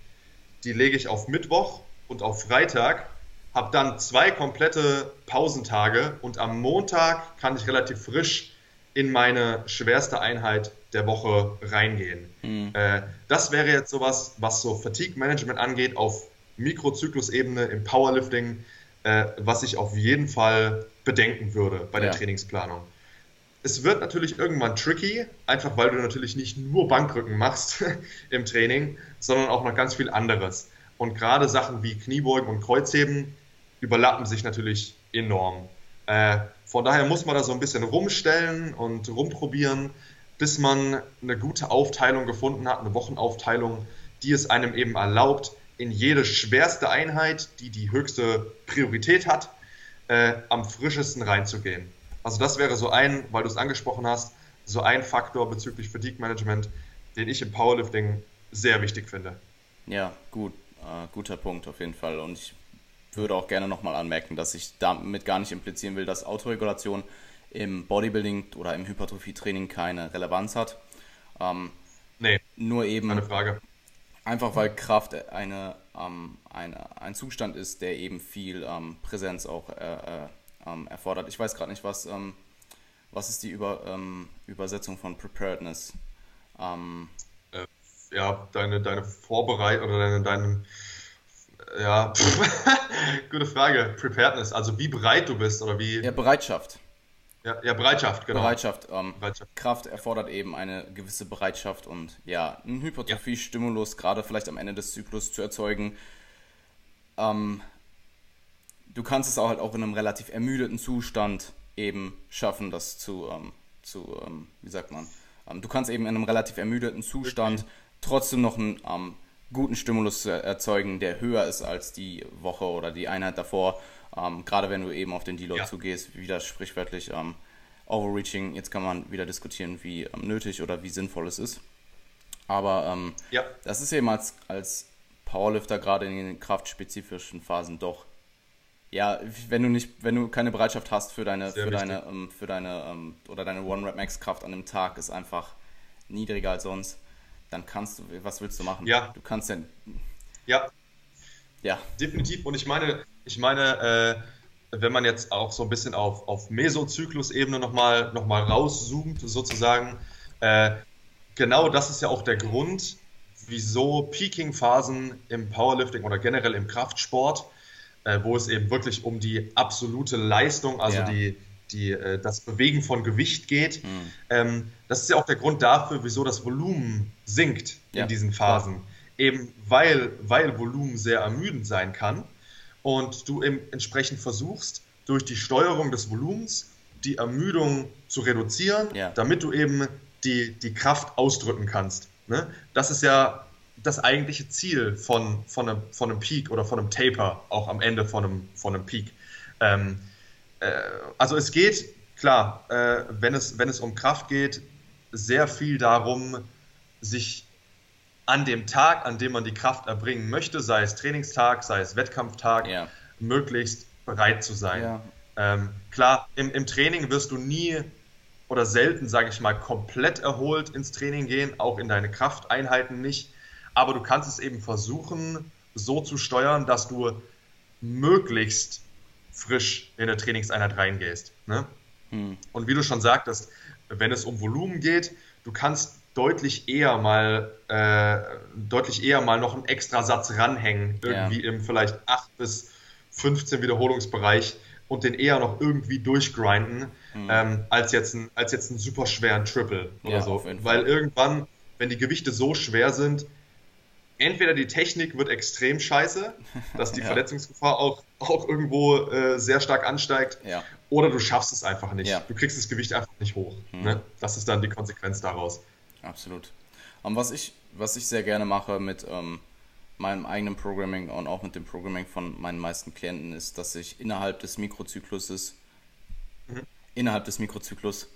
Speaker 2: die lege ich auf Mittwoch und auf Freitag, habe dann zwei komplette Pausentage und am Montag kann ich relativ frisch in meine schwerste Einheit der Woche reingehen. Mhm. Äh, das wäre jetzt sowas, was so Fatigue-Management angeht, auf Mikrozyklusebene im Powerlifting, äh, was ich auf jeden Fall bedenken würde bei der ja. Trainingsplanung es wird natürlich irgendwann tricky, einfach weil du natürlich nicht nur Bankdrücken machst im Training, sondern auch noch ganz viel anderes. Und gerade Sachen wie Kniebeugen und Kreuzheben überlappen sich natürlich enorm. Äh, von daher muss man da so ein bisschen rumstellen und rumprobieren, bis man eine gute Aufteilung gefunden hat, eine Wochenaufteilung, die es einem eben erlaubt, in jede schwerste Einheit, die die höchste Priorität hat, äh, am frischesten reinzugehen. Also das wäre so ein, weil du es angesprochen hast, so ein Faktor bezüglich Fatigue Management, den ich im Powerlifting sehr wichtig finde.
Speaker 1: Ja, gut, äh, guter Punkt auf jeden Fall. Und ich würde auch gerne nochmal anmerken, dass ich damit gar nicht implizieren will, dass Autoregulation im Bodybuilding oder im Hypertrophie-Training keine Relevanz hat. Ähm,
Speaker 2: nee,
Speaker 1: nur eben
Speaker 2: keine Frage.
Speaker 1: Einfach weil Kraft eine, ähm, eine, ein Zustand ist, der eben viel ähm, Präsenz auch äh, äh, ähm, erfordert. Ich weiß gerade nicht, was, ähm, was ist die Über, ähm, Übersetzung von Preparedness?
Speaker 2: Ähm, äh, ja, deine, deine Vorbereitung oder deine, deine ja, gute Frage. Preparedness, also wie bereit du bist oder wie.
Speaker 1: Ja, Bereitschaft.
Speaker 2: Ja, ja Bereitschaft, genau.
Speaker 1: Bereitschaft, ähm, Bereitschaft. Kraft erfordert eben eine gewisse Bereitschaft und ja, ein Hypertrophie-Stimulus, ja. gerade vielleicht am Ende des Zyklus zu erzeugen. Ähm, du kannst es auch halt auch in einem relativ ermüdeten Zustand eben schaffen, das zu, ähm, zu ähm, wie sagt man, ähm, du kannst eben in einem relativ ermüdeten Zustand trotzdem noch einen ähm, guten Stimulus erzeugen, der höher ist als die Woche oder die Einheit davor. Ähm, gerade wenn du eben auf den Deload ja. zugehst, wieder sprichwörtlich ähm, Overreaching. Jetzt kann man wieder diskutieren, wie nötig oder wie sinnvoll es ist. Aber ja. das ist eben als, als Powerlifter gerade in den kraftspezifischen Phasen doch ja, wenn du nicht, wenn du keine Bereitschaft hast für deine, Sehr für wichtig. deine, ähm, für deine ähm, oder deine One Rep Max Kraft an einem Tag ist einfach niedriger als sonst dann kannst du, was willst du machen?
Speaker 2: Ja.
Speaker 1: Du kannst ja.
Speaker 2: Ja. Ja. Definitiv. Und ich meine, ich meine, äh, wenn man jetzt auch so ein bisschen auf, auf Mesozyklus-Ebene nochmal noch mal rauszoomt, sozusagen, äh, genau das ist ja auch der Grund, wieso Peaking-Phasen im Powerlifting oder generell im Kraftsport, äh, wo es eben wirklich um die absolute Leistung, also ja. die, die, äh, das Bewegen von Gewicht geht. Mhm. Ähm, das ist ja auch der Grund dafür, wieso das Volumen sinkt ja. in diesen Phasen. Ja. Eben weil, weil Volumen sehr ermüdend sein kann und du eben entsprechend versuchst, durch die Steuerung des Volumens die Ermüdung zu reduzieren, damit du eben die, die Kraft ausdrücken kannst. Ne? Das ist ja das eigentliche Ziel von, von, einem, von einem Peak oder von einem Taper, auch am Ende von einem, von einem Peak. Ähm, äh, also es geht, klar, äh, wenn, es, wenn es um Kraft geht, sehr viel darum, sich an dem Tag, an dem man die Kraft erbringen möchte, sei es Trainingstag, sei es Wettkampftag, ja. möglichst bereit zu sein. Ja. Ähm, klar, im, im Training wirst du nie oder selten, sage ich mal, komplett erholt ins Training gehen, auch in deine Krafteinheiten nicht. Aber du kannst es eben versuchen, so zu steuern, dass du möglichst frisch in eine Trainingseinheit reingehst. Ne? Hm. Und wie du schon sagtest, wenn es um Volumen geht, du kannst deutlich eher mal äh, deutlich eher mal noch einen extra Satz ranhängen, irgendwie ja. im vielleicht 8 bis 15 Wiederholungsbereich und den eher noch irgendwie durchgrinden, mhm. ähm, als, jetzt ein, als jetzt einen super schweren Triple oder ja, so. Weil irgendwann, wenn die Gewichte so schwer sind, entweder die Technik wird extrem scheiße, dass die ja. Verletzungsgefahr auch, auch irgendwo äh, sehr stark ansteigt, ja. oder du schaffst es einfach nicht. Ja. Du kriegst das Gewicht einfach nicht hoch. Mhm. Ne? Das ist dann die Konsequenz daraus.
Speaker 1: Absolut. Um, was, ich, was ich sehr gerne mache mit ähm, meinem eigenen Programming und auch mit dem Programming von meinen meisten Klienten ist, dass ich innerhalb des Mikrozykluses, mhm. innerhalb des Mikrozyklus,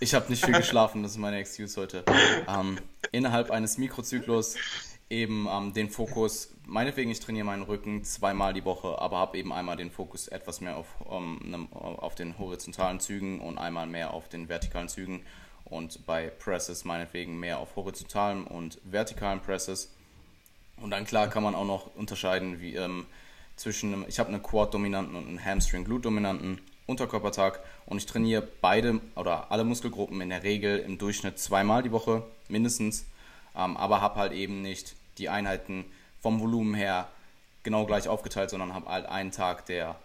Speaker 1: ich habe nicht viel geschlafen, das ist meine Excuse heute, ähm, innerhalb eines Mikrozyklus eben ähm, den Fokus, meinetwegen, ich trainiere meinen Rücken zweimal die Woche, aber habe eben einmal den Fokus etwas mehr auf, ähm, ne, auf den horizontalen Zügen und einmal mehr auf den vertikalen Zügen. Und bei Presses meinetwegen mehr auf horizontalen und vertikalen Presses. Und dann klar kann man auch noch unterscheiden wie ähm, zwischen, ich habe einen Quad-dominanten und einen Hamstring-Glute-dominanten Unterkörpertag. Und ich trainiere beide oder alle Muskelgruppen in der Regel im Durchschnitt zweimal die Woche mindestens, ähm, aber habe halt eben nicht die Einheiten vom Volumen her genau gleich aufgeteilt, sondern habe halt einen Tag, der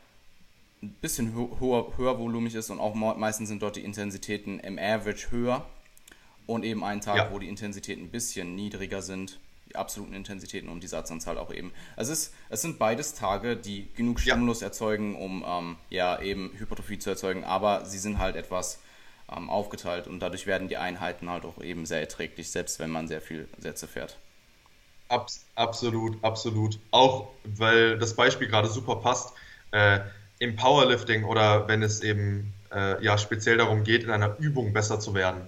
Speaker 1: ein bisschen höher, höher volumig ist und auch meistens sind dort die Intensitäten im Average höher und eben einen Tag, ja. wo die Intensitäten ein bisschen niedriger sind, die absoluten Intensitäten und die Satzanzahl auch eben. Es, ist, es sind beides Tage, die genug Stimulus ja. erzeugen, um ähm, ja eben Hypertrophie zu erzeugen, aber sie sind halt etwas ähm, aufgeteilt und dadurch werden die Einheiten halt auch eben sehr erträglich, selbst wenn man sehr viel Sätze fährt.
Speaker 2: Abs absolut, absolut. Auch weil das Beispiel gerade super passt. Äh, Im Powerlifting oder wenn es eben äh, ja speziell darum geht, in einer Übung besser zu werden,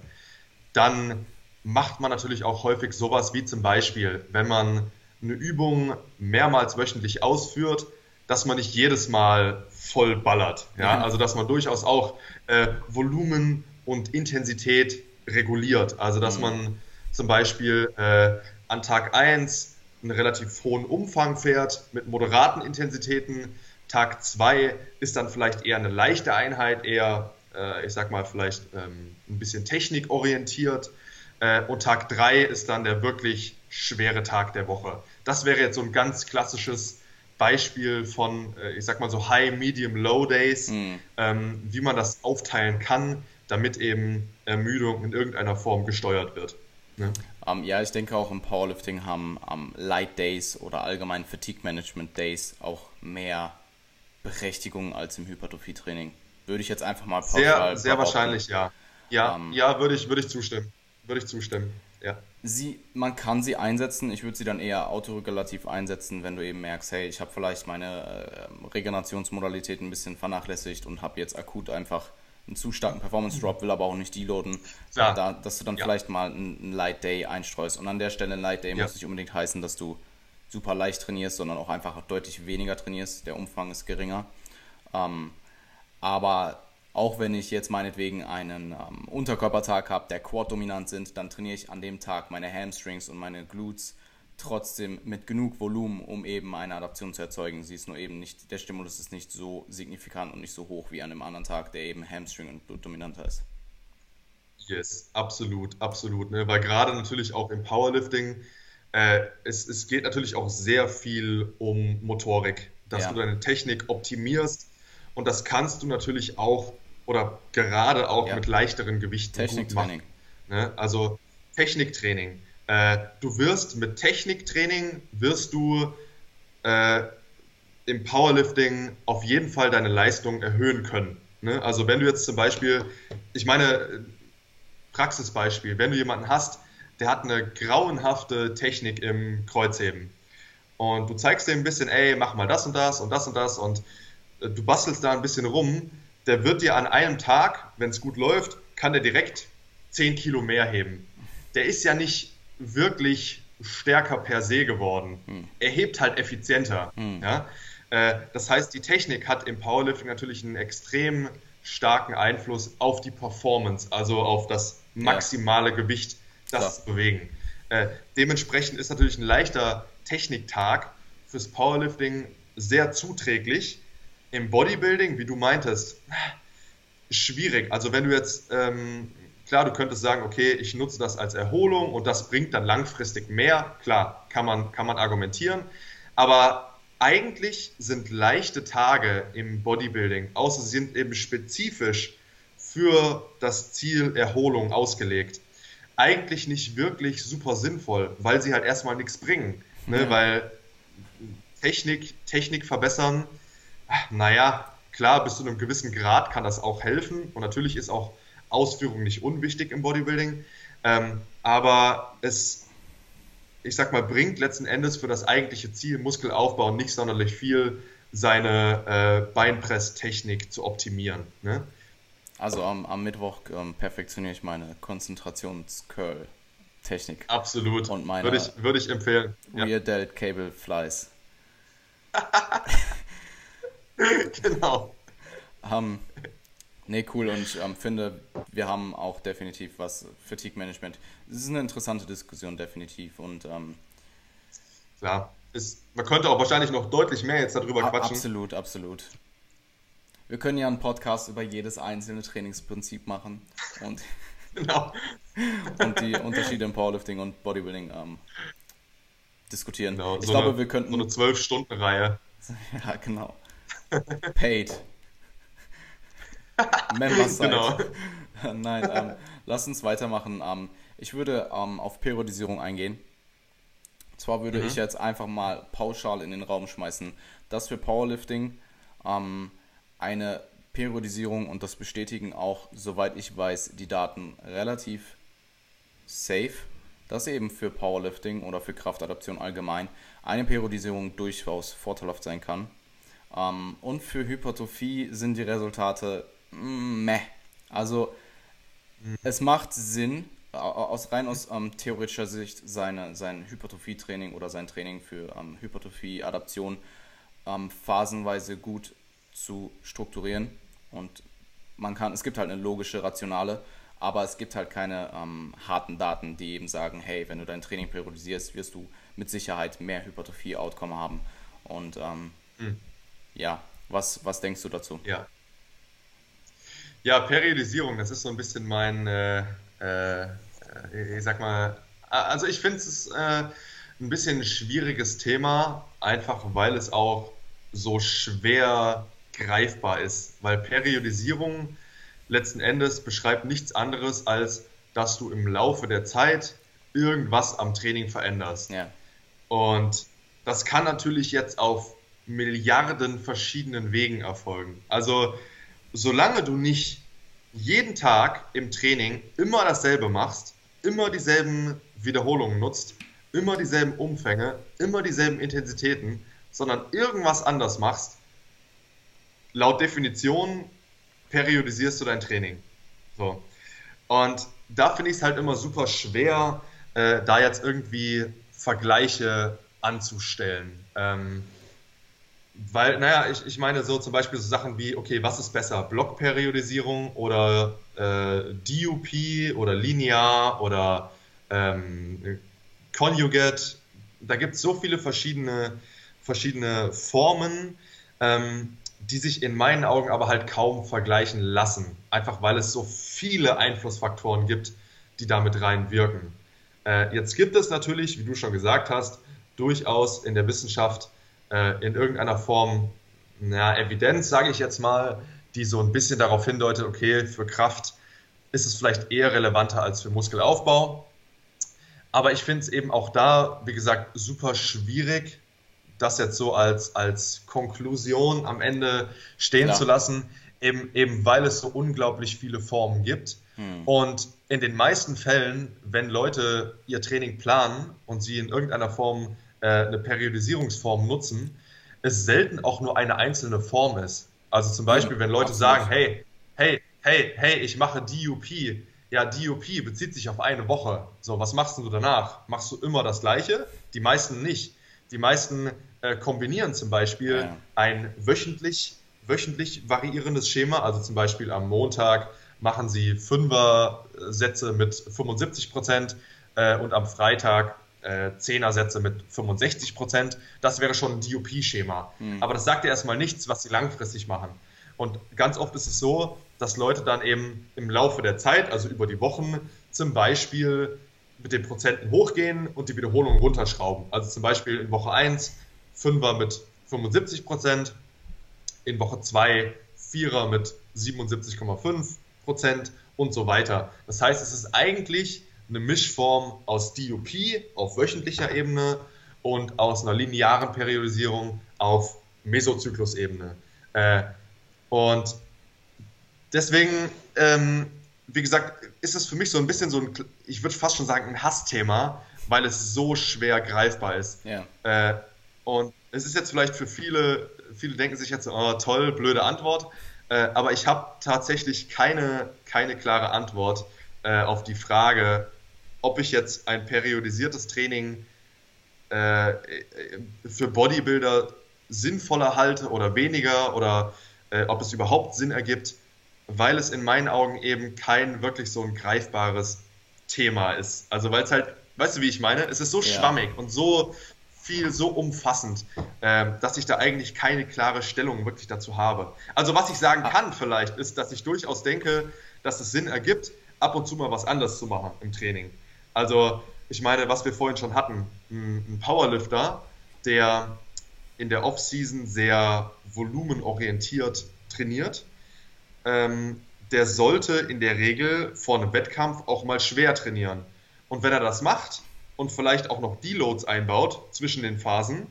Speaker 2: dann macht man natürlich auch häufig sowas wie zum Beispiel, wenn man eine Übung mehrmals wöchentlich ausführt, dass man nicht jedes Mal voll ballert. Ja? Mhm. Also dass man durchaus auch äh, Volumen und Intensität reguliert. Also dass mhm. man zum Beispiel äh, an Tag 1 einen relativ hohen Umfang fährt mit moderaten Intensitäten. Tag 2 ist dann vielleicht eher eine leichte Einheit, eher, äh, ich sag mal, vielleicht ähm, ein bisschen technikorientiert. Äh, und Tag 3 ist dann der wirklich schwere Tag der Woche. Das wäre jetzt so ein ganz klassisches Beispiel von, äh, ich sag mal so High, Medium, Low Days, mhm. ähm, wie man das aufteilen kann, damit eben Ermüdung in irgendeiner Form gesteuert wird.
Speaker 1: Ne? Ähm, ja, ich denke auch im Powerlifting haben um, Light Days oder allgemein Fatigue Management Days auch mehr Berechtigung als im Hypertrophie-Training. Würde ich jetzt einfach mal
Speaker 2: pauschal Sehr, sehr wahrscheinlich, ja. Ja, ähm, ja würde ich, würde ich zustimmen. Würde ich zustimmen, ja.
Speaker 1: Sie, man kann sie einsetzen. Ich würde sie dann eher autoregulativ einsetzen, wenn du eben merkst, hey, ich habe vielleicht meine äh, Regenerationsmodalität ein bisschen vernachlässigt und habe jetzt akut einfach einen zu starken Performance Drop, will aber auch nicht deloaden, ja. da, dass du dann ja. vielleicht mal einen, Light Day einstreust. Und an der Stelle ein Light Day ja. muss nicht unbedingt heißen, dass du super leicht trainierst, sondern auch einfach deutlich weniger trainierst. Der Umfang ist geringer. Ähm, aber auch wenn ich jetzt meinetwegen einen ähm, Unterkörpertag habe, der Quad-dominant sind, dann trainiere ich an dem Tag meine Hamstrings und meine Glutes trotzdem mit genug Volumen, um eben eine Adaption zu erzeugen. Sie ist nur eben nicht, der Stimulus ist nicht so signifikant und nicht so hoch wie an einem anderen Tag, der eben Hamstring und Glute-dominanter ist.
Speaker 2: Yes, absolut, absolut. Ne? Weil gerade natürlich auch im Powerlifting, äh, es, es geht natürlich auch sehr viel um Motorik, dass ja. du deine Technik optimierst und das kannst du natürlich auch oder gerade auch ja. mit leichteren Gewichten
Speaker 1: Techniktraining.
Speaker 2: Ne? Also Techniktraining. Äh, du wirst mit Techniktraining wirst du äh, im Powerlifting auf jeden Fall deine Leistung erhöhen können. Ne? Also wenn du jetzt zum Beispiel, ich meine, Praxisbeispiel, wenn du jemanden hast, der hat eine grauenhafte Technik im Kreuzheben und du zeigst dem ein bisschen, ey, mach mal das und das und das und das und äh, du bastelst da ein bisschen rum, der wird dir an einem Tag, wenn es gut läuft, kann der direkt 10 Kilo mehr heben. Der ist ja nicht wirklich stärker per se geworden. Hm. Er hebt halt effizienter. Hm. Ja? Äh, das heißt, die Technik hat im Powerlifting natürlich einen extrem starken Einfluss auf die Performance, also auf das maximale ja. Gewicht, das zu bewegen. Äh, dementsprechend ist natürlich ein leichter Techniktag fürs Powerlifting sehr zuträglich, im Bodybuilding, wie du meintest, schwierig. Also wenn du jetzt, ähm, klar, du könntest sagen, okay, ich nutze das als Erholung und das bringt dann langfristig mehr. Klar, kann man, kann man argumentieren. Aber eigentlich sind leichte Tage im Bodybuilding, außer sie sind eben spezifisch für das Ziel Erholung ausgelegt, eigentlich nicht wirklich super sinnvoll, weil sie halt erstmal nichts bringen. Ne? Ja. Weil Technik, Technik verbessern, naja, klar, bis zu einem gewissen Grad kann das auch helfen und natürlich ist auch Ausführung nicht unwichtig im Bodybuilding, ähm, aber es, ich sag mal, bringt letzten Endes für das eigentliche Ziel Muskelaufbau nicht sonderlich viel, seine äh, Beinpresstechnik zu optimieren. Ne?
Speaker 1: Also am, am Mittwoch ähm, perfektioniere ich meine Konzentrations-Curl-Technik.
Speaker 2: Absolut. Und meine würde ich, würde ich empfehlen.
Speaker 1: Rear ja. Delta Cable Flies.
Speaker 2: genau.
Speaker 1: Um, nee, cool. Und ich ähm, finde, wir haben auch definitiv was Fatigue Management. Es ist eine interessante Diskussion, definitiv. Und ähm,
Speaker 2: klar, ist, man könnte auch wahrscheinlich noch deutlich mehr jetzt darüber quatschen.
Speaker 1: Absolut, absolut. Wir können ja einen Podcast über jedes einzelne Trainingsprinzip machen und, genau. und die Unterschiede im Powerlifting und Bodybuilding ähm, diskutieren.
Speaker 2: Genau, ich so glaube, eine, wir könnten. So eine 12-Stunden-Reihe.
Speaker 1: Ja, genau. Paid. Member Site. Genau. Nein, ähm, lass uns weitermachen. Ähm, ich würde ähm, auf Periodisierung eingehen. Zwar würde mhm. ich jetzt einfach mal pauschal in den Raum schmeißen, dass für Powerlifting ähm, eine Periodisierung und das bestätigen auch, soweit ich weiß, die Daten relativ safe, dass eben für Powerlifting oder für Kraftadaption allgemein eine Periodisierung durchaus vorteilhaft sein kann. Ähm, und für Hypertrophie sind die Resultate meh. Also es macht Sinn, aus rein aus ähm, theoretischer Sicht seine, sein Hypertrophie-Training oder sein Training für ähm, Hypertrophie-Adaption ähm, phasenweise gut zu strukturieren. Und man kann, es gibt halt eine logische, rationale, aber es gibt halt keine ähm, harten Daten, die eben sagen, hey, wenn du dein Training periodisierst, wirst du mit Sicherheit mehr Hypertrophie-Outcome haben. Und mhm ja, was, was denkst du dazu?
Speaker 2: Ja. Ja, Periodisierung, das ist so ein bisschen mein, äh, äh, ich sag mal, also ich finde es äh, ein bisschen ein schwieriges Thema, einfach weil es auch so schwer greifbar ist. Weil Periodisierung letzten Endes beschreibt nichts anderes, als dass du im Laufe der Zeit irgendwas am Training veränderst. Ja. Und das kann natürlich jetzt auf Milliarden verschiedenen Wegen erfolgen. Also solange du nicht jeden Tag im Training immer dasselbe machst, immer dieselben Wiederholungen nutzt, immer dieselben Umfänge, immer dieselben Intensitäten, sondern irgendwas anders machst, laut Definition periodisierst du dein Training. So. Und da finde ich es halt immer super schwer, äh, da jetzt irgendwie Vergleiche anzustellen. Ähm, weil, naja, ich, ich meine so zum Beispiel so Sachen wie, okay, was ist besser, Blockperiodisierung oder äh, DUP oder linear oder ähm, Conjugate. Da gibt es so viele verschiedene, verschiedene Formen, ähm, die sich in meinen Augen aber halt kaum vergleichen lassen. Einfach weil es so viele Einflussfaktoren gibt, die damit reinwirken. Äh, jetzt gibt es natürlich, wie du schon gesagt hast, durchaus in der Wissenschaft äh, in irgendeiner Form na, Evidenz, sage ich jetzt mal, die so ein bisschen darauf hindeutet, okay, für Kraft ist es vielleicht eher relevanter als für Muskelaufbau. Aber ich finde es eben auch da, wie gesagt, super schwierig, das jetzt so als, als Konklusion am Ende stehen ja. zu lassen, eben, eben weil es so unglaublich viele Formen gibt. Hm. Und in den meisten Fällen, wenn Leute ihr Training planen und sie in irgendeiner Form äh, eine Periodisierungsform nutzen, es selten auch nur eine einzelne Form ist. Also zum Beispiel, wenn Leute sagen, hey, hey, hey, hey, ich mache DUP. Ja, DUP bezieht sich auf eine Woche. So, was machst du danach? Machst du immer das Gleiche? Die meisten nicht. Die meisten äh, kombinieren zum Beispiel ja. ein wöchentlich, wöchentlich variierendes Schema. Also zum Beispiel am Montag machen sie Fünfer-Sätze mit 75 Prozent äh, und am Freitag äh, Zehner-Sätze mit 65 Prozent. Das wäre schon ein DUP-Schema. Mhm. Aber das sagt ja erstmal nichts, was sie langfristig machen. Und ganz oft ist es so, dass Leute dann eben im Laufe der Zeit, also über die Wochen, zum Beispiel mit den Prozenten hochgehen und die Wiederholung runterschrauben. Also zum Beispiel in Woche 1 Fünfer mit 75 Prozent, in Woche 2 Vierer mit 77,5 Prozent und so weiter. Das heißt, es ist eigentlich eine Mischform aus DUP auf wöchentlicher Ebene und aus einer linearen Periodisierung auf Mesozyklusebene. Äh, und deswegen, ähm, wie gesagt, ist es für mich so ein bisschen so ein, ich würde fast schon sagen, ein Hassthema, weil es so schwer greifbar ist. Ja. Äh, und es ist jetzt vielleicht für viele, viele denken sich jetzt, oh toll, blöde Antwort, äh, aber ich habe tatsächlich keine, keine klare Antwort äh, auf die Frage, ob ich jetzt ein periodisiertes Training äh, für Bodybuilder sinnvoller halte oder weniger oder äh, ob es überhaupt Sinn ergibt, weil es in meinen Augen eben kein wirklich so ein greifbares Thema ist. Also weil es halt, weißt du, wie ich meine? Es ist so ja. schwammig und so viel, so umfassend, äh, dass ich da eigentlich keine klare Stellung wirklich dazu habe. Also was ich sagen kann vielleicht, ist, dass ich durchaus denke, dass es Sinn ergibt, ab und zu mal was anderes zu machen im Training. Also ich meine, was wir vorhin schon hatten, ein Powerlifter, der in der Offseason sehr volumenorientiert trainiert, ähm, der sollte in der Regel vor einem Wettkampf auch mal schwer trainieren. Und wenn er das macht und vielleicht auch noch Deloads einbaut zwischen den Phasen,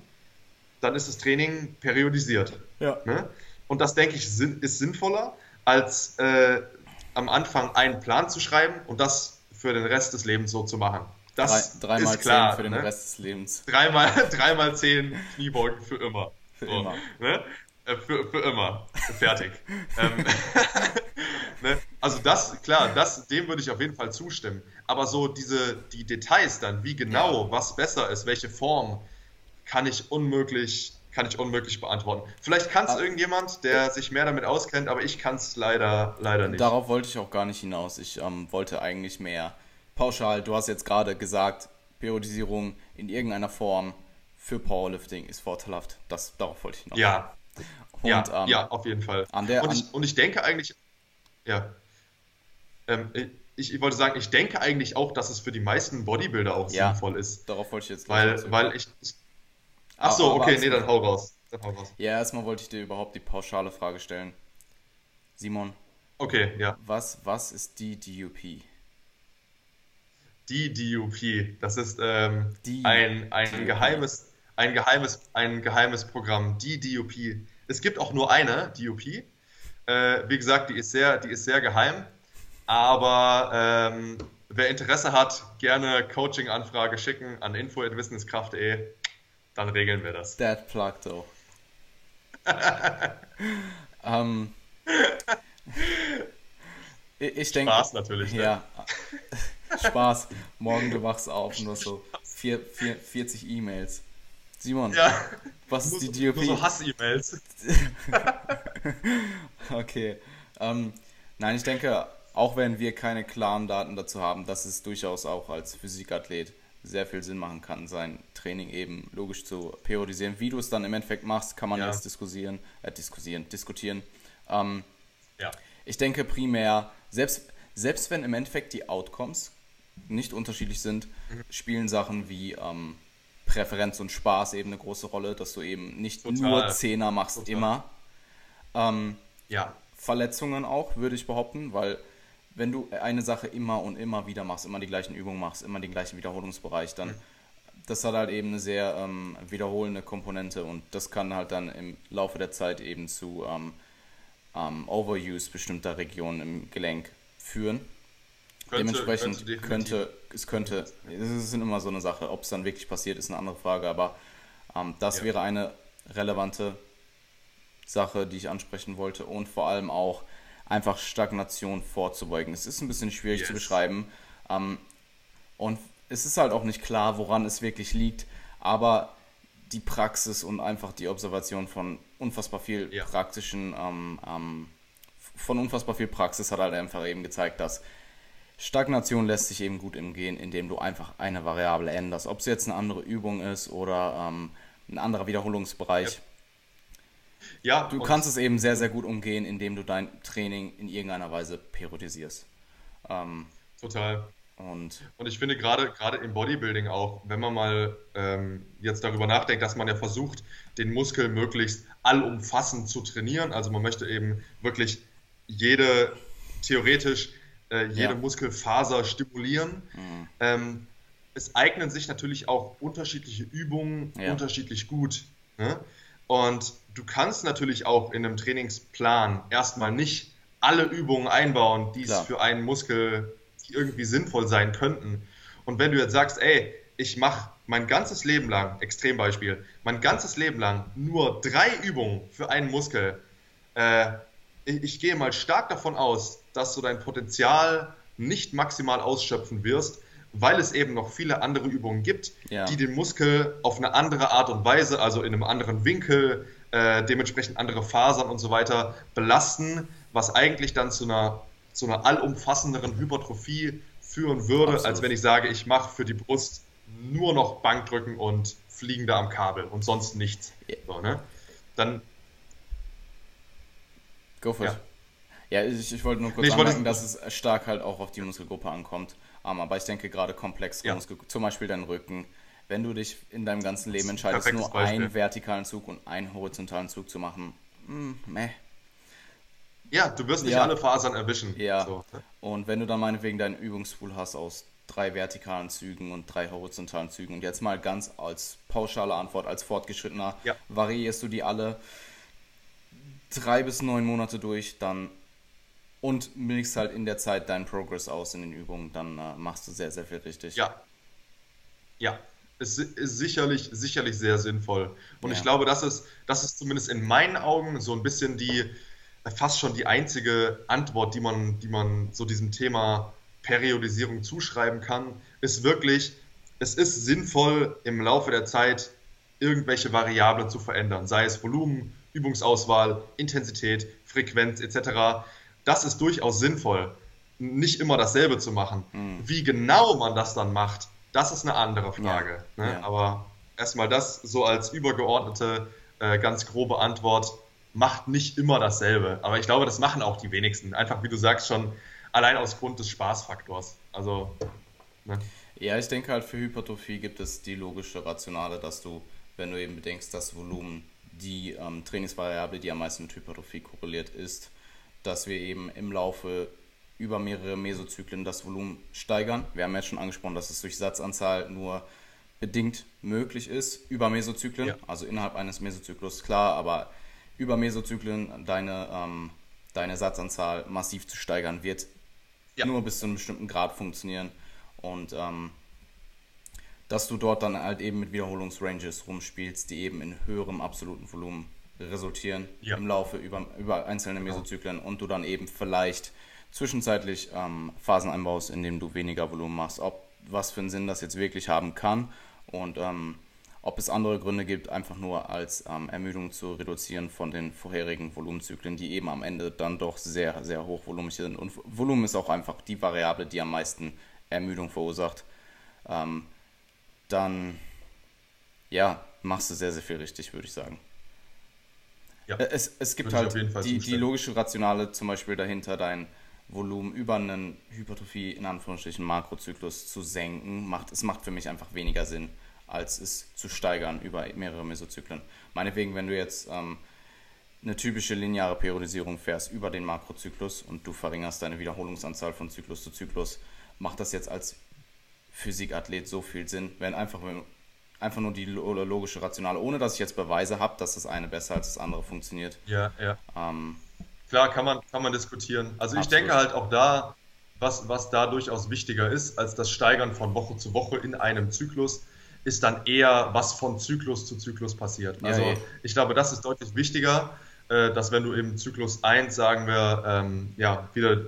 Speaker 2: dann ist das Training periodisiert. Ja. Ne? Und das, denke ich, ist sinnvoller, als äh, am Anfang einen Plan zu schreiben und das für den Rest des Lebens so zu machen. Das
Speaker 1: Drei, ist klar. für den ne? Rest des Lebens.
Speaker 2: Dreimal, dreimal zehn Kniebeugen für immer. Für so, immer. Ne? Äh, für, für immer. Fertig. ähm, ne? Also das, klar, das, dem würde ich auf jeden Fall zustimmen. Aber so diese, die Details dann, wie genau, ja. was besser ist, welche Form, kann ich unmöglich, kann ich unmöglich beantworten. Vielleicht kann es ah. irgendjemand, der sich mehr damit auskennt, aber ich kann es leider, leider nicht.
Speaker 1: Darauf wollte ich auch gar nicht hinaus. Ich ähm, wollte eigentlich mehr pauschal. Du hast jetzt gerade gesagt, Periodisierung in irgendeiner Form für Powerlifting ist vorteilhaft. Das, darauf wollte ich hinaus.
Speaker 2: Ja. Und, ja, ähm, ja, auf jeden Fall.
Speaker 1: Der,
Speaker 2: und, ich, und ich denke eigentlich, ja. Ähm, ich, ich, wollte sagen, ich denke eigentlich auch, dass es für die meisten Bodybuilder auch ja, sinnvoll ist.
Speaker 1: Darauf wollte ich jetzt
Speaker 2: Weil, weil ich. Ach so, okay, nee, dann hau raus. Dann hau
Speaker 1: raus. Ja, erstmal wollte ich dir überhaupt die pauschale Frage stellen. Simon.
Speaker 2: Okay, ja.
Speaker 1: Was, was ist die DUP?
Speaker 2: Die DUP, das ist ähm, ein, ein geheimes, ein geheimes, ein geheimes Programm. Die DUP. Es gibt auch nur eine DUP. Äh, wie gesagt, die ist sehr, die ist sehr geheim. Aber ähm, wer Interesse hat, gerne Coaching-Anfrage schicken an info.wissenskraft.de. Dann regeln wir das.
Speaker 1: That plug though. um, ich, ich denke.
Speaker 2: Spaß natürlich.
Speaker 1: Ne? Ja. Spaß. Morgen du wachst auf nur so vier, vier, 40 E-Mails. Simon, ja. was ist die DOP?
Speaker 2: Nur so Hass-E-Mails.
Speaker 1: okay. Ähm, nein, ich denke, auch wenn wir keine klaren Daten dazu haben, dass es durchaus auch als Physikathlet sehr viel Sinn machen kann, sein Training eben logisch zu periodisieren. Wie du es dann im Endeffekt machst, kann man ja. jetzt diskutieren, äh, diskutieren, diskutieren. Ähm, ja. Ich denke primär, selbst, selbst wenn im Endeffekt die Outcomes nicht unterschiedlich sind, mhm. spielen Sachen wie ähm, Präferenz und Spaß eben eine große Rolle, dass du eben nicht Total. nur Zehner machst Total. immer. Ähm, ja. Verletzungen auch, würde ich behaupten, weil wenn du eine Sache immer und immer wieder machst, immer die gleichen Übungen machst, immer den gleichen Wiederholungsbereich, dann mhm. das hat halt eben eine sehr ähm, wiederholende Komponente und das kann halt dann im Laufe der Zeit eben zu ähm, ähm, Overuse bestimmter Regionen im Gelenk führen. Könnte, Dementsprechend könnte, könnte, es könnte, es sind immer so eine Sache, ob es dann wirklich passiert, ist eine andere Frage, aber ähm, das ja. wäre eine relevante Sache, die ich ansprechen wollte und vor allem auch einfach Stagnation vorzubeugen. Es ist ein bisschen schwierig yes. zu beschreiben ähm, und es ist halt auch nicht klar, woran es wirklich liegt, aber die Praxis und einfach die Observation von unfassbar viel ja. praktischen, ähm, ähm, von unfassbar viel Praxis hat halt einfach eben gezeigt, dass Stagnation lässt sich eben gut umgehen, indem du einfach eine Variable änderst. Ob es jetzt eine andere Übung ist oder ähm, ein anderer Wiederholungsbereich. Ja. Ja du kannst es eben sehr, sehr gut umgehen, indem du dein Training in irgendeiner Weise periodisierst.
Speaker 2: Ähm, Total. Und, und ich finde gerade gerade im Bodybuilding auch, wenn man mal ähm, jetzt darüber nachdenkt, dass man ja versucht, den Muskel möglichst allumfassend zu trainieren. Also man möchte eben wirklich jede theoretisch äh, jede ja. Muskelfaser stimulieren. Mhm. Ähm, es eignen sich natürlich auch unterschiedliche Übungen ja. unterschiedlich gut. Ne? Und du kannst natürlich auch in einem Trainingsplan erstmal nicht alle Übungen einbauen, die es für einen Muskel irgendwie sinnvoll sein könnten. Und wenn du jetzt sagst, ey, ich mache mein ganzes Leben lang, Extrembeispiel, mein ganzes Leben lang nur drei Übungen für einen Muskel, äh, ich, ich gehe mal stark davon aus, dass du dein Potenzial nicht maximal ausschöpfen wirst, weil es eben noch viele andere Übungen gibt, ja. die den Muskel auf eine andere Art und Weise, also in einem anderen Winkel, äh, dementsprechend andere Fasern und so weiter belasten, was eigentlich dann zu einer, zu einer allumfassenderen Hypertrophie führen würde, Absolut. als wenn ich sage, ich mache für die Brust nur noch Bankdrücken und Fliegende am Kabel und sonst nichts. So, ne? Dann.
Speaker 1: Go for it. Ja, ich, ich wollte nur kurz nee, anmerken, dass es stark halt auch auf die Muskelgruppe ankommt. Aber ich denke gerade komplex, ja. Muskel, zum Beispiel dein Rücken. Wenn du dich in deinem ganzen Leben entscheidest, nur Beispiel. einen vertikalen Zug und einen horizontalen Zug zu machen, mh, hm, meh.
Speaker 2: Ja, du wirst nicht ja. alle Fasern erwischen.
Speaker 1: Ja. So. Ne? Und wenn du dann meinetwegen deinen Übungspool hast aus drei vertikalen Zügen und drei horizontalen Zügen und jetzt mal ganz als pauschale Antwort, als Fortgeschrittener, ja. variierst du die alle drei bis neun Monate durch, dann und milchst halt in der Zeit deinen Progress aus in den Übungen, dann äh, machst du sehr, sehr viel richtig.
Speaker 2: Ja. Ja. Es ist sicherlich, sicherlich sehr sinnvoll. Und ja. ich glaube, das ist, das ist zumindest in meinen Augen so ein bisschen die, fast schon die einzige Antwort, die man, die man so diesem Thema Periodisierung zuschreiben kann, ist wirklich, es ist sinnvoll, im Laufe der Zeit irgendwelche Variablen zu verändern, sei es Volumen, Übungsauswahl, Intensität, Frequenz etc das ist durchaus sinnvoll, nicht immer dasselbe zu machen. Mhm. Wie genau man das dann macht, das ist eine andere Frage. Ja. Ne? Ja. Aber erstmal das so als übergeordnete, äh, ganz grobe Antwort, macht nicht immer dasselbe. Aber ich glaube, das machen auch die wenigsten. Einfach wie du sagst schon, allein aus Grund des Spaßfaktors. Also,
Speaker 1: ne? Ja, ich denke halt für Hypertrophie gibt es die logische Rationale, dass du, wenn du eben bedenkst, dass Volumen die ähm, Trainingsvariable, die am meisten mit Hypertrophie korreliert ist, dass wir eben im Laufe über mehrere Mesozyklen das Volumen steigern. Wir haben ja schon angesprochen, dass es durch Satzanzahl nur bedingt möglich ist, über Mesozyklen, ja. also innerhalb eines Mesozyklus, klar, aber über Mesozyklen deine, ähm, deine Satzanzahl massiv zu steigern, wird ja. nur bis zu einem bestimmten Grad funktionieren. Und ähm, dass du dort dann halt eben mit Wiederholungsranges rumspielst, die eben in höherem absoluten Volumen resultieren ja. im Laufe über, über einzelne genau. Mesozyklen und du dann eben vielleicht zwischenzeitlich ähm, Phasen einbaust, in denen du weniger Volumen machst. Ob was für einen Sinn das jetzt wirklich haben kann und ähm, ob es andere Gründe gibt, einfach nur als ähm, Ermüdung zu reduzieren von den vorherigen Volumenzyklen, die eben am Ende dann doch sehr, sehr hochvolumig sind. Und Volumen ist auch einfach die Variable, die am meisten Ermüdung verursacht. Ähm, dann, ja, machst du sehr, sehr viel richtig, würde ich sagen. Ja, äh, es, es gibt halt die, die logische Rationale zum Beispiel dahinter, dein Volumen über einen Hypertrophie in Anführungsstrichen Makrozyklus zu senken, macht es macht für mich einfach weniger Sinn, als es zu steigern über mehrere Mesozyklen. Meinetwegen, wenn du jetzt ähm, eine typische lineare Periodisierung fährst über den Makrozyklus und du verringerst deine Wiederholungsanzahl von Zyklus zu Zyklus, macht das jetzt als Physikathlet so viel Sinn, wenn einfach, einfach nur die logische Rationale, ohne dass ich jetzt Beweise habe, dass das eine besser als das andere funktioniert.
Speaker 2: Ja, ja. Ähm, Klar, kann man, kann man diskutieren. Also Absolut. ich denke halt auch da, was, was da durchaus wichtiger ist als das Steigern von Woche zu Woche in einem Zyklus, ist dann eher, was von Zyklus zu Zyklus passiert. Also ja, ich glaube, das ist deutlich wichtiger, äh, dass wenn du im Zyklus 1, sagen wir, ähm, ja, wieder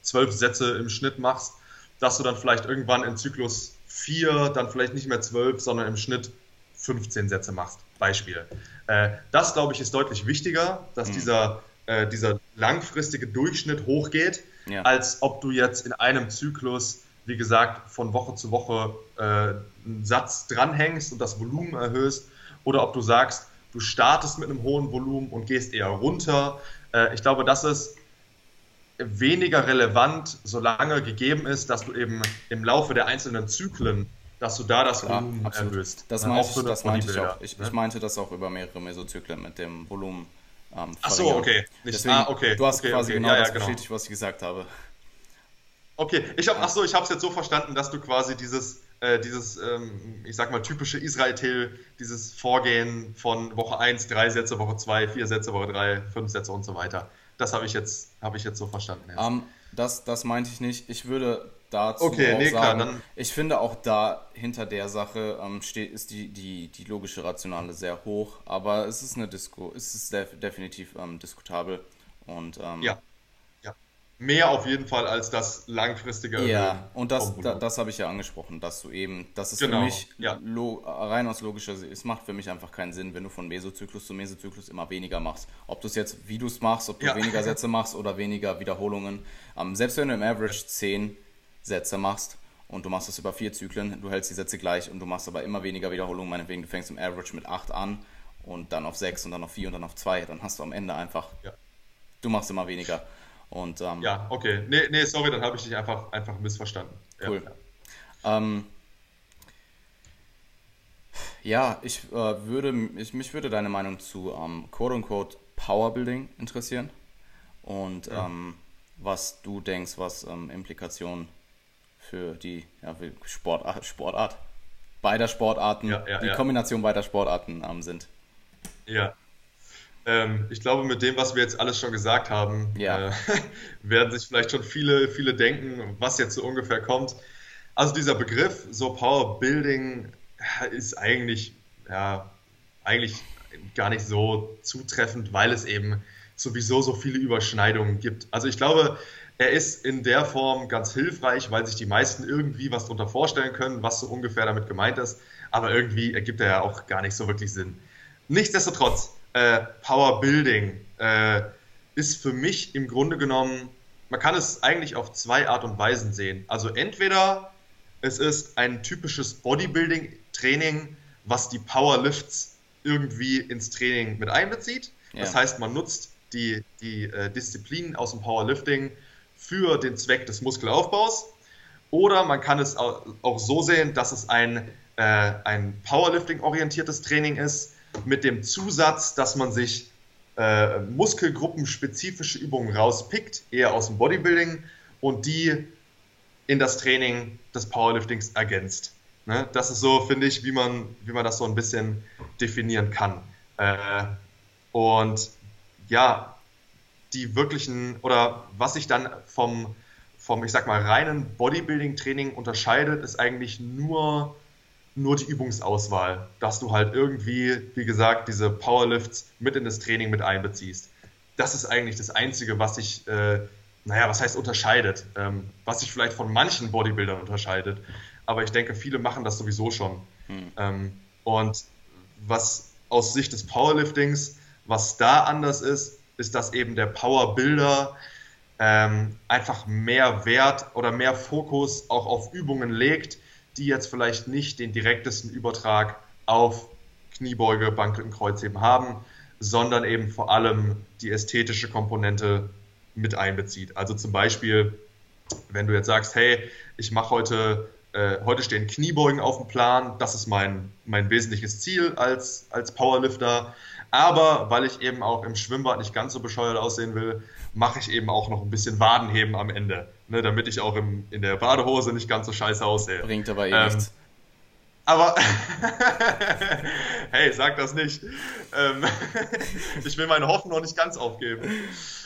Speaker 2: zwölf Sätze im Schnitt machst, dass du dann vielleicht irgendwann in Zyklus 4 dann vielleicht nicht mehr zwölf, sondern im Schnitt 15 Sätze machst. Beispiel. Äh, das, glaube ich, ist deutlich wichtiger, dass mhm. dieser äh, dieser langfristige Durchschnitt hochgeht, ja. als ob du jetzt in einem Zyklus, wie gesagt, von Woche zu Woche äh, einen Satz dranhängst und das Volumen erhöhst, oder ob du sagst, du startest mit einem hohen Volumen und gehst eher runter. Äh, ich glaube, das ist weniger relevant, solange gegeben ist, dass du eben im Laufe der einzelnen Zyklen dass du da das Volumen ja, erhöhst.
Speaker 1: Das, meinte, ich, das meinte ich auch. Ich, ne? ich, meinte das auch über mehrere Mesozyklen mit dem Volumen
Speaker 2: ähm, Ach so, okay.
Speaker 1: Nicht, Deswegen, ah, okay. Du hast okay, quasi okay. genau ja, das ja, genau. bestätigt, was ich gesagt habe.
Speaker 2: Okay, ich habe, ach so, ich habe es jetzt so verstanden, dass du quasi dieses, äh, dieses, ähm, ich sag mal typische Israel-Tail, dieses Vorgehen von Woche 1, drei Sätze, Woche 2, vier Sätze, Woche 3, fünf Sätze und so weiter. Das habe ich jetzt, habe ich jetzt so verstanden.
Speaker 1: Um, ähm, das, das meinte ich nicht. Ich würde dazu okay, nee, sagen, klar, ich finde auch da hinter der Sache ähm, steht, ist die, die, die logische Rationale sehr hoch, aber es ist eine Disco, es ist def definitiv ähm, diskutabel und ähm,
Speaker 2: ja. ja. Mehr auf jeden Fall als das langfristige.
Speaker 1: Ja, und das, da, das habe ich ja angesprochen, dass du eben, das ist genau. für mich ja. rein aus logischer Sicht, es macht für mich einfach keinen Sinn, wenn du von Mesozyklus zu Mesozyklus immer weniger machst. Ob du es jetzt, wie du es machst, ob du ja. weniger Sätze machst oder weniger Wiederholungen. Ähm, selbst wenn du im Average 10 Sätze machst und du machst das über vier Zyklen, du hältst die Sätze gleich und du machst aber immer weniger Wiederholungen, meinetwegen du fängst im Average mit 8 an und dann auf 6 und dann auf 4 und dann auf 2, dann hast du am Ende einfach, ja. du machst immer weniger. Und, ähm,
Speaker 2: ja, okay. Nee, nee sorry, dann habe ich dich einfach, einfach missverstanden.
Speaker 1: Cool. Ja, ähm, ja ich äh, würde, ich, mich würde deine Meinung zu ähm, quote-unquote Powerbuilding interessieren und ja. ähm, was du denkst, was ähm, Implikationen für die ja, Sportart, Sportart beider Sportarten, ja, ja, die Kombination beider Sportarten ähm, sind.
Speaker 2: Ja. Ähm, ich glaube, mit dem, was wir jetzt alles schon gesagt haben, äh, werden sich vielleicht schon viele, viele denken, was jetzt so ungefähr kommt. Also dieser Begriff, so Power Building, ist eigentlich, ja, eigentlich gar nicht so zutreffend, weil es eben sowieso so viele Überschneidungen gibt. Also ich glaube, er ist in der Form ganz hilfreich, weil sich die meisten irgendwie was darunter vorstellen können, was so ungefähr damit gemeint ist. Aber irgendwie ergibt er ja auch gar nicht so wirklich Sinn. Nichtsdestotrotz, äh, Power Building äh, ist für mich im Grunde genommen, man kann es eigentlich auf zwei Art und Weisen sehen. Also entweder es ist ein typisches Bodybuilding-Training, was die Powerlifts irgendwie ins Training mit einbezieht. Ja. Das heißt, man nutzt die, die äh, Disziplinen aus dem Powerlifting für den Zweck des Muskelaufbaus. Oder man kann es auch so sehen, dass es ein, äh, ein Powerlifting-orientiertes Training ist, mit dem Zusatz, dass man sich äh, muskelgruppenspezifische Übungen rauspickt, eher aus dem Bodybuilding, und die in das Training des Powerliftings ergänzt. Ne? Das ist so, finde ich, wie man, wie man das so ein bisschen definieren kann. Äh, und ja, die wirklichen, oder was sich dann vom, vom, ich sag mal, reinen Bodybuilding-Training unterscheidet, ist eigentlich nur nur die Übungsauswahl, dass du halt irgendwie, wie gesagt, diese Powerlifts mit in das Training mit einbeziehst. Das ist eigentlich das Einzige, was sich, äh, naja, was heißt unterscheidet, ähm, was sich vielleicht von manchen Bodybuildern unterscheidet. Aber ich denke, viele machen das sowieso schon. Hm. Ähm, und was aus Sicht des Powerliftings, was da anders ist, ist, dass eben der Powerbuilder ähm, einfach mehr Wert oder mehr Fokus auch auf Übungen legt, die jetzt vielleicht nicht den direktesten Übertrag auf Kniebeuge, Bankdrücken, Kreuzheben haben, sondern eben vor allem die ästhetische Komponente mit einbezieht. Also zum Beispiel, wenn du jetzt sagst, hey, ich mache heute, äh, heute stehen Kniebeugen auf dem Plan, das ist mein, mein wesentliches Ziel als, als Powerlifter, aber weil ich eben auch im Schwimmbad nicht ganz so bescheuert aussehen will, mache ich eben auch noch ein bisschen Wadenheben am Ende, ne, damit ich auch im, in der Badehose nicht ganz so scheiße aussehe.
Speaker 1: Bringt aber eh ähm, nichts.
Speaker 2: Aber, hey, sag das nicht. Ähm, ich will meine Hoffnung noch nicht ganz aufgeben.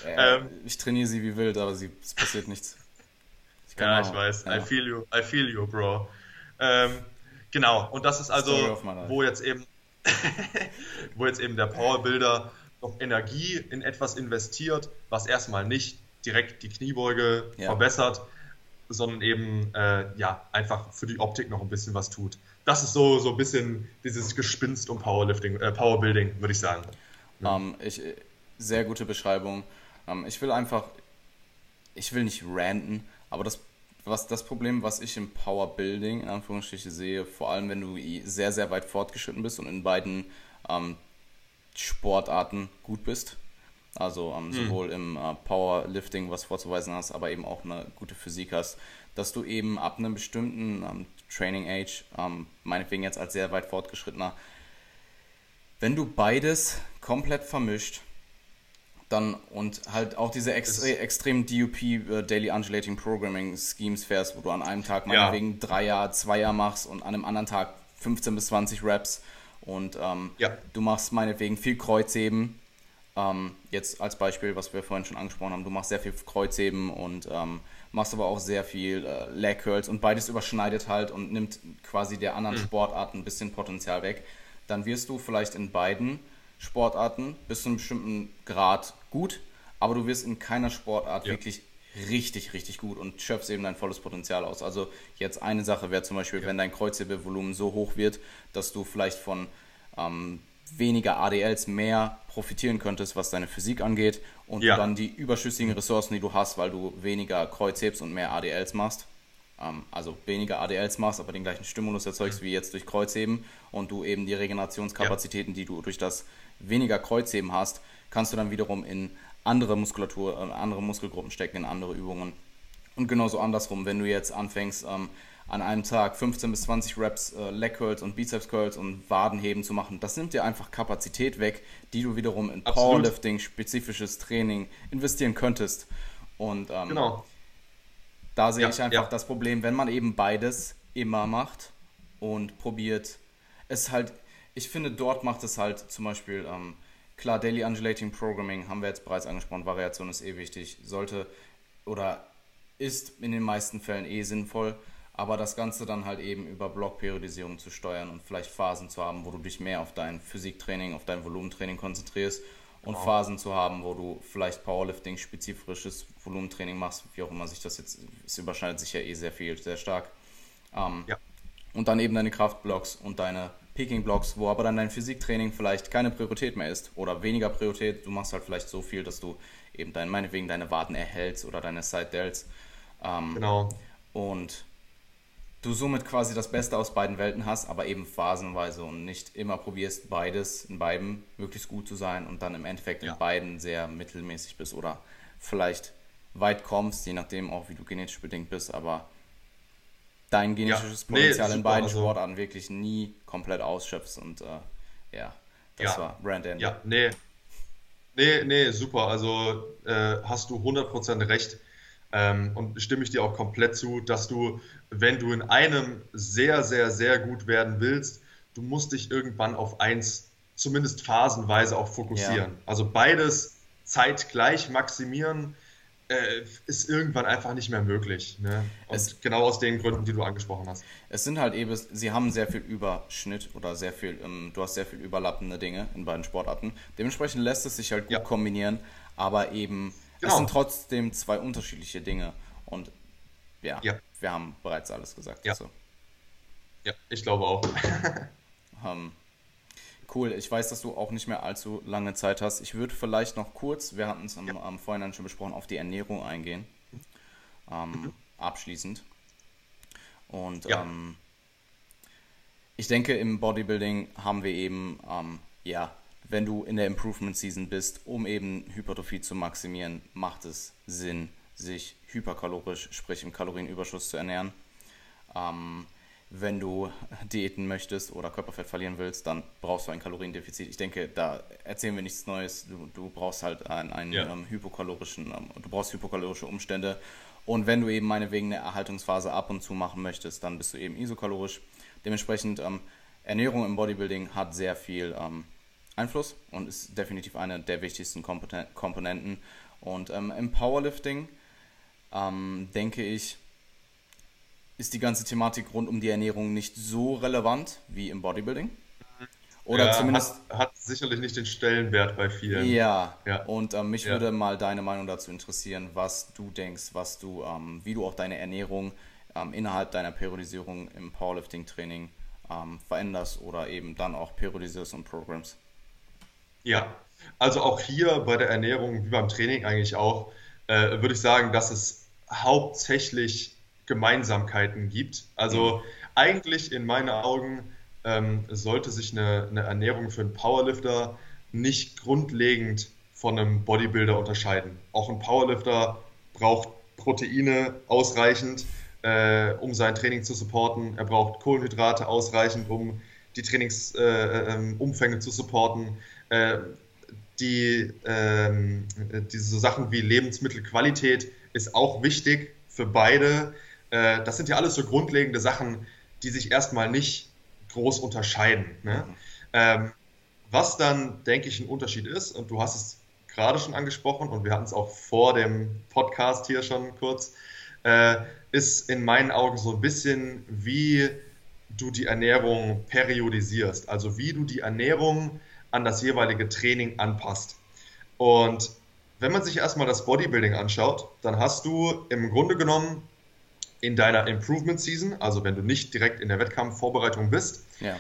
Speaker 1: Ja, ähm, ich trainiere sie wie wild, aber sie, es passiert nichts.
Speaker 2: Ich ja, ich weiß. Ja. I feel you, I feel you, bro. Ähm, genau, und das ist also, wo jetzt eben wo jetzt eben der Powerbuilder noch Energie in etwas investiert, was erstmal nicht direkt die Kniebeuge ja. verbessert, sondern eben äh, ja, einfach für die Optik noch ein bisschen was tut. Das ist so, so ein bisschen dieses Gespinst um Powerlifting, äh, Powerbuilding, würde ich sagen.
Speaker 1: Ja. Um, ähm, ich, sehr gute Beschreibung. Um, ähm, ich will einfach, ich will nicht ranten, aber das was das Problem, was ich im Powerbuilding in Anführungsstrichen sehe, vor allem wenn du sehr, sehr weit fortgeschritten bist und in beiden ähm, Sportarten gut bist, also ähm, mhm. sowohl im äh, Powerlifting was vorzuweisen hast, aber eben auch eine gute Physik hast, dass du eben ab einem bestimmten ähm, Training Age, ähm, meinetwegen jetzt als sehr weit fortgeschrittener, wenn du beides komplett vermischt, dann und halt auch diese extre extremen DUP uh, Daily Undulating Programming Schemes fährst, wo du an einem Tag meinetwegen ja. Dreier, Zweier machst und an einem anderen Tag 15 bis 20 Reps und ähm, ja. du machst meinetwegen viel Kreuzheben. Ähm, jetzt als Beispiel, was wir vorhin schon angesprochen haben, du machst sehr viel Kreuzheben und ähm, machst aber auch sehr viel äh, Leg Curls und beides überschneidet halt und nimmt quasi der anderen mhm. Sportart ein bisschen Potenzial weg. Dann wirst du vielleicht in beiden Sportarten bis zu einem bestimmten Grad gut, aber du wirst in keiner Sportart ja. wirklich richtig, richtig gut und schöpfst eben dein volles Potenzial aus. Also jetzt eine Sache wäre zum Beispiel, ja. wenn dein Kreuzhebevolumen so hoch wird, dass du vielleicht von ähm, weniger ADLs mehr profitieren könntest, was deine Physik angeht und ja. dann die überschüssigen Ressourcen, die du hast, weil du weniger Kreuzhebst und mehr ADLs machst, ähm, also weniger ADLs machst, aber den gleichen Stimulus erzeugst mhm. wie jetzt durch Kreuzheben und du eben die Regenerationskapazitäten, ja. die du durch das weniger Kreuzheben hast, kannst du dann wiederum in andere Muskulatur, äh, andere Muskelgruppen stecken, in andere Übungen. Und genauso andersrum, wenn du jetzt anfängst, ähm, an einem Tag 15 bis 20 Reps äh, Leg Curls und Bizeps Curls und Wadenheben zu machen, das nimmt dir einfach Kapazität weg, die du wiederum in Powerlifting, spezifisches Training investieren könntest. Und ähm, genau. da sehe ja, ich einfach ja. das Problem, wenn man eben beides immer macht und probiert, es halt, ich finde, dort macht es halt zum Beispiel ähm, Klar, Daily Undulating Programming haben wir jetzt bereits angesprochen, Variation ist eh wichtig, sollte oder ist in den meisten Fällen eh sinnvoll, aber das Ganze dann halt eben über Blockperiodisierung zu steuern und vielleicht Phasen zu haben, wo du dich mehr auf dein Physiktraining, auf dein Volumentraining konzentrierst und wow. Phasen zu haben, wo du vielleicht Powerlifting-spezifisches Volumentraining machst, wie auch immer sich das jetzt, es überschneidet sich ja eh sehr viel, sehr stark. Ähm, ja. Und dann eben deine Kraftblocks und deine Peking-Blocks, wo aber dann dein Physiktraining vielleicht keine Priorität mehr ist oder weniger Priorität. Du machst halt vielleicht so viel, dass du eben dein, meinetwegen deine Waden erhältst oder deine Side Delts. Ähm, genau. Und du somit quasi das Beste aus beiden Welten hast, aber eben phasenweise und nicht immer probierst, beides in beiden möglichst gut zu sein und dann im Endeffekt ja. in beiden sehr mittelmäßig bist oder vielleicht weit kommst, je nachdem auch, wie du genetisch bedingt bist, aber dein genetisches ja, Potenzial nee, in beiden also, Sportarten wirklich nie komplett ausschöpfst und äh, ja, das ja, war Brand End.
Speaker 2: Ja, nee. Nee, nee, super. Also äh, hast du 100% recht. Ähm, und stimme ich dir auch komplett zu, dass du, wenn du in einem sehr, sehr, sehr gut werden willst, du musst dich irgendwann auf eins, zumindest phasenweise auch fokussieren. Ja. Also beides zeitgleich maximieren äh, ist irgendwann einfach nicht mehr möglich. Ne? Und es, genau aus den Gründen, die du angesprochen hast.
Speaker 1: Es sind halt eben, sie haben sehr viel Überschnitt oder sehr viel, ähm, du hast sehr viel überlappende Dinge in beiden Sportarten. Dementsprechend lässt es sich halt gut ja. kombinieren, aber eben, genau. es sind trotzdem zwei unterschiedliche Dinge. Und ja, ja. wir haben bereits alles gesagt.
Speaker 2: Ja,
Speaker 1: dazu.
Speaker 2: ja ich glaube auch.
Speaker 1: um, Cool, ich weiß, dass du auch nicht mehr allzu lange Zeit hast. Ich würde vielleicht noch kurz, wir hatten es am, ja. am Vorhinein schon besprochen, auf die Ernährung eingehen. Ähm, mhm. Abschließend. Und ja. ähm, ich denke, im Bodybuilding haben wir eben, ähm, ja, wenn du in der Improvement Season bist, um eben Hypertrophie zu maximieren, macht es Sinn, sich hyperkalorisch, sprich im Kalorienüberschuss zu ernähren. Ähm, wenn du diäten möchtest oder Körperfett verlieren willst, dann brauchst du ein Kaloriendefizit. Ich denke, da erzählen wir nichts Neues. Du, du brauchst halt einen, einen ja. ähm, hypokalorischen, ähm, du brauchst hypokalorische Umstände. Und wenn du eben meinetwegen eine Erhaltungsphase ab und zu machen möchtest, dann bist du eben isokalorisch. Dementsprechend, ähm, Ernährung im Bodybuilding hat sehr viel ähm, Einfluss und ist definitiv eine der wichtigsten Komponenten. Und ähm, im Powerlifting ähm, denke ich, ist die ganze Thematik rund um die Ernährung nicht so relevant wie im Bodybuilding.
Speaker 2: Oder ja, zumindest. Hat, hat, sicherlich nicht den Stellenwert bei vielen.
Speaker 1: Ja, ja. und ähm, mich ja. würde mal deine Meinung dazu interessieren, was du denkst, was du, ähm, wie du auch deine Ernährung ähm, innerhalb deiner Periodisierung im Powerlifting-Training ähm, veränderst oder eben dann auch periodisierst und Programms.
Speaker 2: Ja, also auch hier bei der Ernährung, wie beim Training eigentlich auch, äh, würde ich sagen, dass es hauptsächlich Gemeinsamkeiten gibt. Also mhm. eigentlich in meinen Augen ähm, sollte sich eine, eine, Ernährung für einen Powerlifter nicht grundlegend von einem Bodybuilder unterscheiden. Auch ein Powerlifter braucht Proteine ausreichend, äh, um sein Training zu supporten. Er braucht Kohlenhydrate ausreichend, um die Trainingsumfänge äh, äh, zu supporten. Äh, die, ähm, diese Sachen wie Lebensmittelqualität ist auch wichtig für beide. Äh, das sind ja alles so grundlegende Sachen, die sich erstmal nicht groß unterscheiden. Ne? Mhm. Ähm, was dann, denke ich, ein Unterschied ist, und du hast es gerade schon angesprochen und wir hatten es auch vor dem Podcast hier schon kurz, äh, ist in meinen Augen so ein bisschen, wie du die Ernährung periodisierst, also wie du die Ernährung an das jeweilige Training anpasst. Und wenn man sich erstmal das Bodybuilding anschaut, dann hast du im Grunde genommen in deiner Improvement Season, also wenn du nicht direkt in der Wettkampfvorbereitung bist, ja.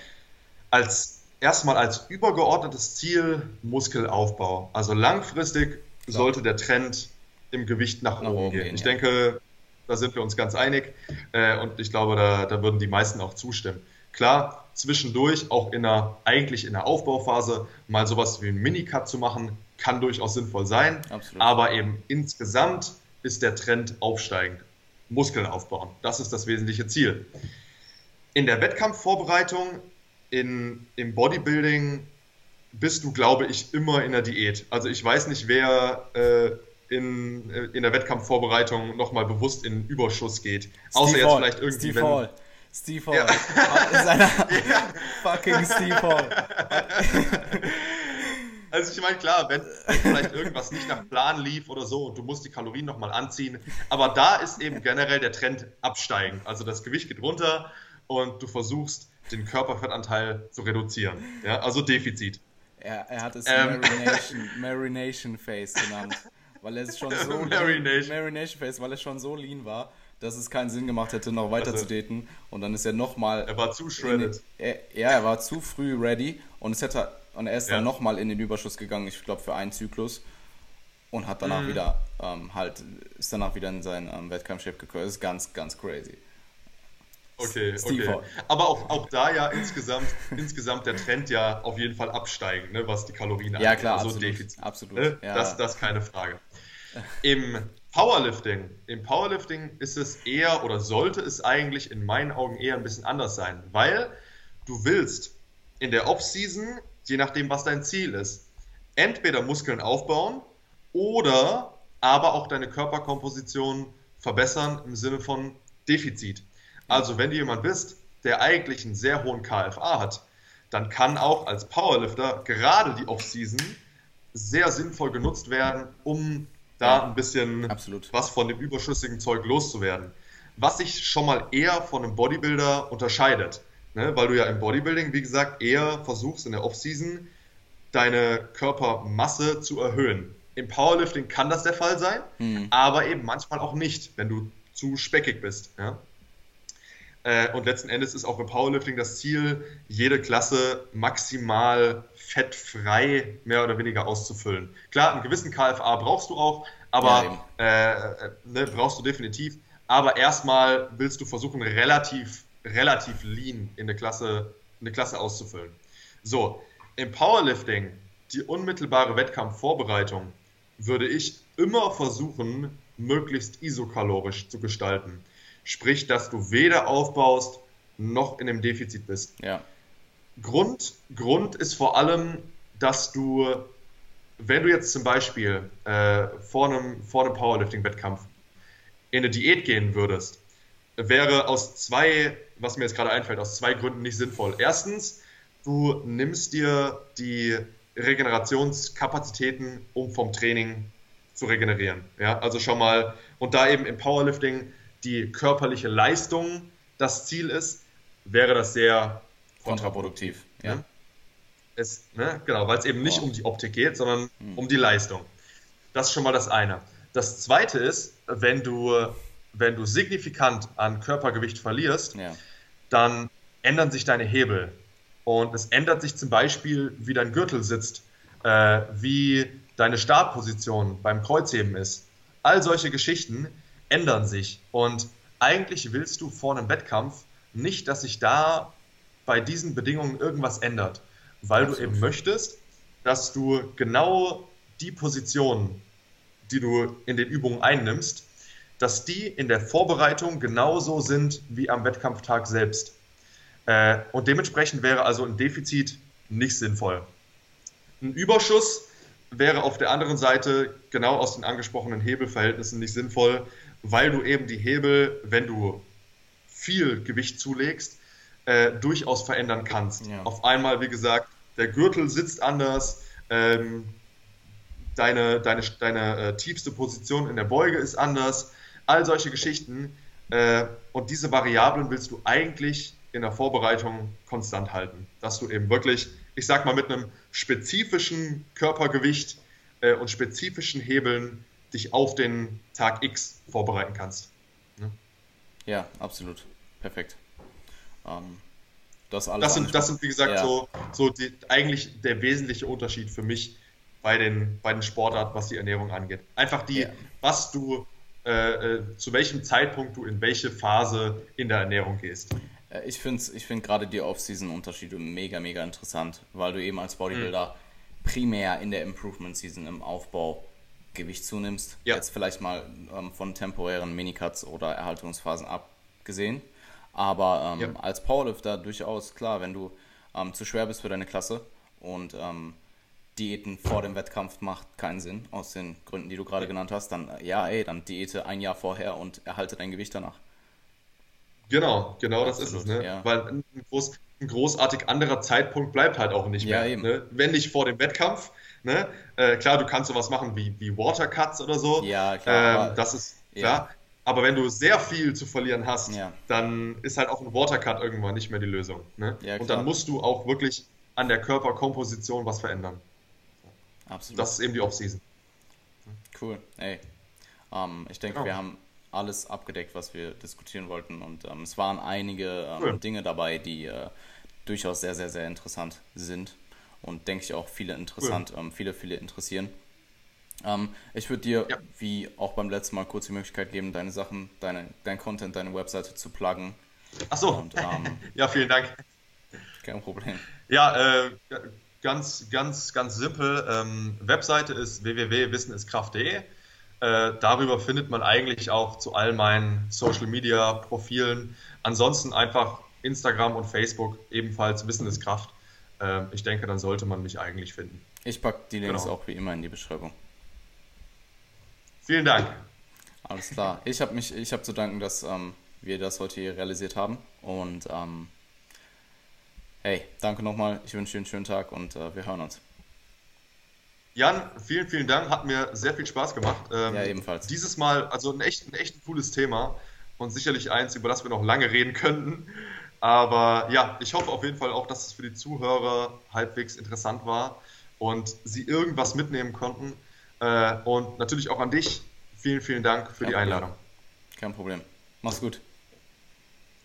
Speaker 2: als erstmal als übergeordnetes Ziel Muskelaufbau. Also langfristig so. sollte der Trend im Gewicht nach, nach oben gehen. gehen. Ich ja. denke, da sind wir uns ganz einig äh, und ich glaube, da, da würden die meisten auch zustimmen. Klar, zwischendurch, auch in einer, eigentlich in der Aufbauphase, mal sowas wie einen Minicut zu machen, kann durchaus sinnvoll sein. Absolut. Aber eben insgesamt ist der Trend aufsteigend. Muskeln aufbauen. Das ist das wesentliche Ziel. In der Wettkampfvorbereitung, in, im Bodybuilding bist du, glaube ich, immer in der Diät. Also ich weiß nicht, wer äh, in, äh, in der Wettkampfvorbereitung nochmal bewusst in Überschuss geht. Steve Außer jetzt
Speaker 1: Hall.
Speaker 2: vielleicht irgendwie.
Speaker 1: Steve wenn, Hall. Steve Hall. Ja. Seiner ja. fucking Steve Hall.
Speaker 2: Also ich meine, klar, wenn vielleicht irgendwas nicht nach Plan lief oder so und du musst die Kalorien nochmal anziehen, aber da ist eben generell der Trend absteigend. Also das Gewicht geht runter und du versuchst, den Körperfettanteil zu reduzieren. Ja, also Defizit.
Speaker 1: Er, er hat es ähm. Marination, Marination Face genannt. Weil es schon so Marination. Marination Face, weil es schon so lean war, dass es keinen Sinn gemacht hätte, noch weiter also, zu daten. Und dann ist er nochmal.
Speaker 2: Er war zu shredded.
Speaker 1: ja, er war zu früh ready und es hätte und er ist ja. dann nochmal in den Überschuss gegangen, ich glaube für einen Zyklus. Und hat danach mhm. wieder ähm, halt, ist danach wieder in sein ähm, Wettkampfschiff gekommen. Das ist ganz, ganz crazy.
Speaker 2: Okay, Steve okay. Aber auch, auch da ja insgesamt, insgesamt der Trend ja auf jeden Fall absteigen, ne, was die Kalorien
Speaker 1: angeht. Ja, klar, also absolut. Defizit. Absolut. Ne?
Speaker 2: Ja. Das, das keine Frage. Im Powerlifting. Im Powerlifting ist es eher oder sollte es eigentlich in meinen Augen eher ein bisschen anders sein, weil du willst in der Off-Season, je nachdem, was dein Ziel ist, entweder Muskeln aufbauen oder aber auch deine Körperkomposition verbessern im Sinne von Defizit. Also wenn du jemand bist, der eigentlich einen sehr hohen KFA hat, dann kann auch als Powerlifter gerade die Off-Season sehr sinnvoll genutzt werden, um da ein bisschen Absolut. was von dem überschüssigen Zeug loszuwerden. Was sich schon mal eher von einem Bodybuilder unterscheidet. Ne? Weil du ja im Bodybuilding, wie gesagt, eher versuchst in der Off-Season deine Körpermasse zu erhöhen. Im Powerlifting kann das der Fall sein, hm. aber eben manchmal auch nicht, wenn du zu speckig bist. Ja? Äh, und letzten Endes ist auch im Powerlifting das Ziel, jede Klasse maximal fettfrei mehr oder weniger auszufüllen. Klar, einen gewissen KFA brauchst du auch, aber ja, äh, ne, brauchst du definitiv. Aber erstmal willst du versuchen, relativ, relativ lean in eine Klasse, eine Klasse auszufüllen. So, im Powerlifting, die unmittelbare Wettkampfvorbereitung, würde ich immer versuchen, möglichst isokalorisch zu gestalten. Sprich, dass du weder aufbaust noch in einem Defizit bist.
Speaker 1: Ja.
Speaker 2: Grund, Grund ist vor allem, dass du, wenn du jetzt zum Beispiel äh, vor einem, vor einem Powerlifting-Wettkampf in eine Diät gehen würdest, wäre aus zwei, was mir jetzt gerade einfällt, aus zwei Gründen nicht sinnvoll. Erstens, du nimmst dir die Regenerationskapazitäten, um vom Training zu regenerieren. Ja, also schon mal, und da eben im Powerlifting die körperliche Leistung das Ziel ist, wäre das sehr
Speaker 1: kontraproduktiv. Ja.
Speaker 2: Es, ne, genau, weil es eben nicht oh. um die Optik geht, sondern hm. um die Leistung. Das ist schon mal das eine. Das zweite ist, wenn du, wenn du signifikant an Körpergewicht verlierst, ja. Dann ändern sich deine Hebel. Und es ändert sich zum Beispiel, wie dein Gürtel sitzt, äh, wie deine Startposition beim Kreuzheben ist. All solche Geschichten ändern sich. Und eigentlich willst du vor einem Wettkampf nicht, dass sich da bei diesen Bedingungen irgendwas ändert, weil Absolut. du eben möchtest, dass du genau die Position, die du in den Übungen einnimmst, dass die in der Vorbereitung genauso sind wie am Wettkampftag selbst. Äh, und dementsprechend wäre also ein Defizit nicht sinnvoll. Ein Überschuss wäre auf der anderen Seite genau aus den angesprochenen Hebelverhältnissen nicht sinnvoll, weil du eben die Hebel, wenn du viel Gewicht zulegst, äh, durchaus verändern kannst. Ja. Auf einmal, wie gesagt, der Gürtel sitzt anders, ähm, deine, deine, deine äh, tiefste Position in der Beuge ist anders, all solche Geschichten. Äh, und diese Variablen willst du eigentlich in der Vorbereitung konstant halten. Dass du eben wirklich, ich sag mal, mit einem spezifischen Körpergewicht äh, und spezifischen Hebeln dich auf den Tag X vorbereiten kannst.
Speaker 1: Ne? Ja, absolut. Perfekt.
Speaker 2: Ähm, das, alles das, sind, das sind, wie gesagt, ja. so, so die, eigentlich der wesentliche Unterschied für mich bei den, bei den Sportarten, was die Ernährung angeht. Einfach die, ja. was du, äh, äh, zu welchem Zeitpunkt du in welche Phase in der Ernährung gehst.
Speaker 1: Äh, ich finde ich find gerade die Off-Season-Unterschiede mega, mega interessant, weil du eben als Bodybuilder mhm. primär in der Improvement-Season im Aufbau Gewicht zunimmst. Ja. Jetzt vielleicht mal ähm, von temporären Minicuts oder Erhaltungsphasen abgesehen. Aber ähm, ja. als Powerlifter durchaus klar, wenn du ähm, zu schwer bist für deine Klasse und ähm, Diäten vor dem Wettkampf macht keinen Sinn, aus den Gründen, die du gerade genannt hast, dann ja, ey, dann Diäte ein Jahr vorher und erhalte dein Gewicht danach.
Speaker 2: Genau, genau Absolut, das ist es. Ne? Ja. Weil ein, groß, ein, großartig anderer Zeitpunkt bleibt halt auch nicht mehr. Ja, ne? Wenn nicht vor dem Wettkampf. Ne? Äh, klar, du kannst sowas machen wie, wie Watercuts oder so.
Speaker 1: Ja, klar.
Speaker 2: Ähm, das ist klar. Aber wenn du sehr viel zu verlieren hast, ja. dann ist halt auch ein Watercut irgendwann nicht mehr die Lösung. Ne? Ja, Und dann musst du auch wirklich an der Körperkomposition was verändern. Absolut. Das ist eben die Offseason.
Speaker 1: Cool. Ey. Ähm, ich denke, genau. wir haben alles abgedeckt, was wir diskutieren wollten. Und ähm, es waren einige ähm, cool. Dinge dabei, die äh, durchaus sehr, sehr, sehr interessant sind. Und denke ich auch viele interessant, cool. Ähm, viele, viele interessieren. Ähm, ich würde dir, ja. wie auch beim letzten Mal, kurz die Möglichkeit geben, deine Sachen, deine, dein Content, deine Webseite zu pluggen.
Speaker 2: Ach so. Und, ähm, ja, vielen Dank.
Speaker 1: Kein Problem.
Speaker 2: Ja, äh, ganz, ganz, ganz simpel. Ähm, Webseite ist www.wisseniskraft.de. Äh, darüber findet man eigentlich auch zu all meinen Social Media Profilen. Ansonsten einfach Instagram und Facebook ebenfalls Wissen ist Kraft. Äh, ich denke, dann sollte man mich eigentlich finden.
Speaker 1: Ich packe die Links genau. auch wie immer in die Beschreibung.
Speaker 2: Vielen Dank.
Speaker 1: Alles klar. Ich habe mich, ich habe zu danken, dass ähm, wir das heute hier realisiert haben. Und ähm, hey, danke nochmal. Ich wünsche dir einen schönen Tag und äh, wir hören uns.
Speaker 2: Jan, vielen, vielen Dank. Hat mir sehr viel Spaß gemacht.
Speaker 1: Ähm, ja, ebenfalls.
Speaker 2: Dieses Mal, also ein echt, ein echt cooles Thema und sicherlich eins, über das wir noch lange reden könnten. Aber ja, ich hoffe auf jeden Fall auch, dass es für die Zuhörer halbwegs interessant war und sie irgendwas mitnehmen konnten. Äh, und natürlich auch an dich. Vielen, vielen Dank für Kein die Problem. Einladung.
Speaker 1: Kein Problem. Mach's gut.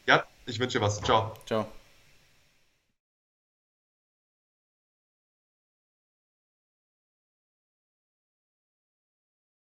Speaker 2: Ja, ich wünsche dir was. Ciao.
Speaker 1: Ciao.